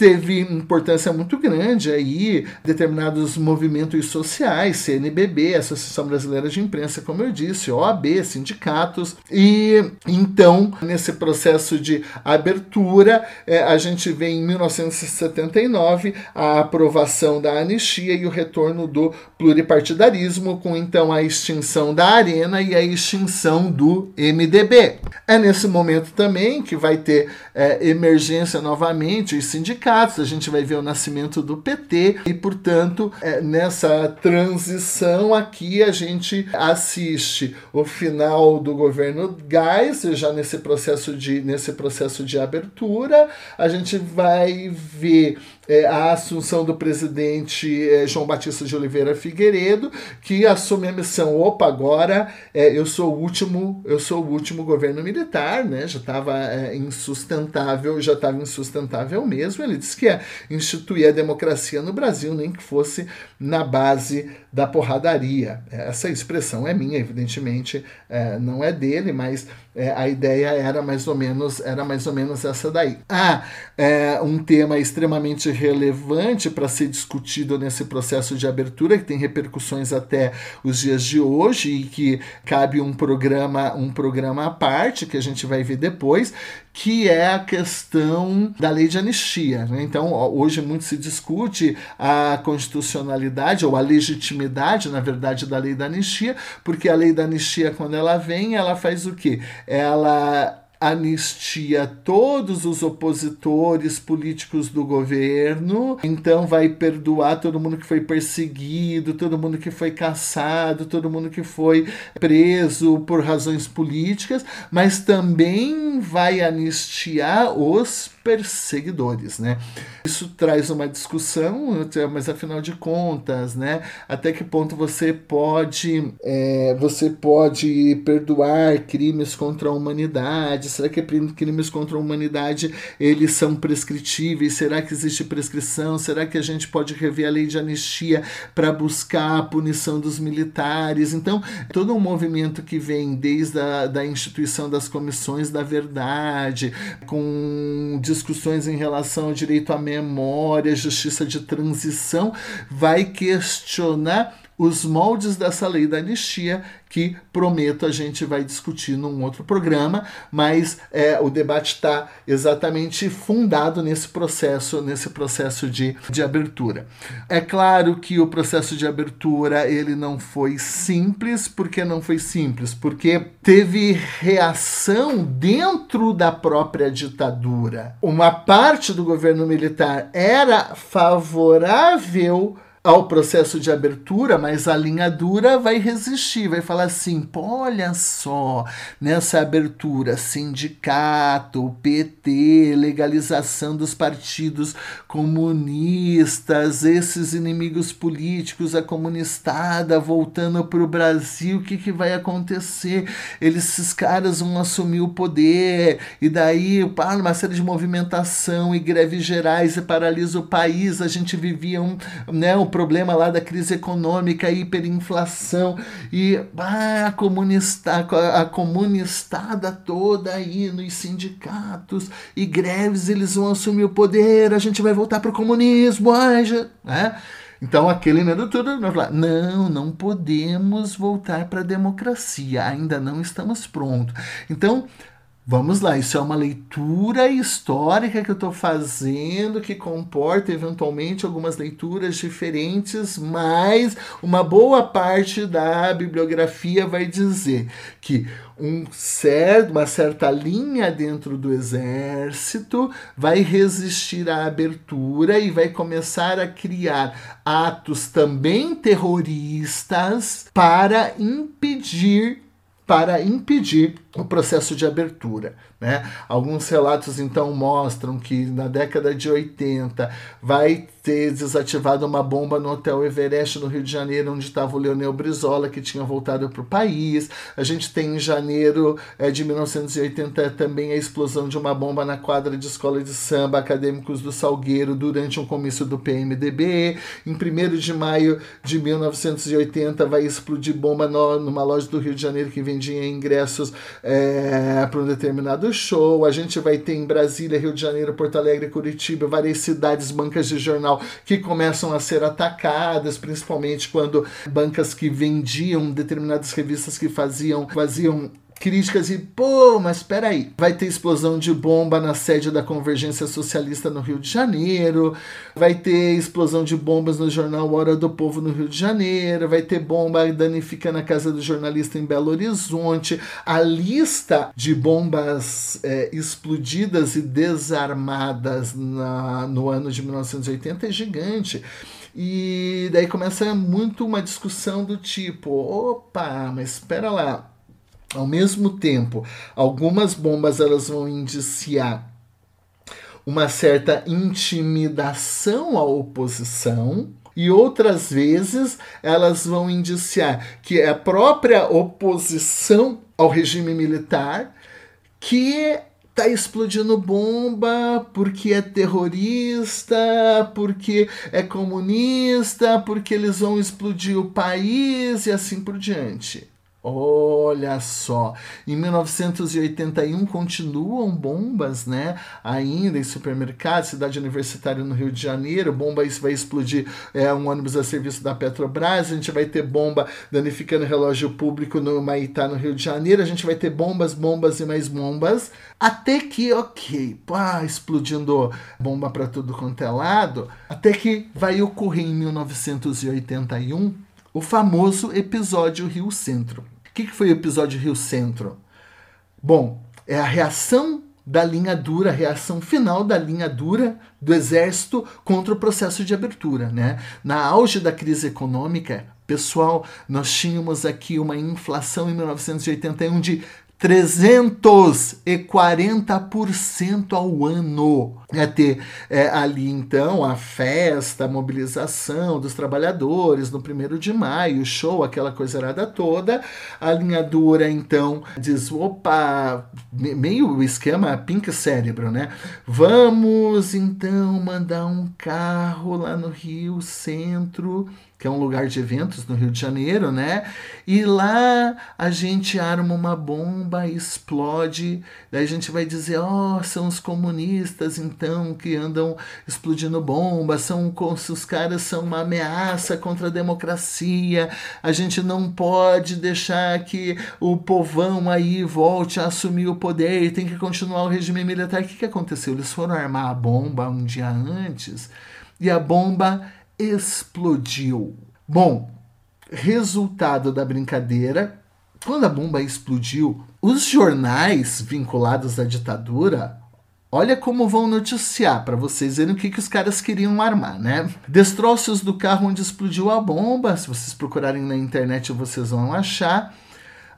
teve importância muito grande aí determinados movimentos sociais, CNBB, Associação Brasileira de Imprensa, como eu disse, OAB, sindicatos, e então nesse processo de abertura é, a gente vê em 1979 a aprovação da anistia e o retorno do pluripartidarismo, com então a extinção da Arena e a extinção do MDB. É nesse momento também que vai ter é, emergência novamente os sindicatos sindicatos, a gente vai ver o nascimento do PT e, portanto, é, nessa transição aqui a gente assiste o final do governo Geisel, já nesse processo de, nesse processo de abertura, a gente vai ver é, a assunção do presidente é, João Batista de Oliveira Figueiredo, que assume a missão, opa, agora é, eu sou o último, eu sou o último governo militar, né? Já estava é, insustentável, já estava insustentável mesmo. Ele disse que ia instituir a democracia no Brasil, nem que fosse na base da porradaria. Essa expressão é minha, evidentemente, é, não é dele, mas é, a ideia era mais ou menos era mais ou menos essa daí. Ah, é, um tema extremamente relevante para ser discutido nesse processo de abertura que tem repercussões até os dias de hoje e que cabe um programa um programa à parte que a gente vai ver depois, que é a questão da lei de anistia. Né? Então, hoje muito se discute a constitucionalidade ou a legitimidade, na verdade, da lei da anistia, porque a lei da anistia, quando ela vem, ela faz o quê? Ela anistia todos os opositores políticos do governo, então vai perdoar todo mundo que foi perseguido, todo mundo que foi caçado, todo mundo que foi preso por razões políticas, mas também vai anistiar os perseguidores, né? Isso traz uma discussão, mas afinal de contas, né? Até que ponto você pode, é, você pode perdoar crimes contra a humanidade? Será que crimes contra a humanidade eles são prescritíveis? Será que existe prescrição? Será que a gente pode rever a lei de anistia para buscar a punição dos militares? Então, todo um movimento que vem desde a da instituição das comissões da verdade, com discussões em relação ao direito à memória, justiça de transição, vai questionar os moldes dessa lei da anistia, que prometo a gente vai discutir num outro programa, mas é, o debate está exatamente fundado nesse processo, nesse processo de, de abertura. É claro que o processo de abertura ele não foi simples, porque não foi simples, porque teve reação dentro da própria ditadura. Uma parte do governo militar era favorável ao processo de abertura, mas a linha dura vai resistir, vai falar assim: olha só, nessa abertura, sindicato, PT, legalização dos partidos comunistas, esses inimigos políticos, a comunistada voltando para o Brasil, o que, que vai acontecer? Eles, esses caras vão assumir o poder, e daí, pá, uma série de movimentação e greves gerais e paralisa o país. A gente vivia um, né, um problema lá da crise econômica, hiperinflação e ah, a, comunista, a comunistada toda aí nos sindicatos e greves, eles vão assumir o poder, a gente vai voltar para o comunismo, ai, já, né? Então aquele né, tudo não, não podemos voltar para a democracia, ainda não estamos prontos. Então Vamos lá, isso é uma leitura histórica que eu estou fazendo, que comporta eventualmente algumas leituras diferentes, mas uma boa parte da bibliografia vai dizer que um certo, uma certa linha dentro do exército vai resistir à abertura e vai começar a criar atos também terroristas para impedir para impedir o processo de abertura. Né? Alguns relatos então mostram que na década de 80 vai ter desativado uma bomba no Hotel Everest no Rio de Janeiro, onde estava o Leonel Brizola, que tinha voltado para o país. A gente tem em janeiro é, de 1980 também a explosão de uma bomba na quadra de escola de samba Acadêmicos do Salgueiro durante um comício do PMDB. Em 1 de maio de 1980 vai explodir bomba no, numa loja do Rio de Janeiro que vendia ingressos é, para um determinado show. A gente vai ter em Brasília, Rio de Janeiro, Porto Alegre, Curitiba, várias cidades, bancas de jornal que começam a ser atacadas, principalmente quando bancas que vendiam determinadas revistas que faziam, faziam críticas e, pô, mas espera aí, vai ter explosão de bomba na sede da Convergência Socialista no Rio de Janeiro, vai ter explosão de bombas no jornal Hora do Povo no Rio de Janeiro, vai ter bomba danificando a casa do jornalista em Belo Horizonte. A lista de bombas é, explodidas e desarmadas na, no ano de 1980 é gigante. E daí começa muito uma discussão do tipo: opa, mas espera lá, ao mesmo tempo, algumas bombas elas vão indiciar uma certa intimidação à oposição e outras vezes elas vão indiciar que é a própria oposição ao regime militar que tá explodindo bomba porque é terrorista, porque é comunista, porque eles vão explodir o país e assim por diante. Olha só, em 1981 continuam bombas, né? Ainda em supermercados, cidade universitária no Rio de Janeiro, bomba isso vai explodir é, um ônibus a serviço da Petrobras, a gente vai ter bomba danificando relógio público no Maitá, no Rio de Janeiro, a gente vai ter bombas, bombas e mais bombas, até que, ok, pá, explodindo bomba para tudo quanto é lado, até que vai ocorrer em 1981 o famoso episódio Rio Centro. O que, que foi o episódio Rio Centro? Bom, é a reação da linha dura, a reação final da linha dura do exército contra o processo de abertura, né? Na auge da crise econômica, pessoal, nós tínhamos aqui uma inflação em 1981 de 340% ao ano. É ter é, ali então a festa, a mobilização dos trabalhadores no primeiro de maio, show, aquela coisa toda. A linha dura então diz: opa, meio esquema pink cérebro, né? Vamos então mandar um carro lá no Rio Centro que é um lugar de eventos no Rio de Janeiro, né? E lá a gente arma uma bomba, explode, daí a gente vai dizer, ó, oh, são os comunistas então que andam explodindo bombas, são os caras são uma ameaça contra a democracia. A gente não pode deixar que o povão aí volte a assumir o poder, tem que continuar o regime militar. O que, que aconteceu? Eles foram armar a bomba um dia antes e a bomba explodiu. Bom, resultado da brincadeira, quando a bomba explodiu, os jornais vinculados à ditadura Olha como vão noticiar para vocês verem o que, que os caras queriam armar, né? Destroços do carro onde explodiu a bomba. Se vocês procurarem na internet, vocês vão achar.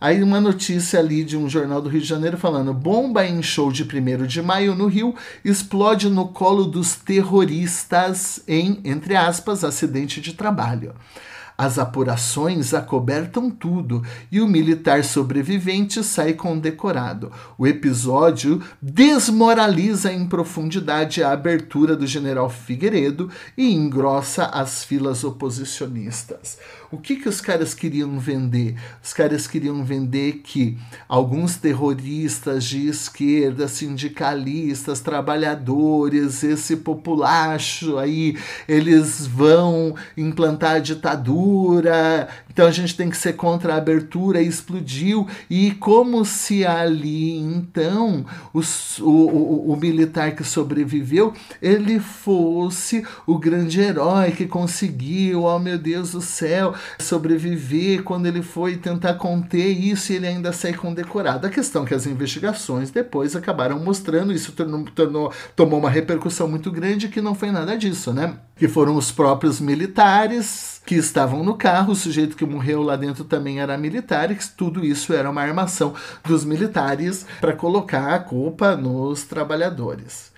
Aí uma notícia ali de um jornal do Rio de Janeiro falando: bomba em show de 1 de maio no Rio explode no colo dos terroristas em, entre aspas, acidente de trabalho. As apurações acobertam tudo e o militar sobrevivente sai condecorado. O episódio desmoraliza em profundidade a abertura do general Figueiredo e engrossa as filas oposicionistas. O que, que os caras queriam vender? Os caras queriam vender que alguns terroristas de esquerda, sindicalistas, trabalhadores, esse populacho aí, eles vão implantar a ditadura, então a gente tem que ser contra a abertura, e explodiu, e como se ali, então, o, o, o militar que sobreviveu, ele fosse o grande herói que conseguiu, oh meu Deus do céu, sobreviver quando ele foi tentar conter isso e ele ainda sai condecorado. A questão é que as investigações depois acabaram mostrando isso, tornou, tomou uma repercussão muito grande que não foi nada disso, né? Que foram os próprios militares que estavam no carro, o sujeito que morreu lá dentro também era militar e que tudo isso era uma armação dos militares para colocar a culpa nos trabalhadores.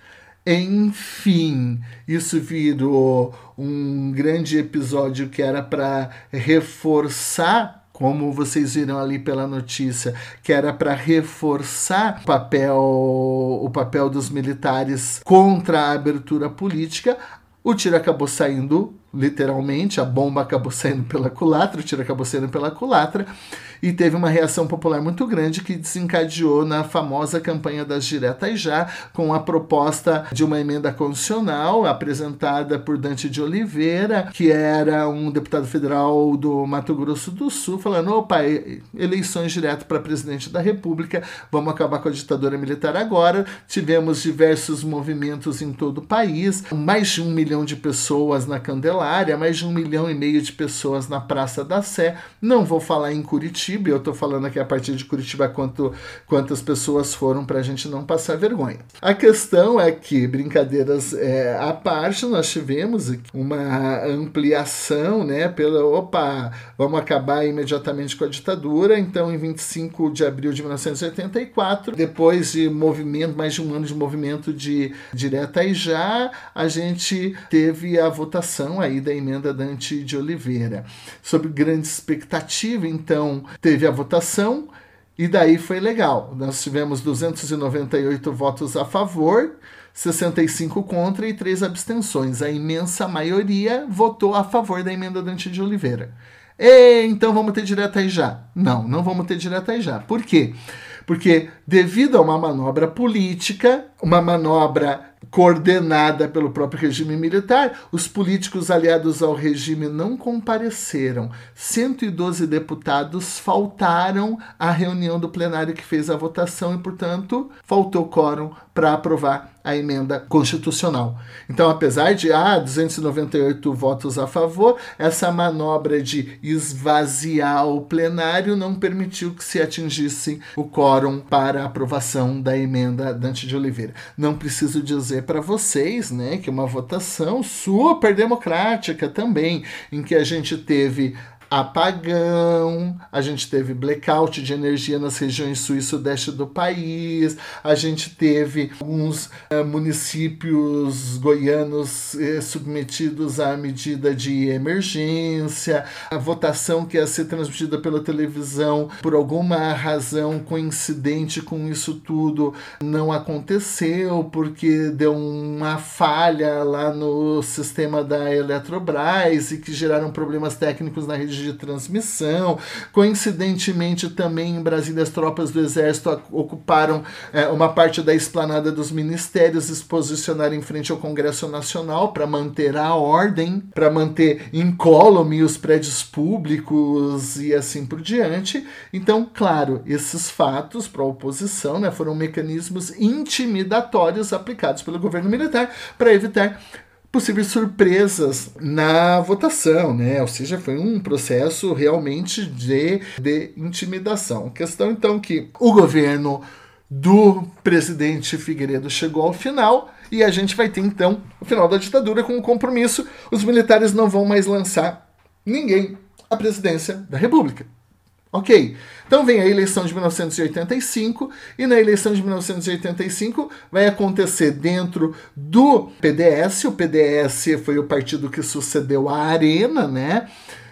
Enfim, isso virou um grande episódio que era para reforçar como vocês viram ali pela notícia, que era para reforçar o papel, o papel dos militares contra a abertura política, o tiro acabou saindo literalmente, a bomba acabou saindo pela culatra, o tiro acabou saindo pela culatra, e teve uma reação popular muito grande que desencadeou na famosa campanha das diretas já, com a proposta de uma emenda constitucional apresentada por Dante de Oliveira, que era um deputado federal do Mato Grosso do Sul, falando: opa, eleições diretas para presidente da República, vamos acabar com a ditadura militar agora. Tivemos diversos movimentos em todo o país, mais de um milhão de pessoas na Candelária, mais de um milhão e meio de pessoas na Praça da Sé. Não vou falar em Curitiba eu estou falando aqui a partir de Curitiba quanto, quantas pessoas foram para a gente não passar vergonha. A questão é que, brincadeiras é, à parte, nós tivemos uma ampliação, né, pela, opa, vamos acabar imediatamente com a ditadura, então em 25 de abril de 1984, depois de movimento, mais de um ano de movimento de direta e já, a gente teve a votação aí da emenda Dante de Oliveira. Sob grande expectativa, então, teve a votação e daí foi legal. Nós tivemos 298 votos a favor, 65 contra e 3 abstenções. A imensa maioria votou a favor da emenda Dante de Oliveira. E, então vamos ter direto aí já. Não, não vamos ter direto aí já. Por quê? Porque devido a uma manobra política, uma manobra coordenada pelo próprio regime militar, os políticos aliados ao regime não compareceram. 112 deputados faltaram à reunião do plenário que fez a votação e, portanto, faltou quórum para aprovar a emenda constitucional. Então, apesar de ah, 298 votos a favor, essa manobra de esvaziar o plenário não permitiu que se atingisse o quórum para aprovação da emenda Dante de Oliveira. Não preciso dizer para vocês, né, que uma votação super democrática também, em que a gente teve apagão, a gente teve blackout de energia nas regiões sul e sudeste do país, a gente teve alguns uh, municípios goianos uh, submetidos à medida de emergência, a votação que ia ser transmitida pela televisão por alguma razão coincidente com isso tudo não aconteceu porque deu uma falha lá no sistema da Eletrobras e que geraram problemas técnicos na rede de transmissão. Coincidentemente, também em Brasília, as tropas do Exército ocuparam é, uma parte da esplanada dos ministérios e se posicionaram em frente ao Congresso Nacional para manter a ordem, para manter incólume os prédios públicos e assim por diante. Então, claro, esses fatos para a oposição né, foram mecanismos intimidatórios aplicados pelo governo militar para evitar possíveis surpresas na votação, né? Ou seja, foi um processo realmente de, de intimidação. Questão então que o governo do presidente Figueiredo chegou ao final e a gente vai ter então o final da ditadura com um compromisso: os militares não vão mais lançar ninguém à presidência da República. Ok. Então vem a eleição de 1985 e na eleição de 1985 vai acontecer dentro do PDS. O PDS foi o partido que sucedeu a Arena, né?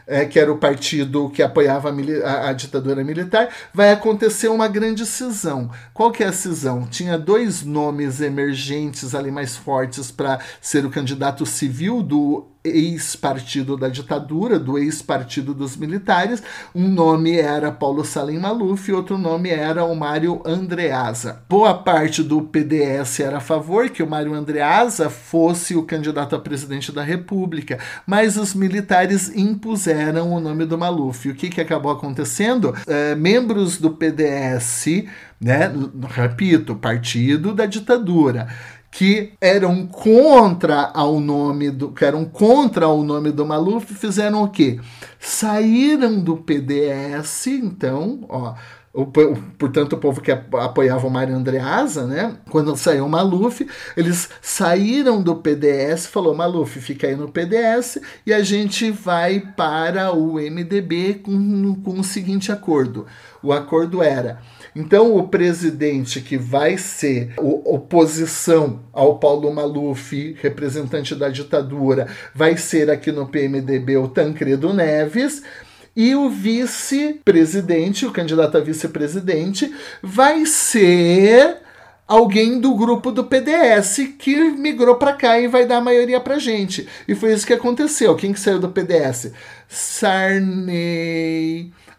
É, que era o partido que apoiava a, a, a, ditadura militar, vai acontecer uma grande cisão. Qual que é a cisão? Tinha dois nomes emergentes ali mais fortes para ser o candidato civil do ex-partido da ditadura, do ex-partido dos militares. Um nome era Paulo Salim Maluf e outro nome era o Mário Andreasa. Boa parte do PDS era a favor que o Mário Andreasa fosse o candidato a presidente da República, mas os militares impuseram o nome do Maluf. E o que, que acabou acontecendo? É, membros do PDS, né, repito, partido da ditadura, que eram contra ao nome do que eram contra o nome do Maluf fizeram o quê? Saíram do PDS, então, ó, o, portanto, o povo que apoiava o Mário Andreasa, né? Quando saiu o Maluf, eles saíram do PDS, falou, Maluf, fica aí no PDS e a gente vai para o MDB com, com o seguinte acordo. O acordo era, então o presidente que vai ser oposição ao Paulo Maluf, representante da ditadura, vai ser aqui no PMDB o Tancredo Neves, e o vice-presidente, o candidato a vice-presidente, vai ser alguém do grupo do PDS que migrou para cá e vai dar a maioria para gente. E foi isso que aconteceu. Quem que saiu do PDS? Sarney,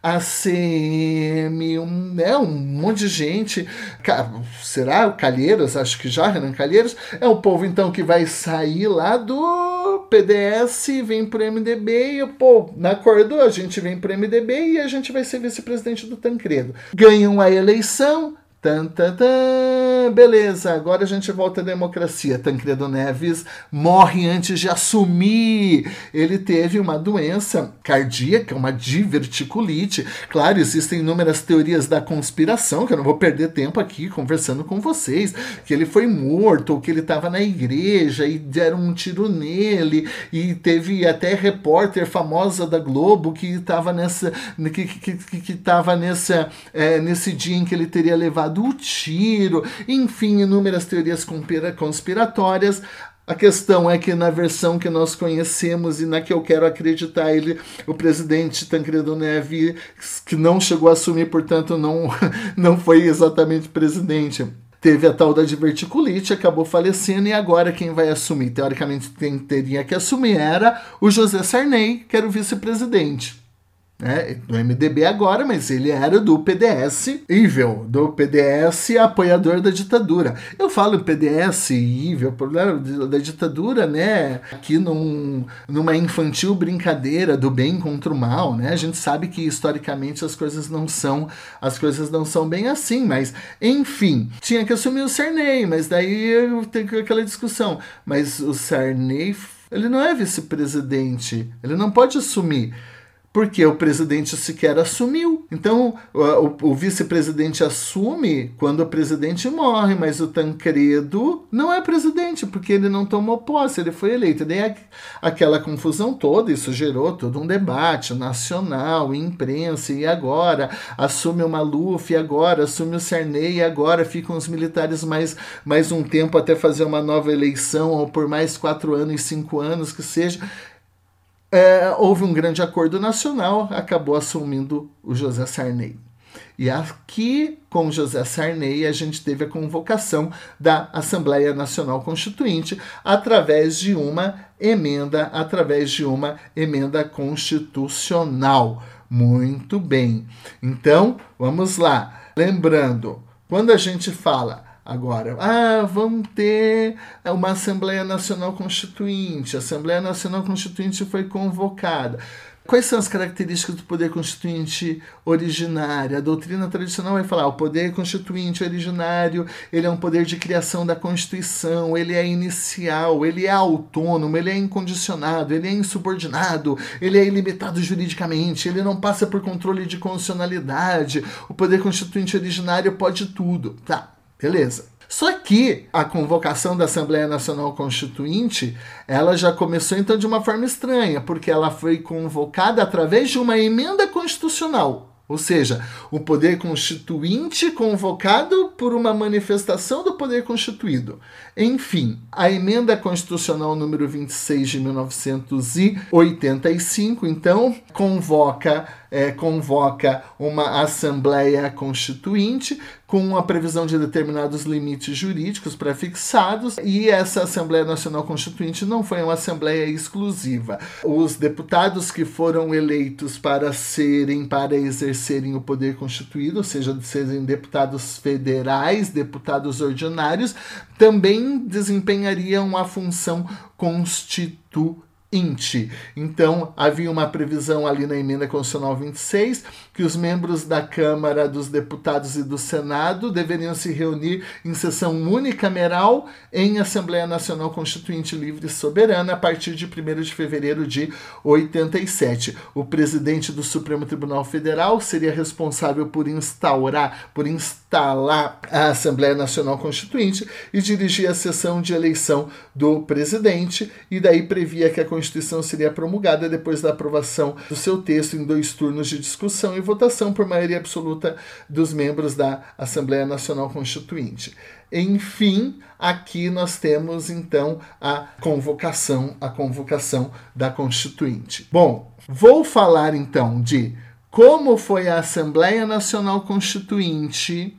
ACM, um, né, um monte de gente. Será o Calheiros? Acho que já, Renan Calheiros. É o povo então que vai sair lá do PDS, vem pro MDB e, pô, na acordo, a gente vem pro MDB e a gente vai ser vice-presidente do Tancredo. Ganham a eleição, Tan, tan, tan. Beleza, agora a gente volta à democracia. Tancredo Neves morre antes de assumir. Ele teve uma doença cardíaca, uma diverticulite. Claro, existem inúmeras teorias da conspiração, que eu não vou perder tempo aqui conversando com vocês. Que ele foi morto, ou que ele estava na igreja e deram um tiro nele. E teve até repórter famosa da Globo que estava nessa. que, que, que, que nessa, é, nesse dia em que ele teria levado do tiro, enfim, inúmeras teorias conspiratórias. A questão é que na versão que nós conhecemos e na que eu quero acreditar, ele, o presidente Tancredo Neves, que não chegou a assumir, portanto não, não foi exatamente presidente, teve a tal da diverticulite, acabou falecendo e agora quem vai assumir? Teoricamente quem teria que assumir era o José Sarney, que era o vice-presidente né, do MDB agora, mas ele era do PDS evil, do PDS apoiador da ditadura. Eu falo PDS evil, problema da ditadura, né, aqui num, numa infantil brincadeira do bem contra o mal, né? A gente sabe que historicamente as coisas não são, as coisas não são bem assim, mas enfim, tinha que assumir o Sarney, mas daí tenho aquela discussão, mas o Sarney, ele não é vice-presidente, ele não pode assumir porque o presidente sequer assumiu. Então, o, o vice-presidente assume quando o presidente morre, mas o Tancredo não é presidente, porque ele não tomou posse, ele foi eleito. Daí aquela confusão toda, isso gerou todo um debate nacional, imprensa, e agora assume o Maluf, e agora assume o Sarney, e agora ficam os militares mais, mais um tempo até fazer uma nova eleição, ou por mais quatro anos, cinco anos que seja é, houve um grande acordo nacional, acabou assumindo o José Sarney. E aqui, com José Sarney, a gente teve a convocação da Assembleia Nacional Constituinte através de uma emenda, através de uma emenda constitucional. Muito bem. Então, vamos lá. Lembrando, quando a gente fala agora. Ah, vamos ter uma Assembleia Nacional Constituinte. A Assembleia Nacional Constituinte foi convocada. Quais são as características do poder constituinte originário? A doutrina tradicional vai falar: o poder constituinte originário ele é um poder de criação da Constituição, ele é inicial, ele é autônomo, ele é incondicionado, ele é insubordinado, ele é ilimitado juridicamente, ele não passa por controle de constitucionalidade. O poder constituinte originário pode tudo. Tá, Beleza. Só que a convocação da Assembleia Nacional Constituinte, ela já começou então de uma forma estranha, porque ela foi convocada através de uma emenda constitucional. Ou seja, o poder constituinte convocado por uma manifestação do poder constituído. Enfim, a emenda constitucional número 26 de 1985, então, convoca é, convoca uma Assembleia Constituinte com a previsão de determinados limites jurídicos prefixados, e essa Assembleia Nacional Constituinte não foi uma Assembleia exclusiva. Os deputados que foram eleitos para serem, para exercerem o poder constituído, ou seja, serem deputados federais, deputados ordinários, também desempenhariam a função constituinte Então, havia uma previsão ali na emenda constitucional 26 que os membros da Câmara dos Deputados e do Senado deveriam se reunir em sessão unicameral em Assembleia Nacional Constituinte Livre e Soberana a partir de 1 de fevereiro de 87. O presidente do Supremo Tribunal Federal seria responsável por instaurar, por instalar a Assembleia Nacional Constituinte e dirigir a sessão de eleição do presidente, e daí previa que a Constituição seria promulgada depois da aprovação do seu texto em dois turnos de discussão e votação por maioria absoluta dos membros da Assembleia Nacional Constituinte. Enfim, aqui nós temos então a convocação, a convocação da Constituinte. Bom, vou falar então de como foi a Assembleia Nacional Constituinte.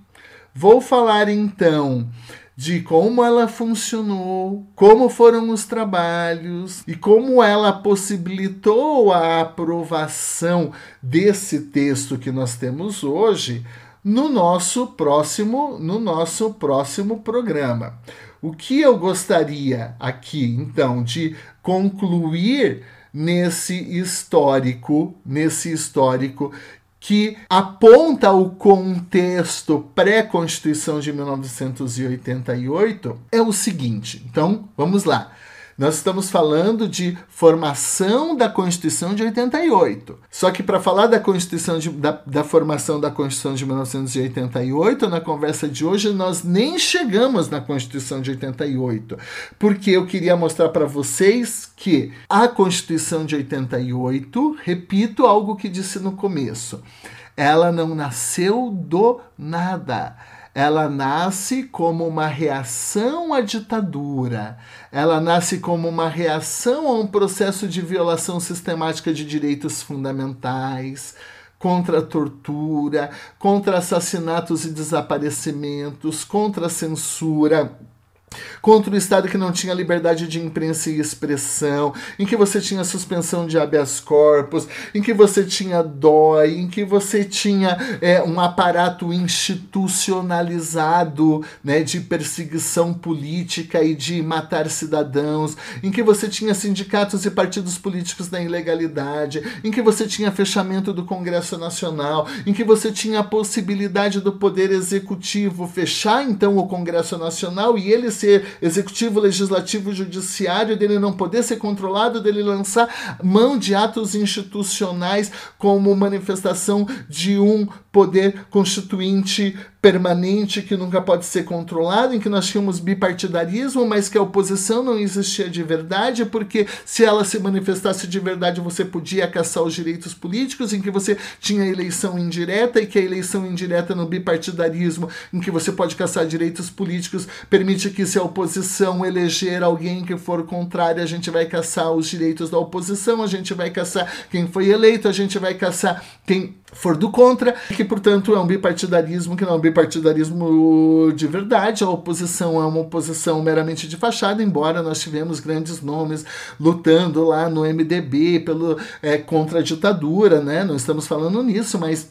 Vou falar então de como ela funcionou, como foram os trabalhos e como ela possibilitou a aprovação desse texto que nós temos hoje no nosso próximo no nosso próximo programa. O que eu gostaria aqui então de concluir nesse histórico, nesse histórico que aponta o contexto pré-Constituição de 1988 é o seguinte. Então, vamos lá. Nós estamos falando de formação da Constituição de 88. Só que para falar da Constituição de, da, da formação da Constituição de 1988, na conversa de hoje, nós nem chegamos na Constituição de 88. Porque eu queria mostrar para vocês que a Constituição de 88, repito algo que disse no começo, ela não nasceu do nada ela nasce como uma reação à ditadura, ela nasce como uma reação a um processo de violação sistemática de direitos fundamentais, contra a tortura, contra assassinatos e desaparecimentos, contra a censura contra o Estado que não tinha liberdade de imprensa e expressão, em que você tinha suspensão de habeas corpus, em que você tinha DOI, em que você tinha é, um aparato institucionalizado né, de perseguição política e de matar cidadãos, em que você tinha sindicatos e partidos políticos na ilegalidade, em que você tinha fechamento do Congresso Nacional, em que você tinha a possibilidade do Poder Executivo fechar então o Congresso Nacional e ele se ser executivo, legislativo, judiciário, dele não poder ser controlado, dele lançar mão de atos institucionais como manifestação de um poder constituinte permanente que nunca pode ser controlado, em que nós tínhamos bipartidarismo, mas que a oposição não existia de verdade, porque se ela se manifestasse de verdade, você podia caçar os direitos políticos, em que você tinha eleição indireta e que a eleição indireta no bipartidarismo, em que você pode caçar direitos políticos, permite que se a oposição eleger alguém que for contrário, a gente vai caçar os direitos da oposição, a gente vai caçar quem foi eleito, a gente vai caçar quem for do contra, que portanto é um bipartidarismo que não é um bipartidarismo de verdade, a oposição é uma oposição meramente de fachada, embora nós tivemos grandes nomes lutando lá no MDB pelo, é, contra a ditadura, né? Não estamos falando nisso, mas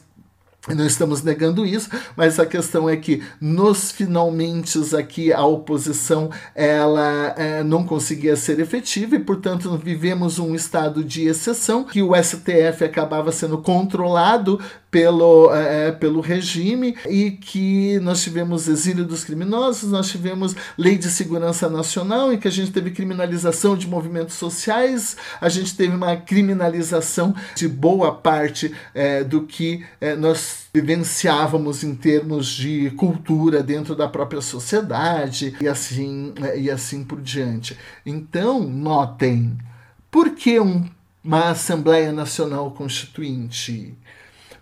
não estamos negando isso, mas a questão é que nos finalmente aqui a oposição ela é, não conseguia ser efetiva e portanto vivemos um estado de exceção que o STF acabava sendo controlado pelo, é, é, pelo regime e que nós tivemos exílio dos criminosos, nós tivemos lei de segurança nacional em que a gente teve criminalização de movimentos sociais, a gente teve uma criminalização de boa parte é, do que é, nós vivenciávamos em termos de cultura dentro da própria sociedade e assim é, e assim por diante. Então, notem, por que um, uma Assembleia Nacional Constituinte?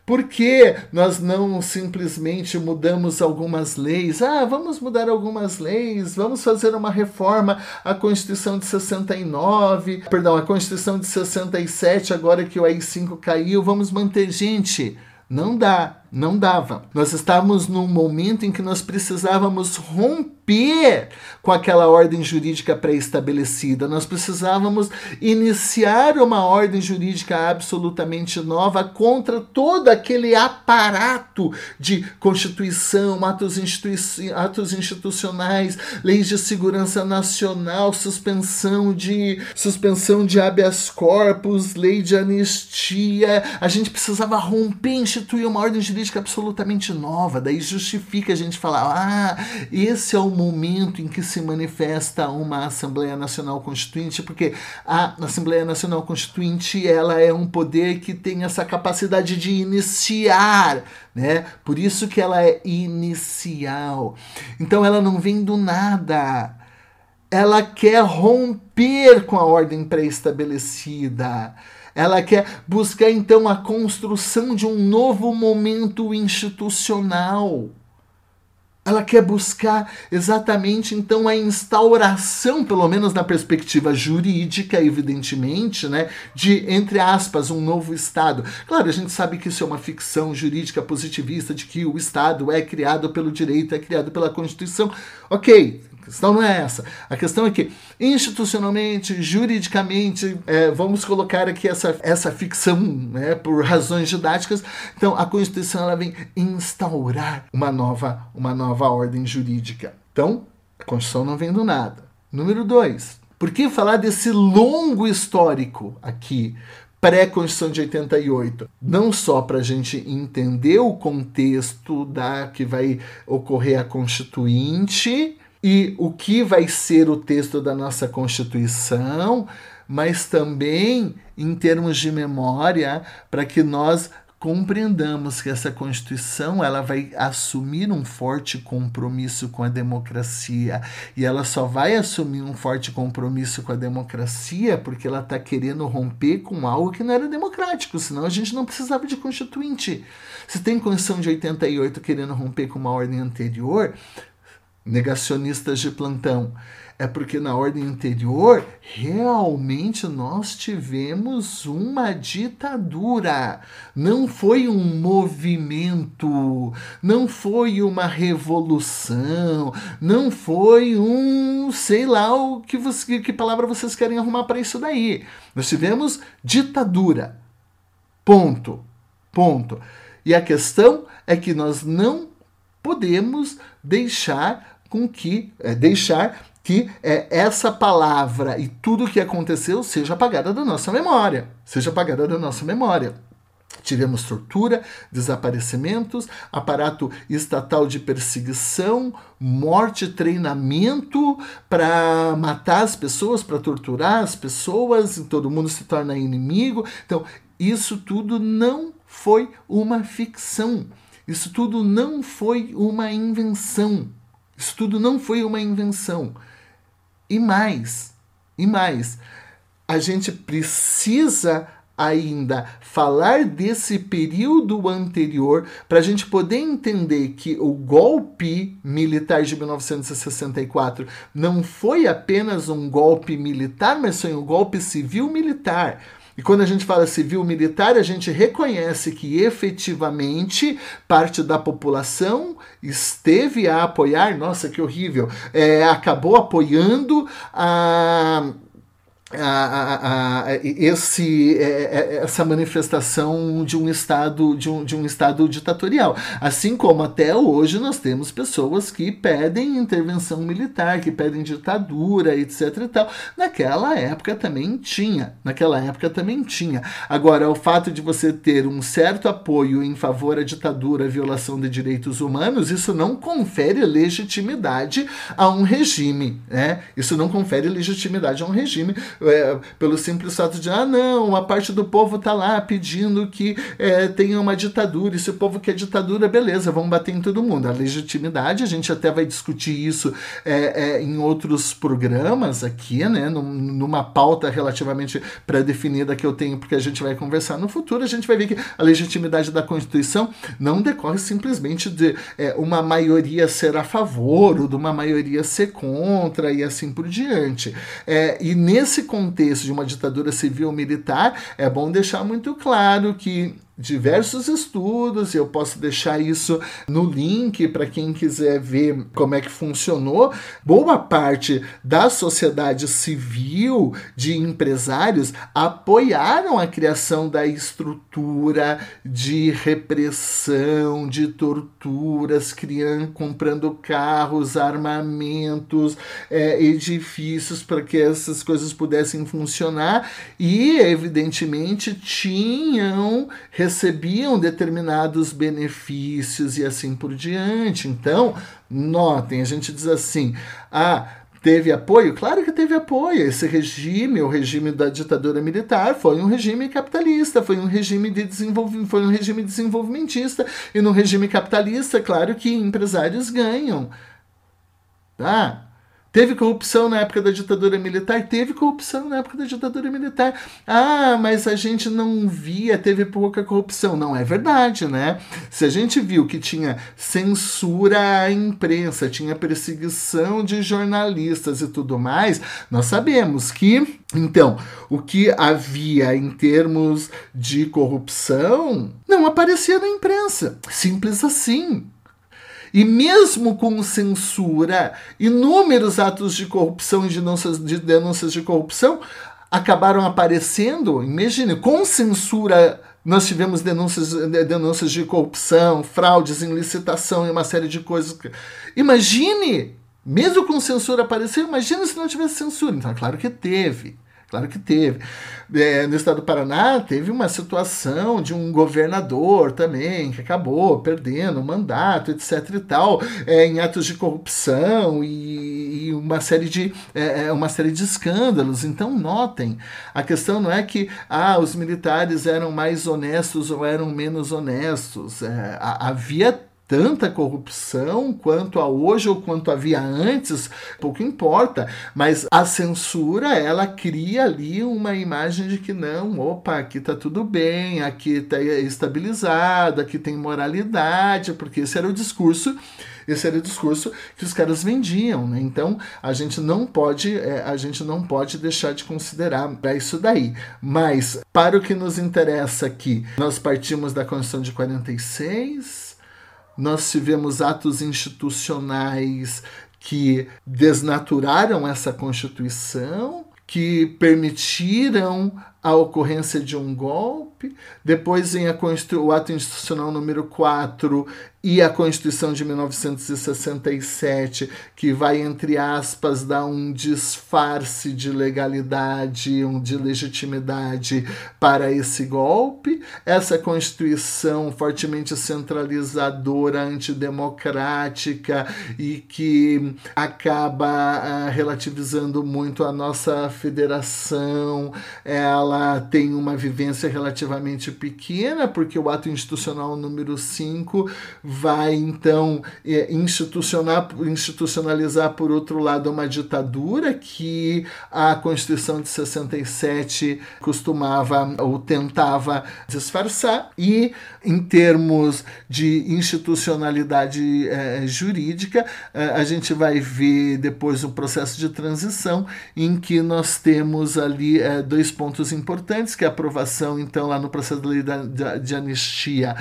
Por que nós não simplesmente mudamos algumas leis? Ah, vamos mudar algumas leis, vamos fazer uma reforma à Constituição de 69, perdão, a Constituição de 67, agora que o AI-5 caiu, vamos manter. Gente, não dá, não dava. Nós estávamos num momento em que nós precisávamos romper com aquela ordem jurídica pré-estabelecida. Nós precisávamos iniciar uma ordem jurídica absolutamente nova contra todo aquele aparato de constituição, atos, institui atos institucionais, leis de segurança nacional, suspensão de suspensão de habeas corpus, lei de anistia. A gente precisava romper, instituir uma ordem jurídica absolutamente nova. Daí justifica a gente falar: ah, esse é o momento em que se manifesta uma Assembleia Nacional Constituinte, porque a Assembleia Nacional Constituinte ela é um poder que tem essa capacidade de iniciar, né? Por isso que ela é inicial. Então ela não vem do nada ela quer romper com a ordem pré-estabelecida. Ela quer buscar então a construção de um novo momento institucional. Ela quer buscar exatamente então a instauração, pelo menos na perspectiva jurídica, evidentemente, né, de entre aspas um novo Estado. Claro, a gente sabe que isso é uma ficção jurídica positivista de que o Estado é criado pelo direito, é criado pela Constituição. Ok, a questão não é essa. A questão é que, institucionalmente, juridicamente, é, vamos colocar aqui essa, essa ficção né, por razões didáticas. Então, a Constituição ela vem instaurar uma nova, uma nova ordem jurídica. Então, a Constituição não vem do nada. Número dois, por que falar desse longo histórico aqui? pré-Constituição de 88, não só para a gente entender o contexto da que vai ocorrer a Constituinte, e o que vai ser o texto da nossa Constituição, mas também em termos de memória, para que nós compreendamos que essa Constituição ela vai assumir um forte compromisso com a democracia e ela só vai assumir um forte compromisso com a democracia porque ela está querendo romper com algo que não era democrático, senão a gente não precisava de constituinte. Se tem Constituição de 88 querendo romper com uma ordem anterior, negacionistas de plantão, é porque na ordem anterior realmente nós tivemos uma ditadura. Não foi um movimento, não foi uma revolução, não foi um, sei lá, o que, você, que palavra vocês querem arrumar para isso daí. Nós tivemos ditadura. Ponto. Ponto. E a questão é que nós não podemos deixar com que é, deixar que é, essa palavra e tudo o que aconteceu seja apagada da nossa memória, seja apagada da nossa memória. Tivemos tortura, desaparecimentos, aparato estatal de perseguição, morte, treinamento para matar as pessoas, para torturar as pessoas, todo mundo se torna inimigo. Então, isso tudo não foi uma ficção. Isso tudo não foi uma invenção. Isso tudo não foi uma invenção. E mais, e mais, a gente precisa ainda falar desse período anterior para a gente poder entender que o golpe militar de 1964 não foi apenas um golpe militar, mas foi um golpe civil-militar e quando a gente fala civil-militar, a gente reconhece que efetivamente parte da população esteve a apoiar, nossa, que horrível, é, acabou apoiando a a, a, a, esse, é, é, essa manifestação de um estado de um, de um estado ditatorial. Assim como até hoje nós temos pessoas que pedem intervenção militar que pedem ditadura etc e tal. Naquela época também tinha naquela época também tinha. Agora o fato de você ter um certo apoio em favor da ditadura violação de direitos humanos isso não confere legitimidade a um regime né? Isso não confere legitimidade a um regime é, pelo simples fato de, ah, não, uma parte do povo está lá pedindo que é, tenha uma ditadura, e se o povo quer ditadura, beleza, vamos bater em todo mundo. A legitimidade, a gente até vai discutir isso é, é, em outros programas aqui, né, numa pauta relativamente pré-definida que eu tenho, porque a gente vai conversar no futuro, a gente vai ver que a legitimidade da Constituição não decorre simplesmente de é, uma maioria ser a favor ou de uma maioria ser contra e assim por diante. É, e nesse contexto de uma ditadura civil militar, é bom deixar muito claro que diversos estudos, eu posso deixar isso no link para quem quiser ver como é que funcionou. Boa parte da sociedade civil, de empresários, apoiaram a criação da estrutura de repressão, de torturas, criando, comprando carros, armamentos, é, edifícios para que essas coisas pudessem funcionar e, evidentemente, tinham recebiam determinados benefícios e assim por diante. Então, notem, a gente diz assim: ah, teve apoio? Claro que teve apoio. Esse regime, o regime da ditadura militar, foi um regime capitalista, foi um regime de desenvolvimento, foi um regime desenvolvimentista. E no regime capitalista, claro que empresários ganham. Tá? Teve corrupção na época da ditadura militar? Teve corrupção na época da ditadura militar. Ah, mas a gente não via, teve pouca corrupção. Não é verdade, né? Se a gente viu que tinha censura à imprensa, tinha perseguição de jornalistas e tudo mais, nós sabemos que, então, o que havia em termos de corrupção não aparecia na imprensa. Simples assim. E mesmo com censura, inúmeros atos de corrupção e de denúncias de, denúncias de corrupção acabaram aparecendo. Imagine, com censura nós tivemos denúncias, denúncias de corrupção, fraudes em licitação e uma série de coisas. Imagine, mesmo com censura apareceu, imagine se não tivesse censura. Então, é claro que teve. Claro que teve. É, no estado do Paraná teve uma situação de um governador também que acabou perdendo o mandato, etc. e tal, é, em atos de corrupção e, e uma série de é, é, uma série de escândalos. Então notem, a questão não é que ah, os militares eram mais honestos ou eram menos honestos. É, havia tanta corrupção quanto a hoje ou quanto havia antes, pouco importa, mas a censura ela cria ali uma imagem de que não, opa, aqui tá tudo bem, aqui tá estabilizado, aqui tem moralidade, porque esse era o discurso esse era o discurso que os caras vendiam, né? Então a gente não pode, é, a gente não pode deixar de considerar isso daí. Mas para o que nos interessa aqui, nós partimos da Constituição de 46, nós tivemos atos institucionais que desnaturaram essa Constituição, que permitiram a ocorrência de um golpe, depois vem o ato institucional número 4 e a Constituição de 1967, que vai, entre aspas, dar um disfarce de legalidade, um de legitimidade para esse golpe. Essa Constituição fortemente centralizadora, antidemocrática e que acaba uh, relativizando muito a nossa federação, ela tem uma vivência relativamente pequena, porque o ato institucional número 5 vai então é, institucionalizar, por outro lado, uma ditadura que a Constituição de 67 costumava ou tentava disfarçar, e em termos de institucionalidade é, jurídica, é, a gente vai ver depois o processo de transição, em que nós temos ali é, dois pontos importantes, que é a aprovação, então, lá no processo de lei de anistia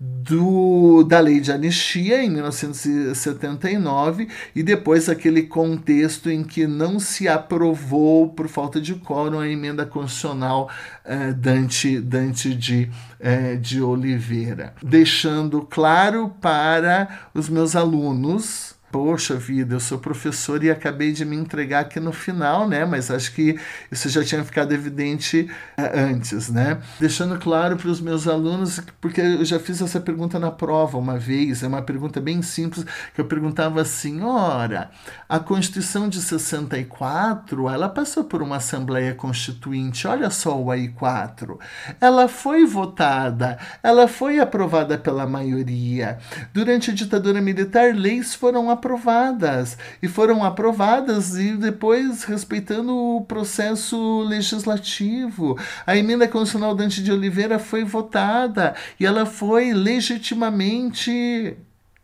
do, da lei de anistia em 1979 e depois aquele contexto em que não se aprovou por falta de quórum a emenda constitucional eh, Dante, Dante de, eh, de Oliveira, deixando claro para os meus alunos Poxa vida, eu sou professor e acabei de me entregar aqui no final, né? Mas acho que isso já tinha ficado evidente uh, antes, né? Deixando claro para os meus alunos, porque eu já fiz essa pergunta na prova uma vez, é uma pergunta bem simples, que eu perguntava assim: ora, a Constituição de 64, ela passou por uma Assembleia Constituinte, olha só o AI4. Ela foi votada, ela foi aprovada pela maioria. Durante a ditadura militar, leis foram aprovadas aprovadas. E foram aprovadas e depois respeitando o processo legislativo. A emenda constitucional Dante de Oliveira foi votada e ela foi legitimamente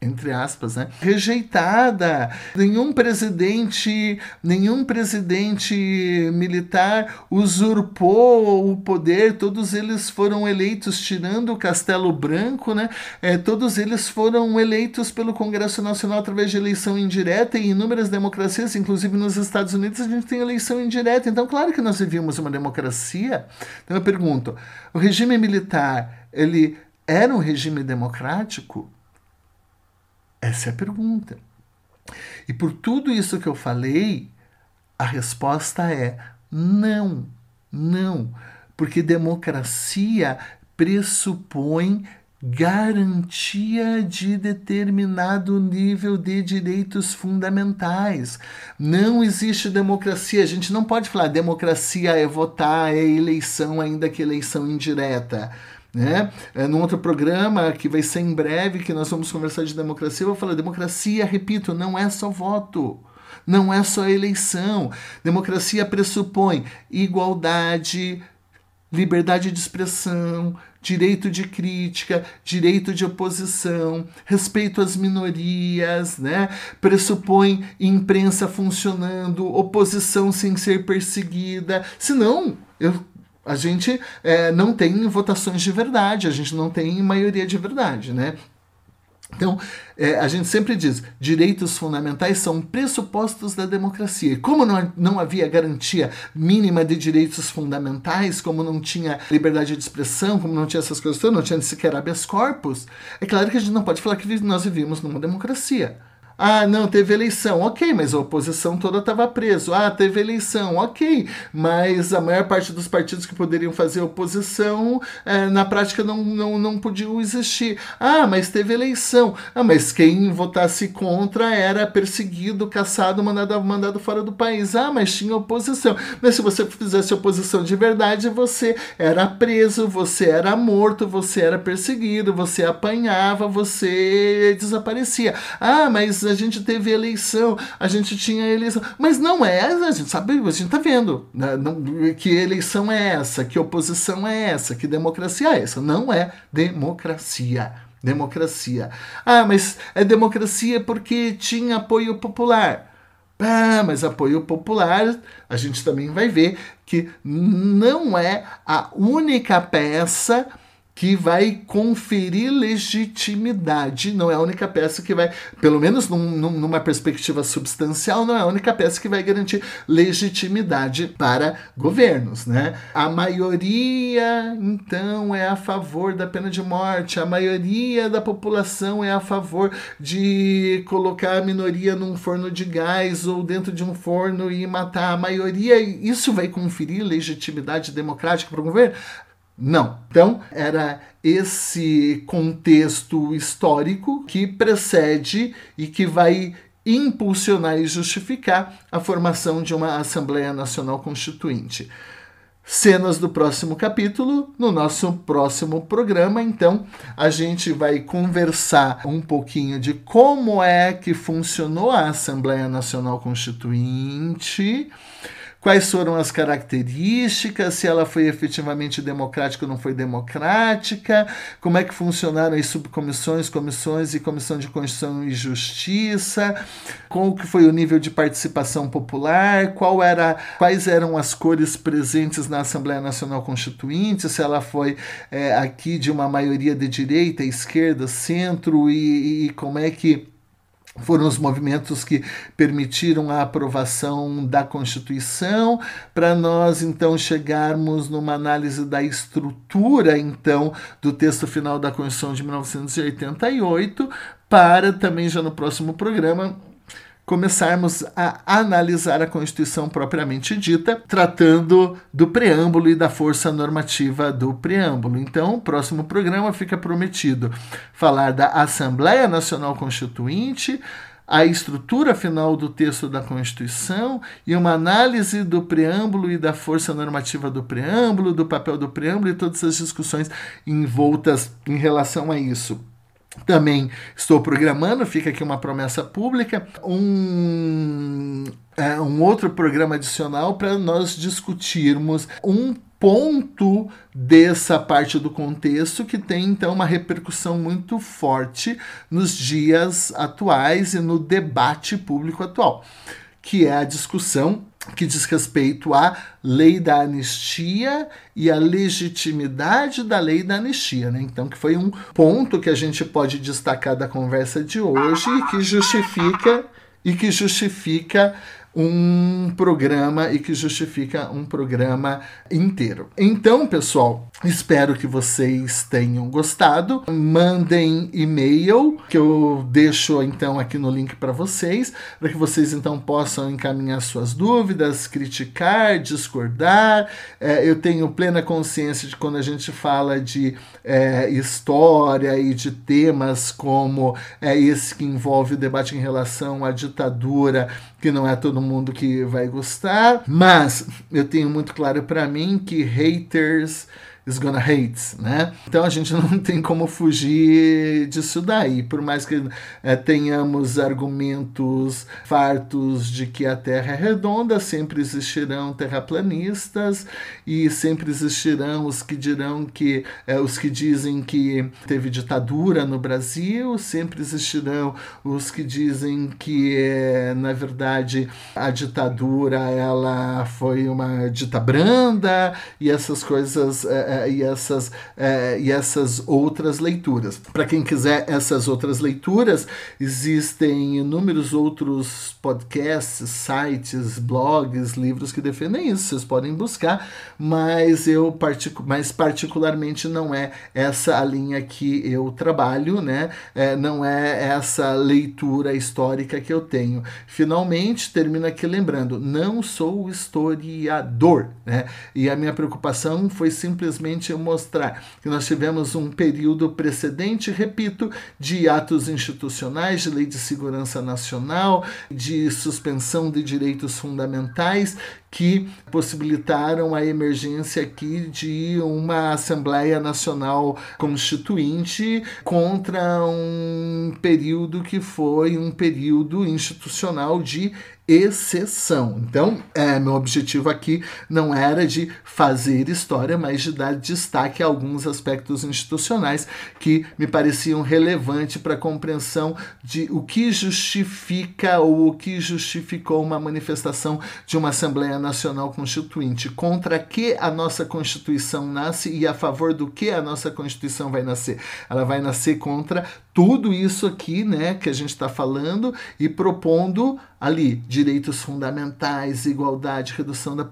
entre aspas, né? Rejeitada. Nenhum presidente, nenhum presidente militar usurpou o poder. Todos eles foram eleitos, tirando o Castelo Branco, né? É, todos eles foram eleitos pelo Congresso Nacional através de eleição indireta e inúmeras democracias, inclusive nos Estados Unidos, a gente tem eleição indireta. Então, claro que nós vivíamos uma democracia. Então, eu pergunto: o regime militar ele era um regime democrático? Essa é a pergunta. E por tudo isso que eu falei, a resposta é não, não, porque democracia pressupõe garantia de determinado nível de direitos fundamentais. Não existe democracia. A gente não pode falar democracia é votar, é eleição, ainda que eleição indireta. Né? É, num outro programa que vai ser em breve, que nós vamos conversar de democracia, eu vou falar: democracia, repito, não é só voto. Não é só eleição. Democracia pressupõe igualdade, liberdade de expressão, direito de crítica, direito de oposição, respeito às minorias, né? pressupõe imprensa funcionando, oposição sem ser perseguida. Senão, eu a gente é, não tem votações de verdade, a gente não tem maioria de verdade, né? Então, é, a gente sempre diz: direitos fundamentais são pressupostos da democracia. E como não, não havia garantia mínima de direitos fundamentais, como não tinha liberdade de expressão, como não tinha essas coisas todas, não tinha sequer habeas corpus, é claro que a gente não pode falar que nós vivíamos numa democracia. Ah, não, teve eleição, ok, mas a oposição toda estava preso. Ah, teve eleição, ok, mas a maior parte dos partidos que poderiam fazer oposição, é, na prática, não, não, não podiam existir. Ah, mas teve eleição. Ah, mas quem votasse contra era perseguido, caçado, mandado, mandado fora do país. Ah, mas tinha oposição. Mas se você fizesse oposição de verdade, você era preso, você era morto, você era perseguido, você apanhava, você desaparecia. Ah, mas a gente teve eleição, a gente tinha eleição. Mas não é, a gente sabe, a gente está vendo né? não, que eleição é essa, que oposição é essa, que democracia é essa. Não é democracia. Democracia. Ah, mas é democracia porque tinha apoio popular. Ah, mas apoio popular, a gente também vai ver que não é a única peça que vai conferir legitimidade. Não é a única peça que vai, pelo menos num, numa perspectiva substancial, não é a única peça que vai garantir legitimidade para governos. Né? A maioria, então, é a favor da pena de morte, a maioria da população é a favor de colocar a minoria num forno de gás ou dentro de um forno e matar. A maioria, isso vai conferir legitimidade democrática para o governo? Não. Então, era esse contexto histórico que precede e que vai impulsionar e justificar a formação de uma Assembleia Nacional Constituinte. Cenas do próximo capítulo no nosso próximo programa. Então, a gente vai conversar um pouquinho de como é que funcionou a Assembleia Nacional Constituinte quais foram as características, se ela foi efetivamente democrática ou não foi democrática, como é que funcionaram as subcomissões, comissões e comissão de Constituição e Justiça, qual que foi o nível de participação popular, qual era, quais eram as cores presentes na Assembleia Nacional Constituinte, se ela foi é, aqui de uma maioria de direita, esquerda, centro e, e como é que foram os movimentos que permitiram a aprovação da Constituição, para nós então chegarmos numa análise da estrutura então do texto final da Constituição de 1988, para também já no próximo programa começarmos a analisar a Constituição propriamente dita, tratando do preâmbulo e da força normativa do preâmbulo. Então, o próximo programa fica prometido falar da Assembleia Nacional Constituinte, a estrutura final do texto da Constituição e uma análise do preâmbulo e da força normativa do preâmbulo, do papel do preâmbulo e todas as discussões envoltas em relação a isso. Também estou programando, fica aqui uma promessa pública, um, é, um outro programa adicional para nós discutirmos um ponto dessa parte do contexto que tem então uma repercussão muito forte nos dias atuais e no debate público atual, que é a discussão que diz respeito à lei da anistia e à legitimidade da lei da anistia, né? Então, que foi um ponto que a gente pode destacar da conversa de hoje e que justifica e que justifica um programa e que justifica um programa inteiro. Então, pessoal, espero que vocês tenham gostado. Mandem e-mail que eu deixo então aqui no link para vocês, para que vocês então possam encaminhar suas dúvidas, criticar, discordar. É, eu tenho plena consciência de quando a gente fala de é, história e de temas como é, esse que envolve o debate em relação à ditadura que não é todo mundo que vai gostar, mas eu tenho muito claro para mim que haters is gonna hate, né? Então a gente não tem como fugir disso daí, por mais que é, tenhamos argumentos fartos de que a Terra é redonda, sempre existirão terraplanistas e sempre existirão os que dirão que é, os que dizem que teve ditadura no Brasil, sempre existirão os que dizem que é, na verdade a ditadura ela foi uma dita branda e essas coisas é, é, e, essas, é, e essas outras leituras. Para quem quiser essas outras leituras, existem inúmeros outros podcasts, sites, blogs, livros que defendem isso. Vocês podem buscar, mas eu particu mais particularmente não é essa a linha que eu trabalho, né? É, não é essa leitura histórica que eu tenho. Finalmente, termino aqui lembrando, não sou historiador, né? E a minha preocupação foi simplesmente simplesmente mostrar que nós tivemos um período precedente, repito, de atos institucionais, de lei de segurança nacional, de suspensão de direitos fundamentais que possibilitaram a emergência aqui de uma Assembleia Nacional Constituinte contra um período que foi um período institucional de exceção. Então, é, meu objetivo aqui não era de fazer história, mas de dar destaque a alguns aspectos institucionais que me pareciam relevantes para a compreensão de o que justifica ou o que justificou uma manifestação de uma Assembleia Nacional Constituinte, contra que a nossa Constituição nasce e a favor do que a nossa Constituição vai nascer. Ela vai nascer contra tudo isso aqui, né, que a gente está falando e propondo ali direitos fundamentais, igualdade, redução da,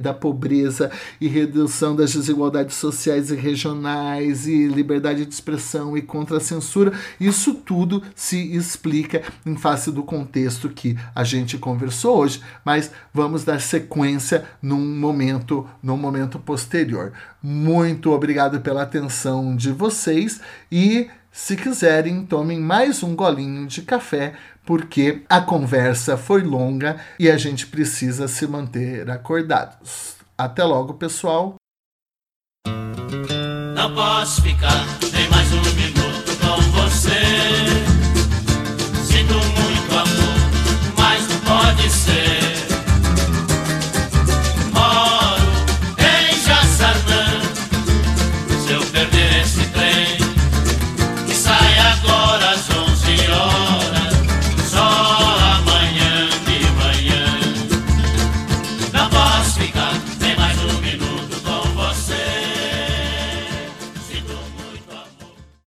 da pobreza e redução das desigualdades sociais e regionais e liberdade de expressão e contra a censura. Isso tudo se explica em face do contexto que a gente conversou hoje, mas vamos dar sequência num momento, num momento posterior. Muito obrigado pela atenção de vocês e se quiserem, tomem mais um golinho de café, porque a conversa foi longa e a gente precisa se manter acordados. Até logo, pessoal.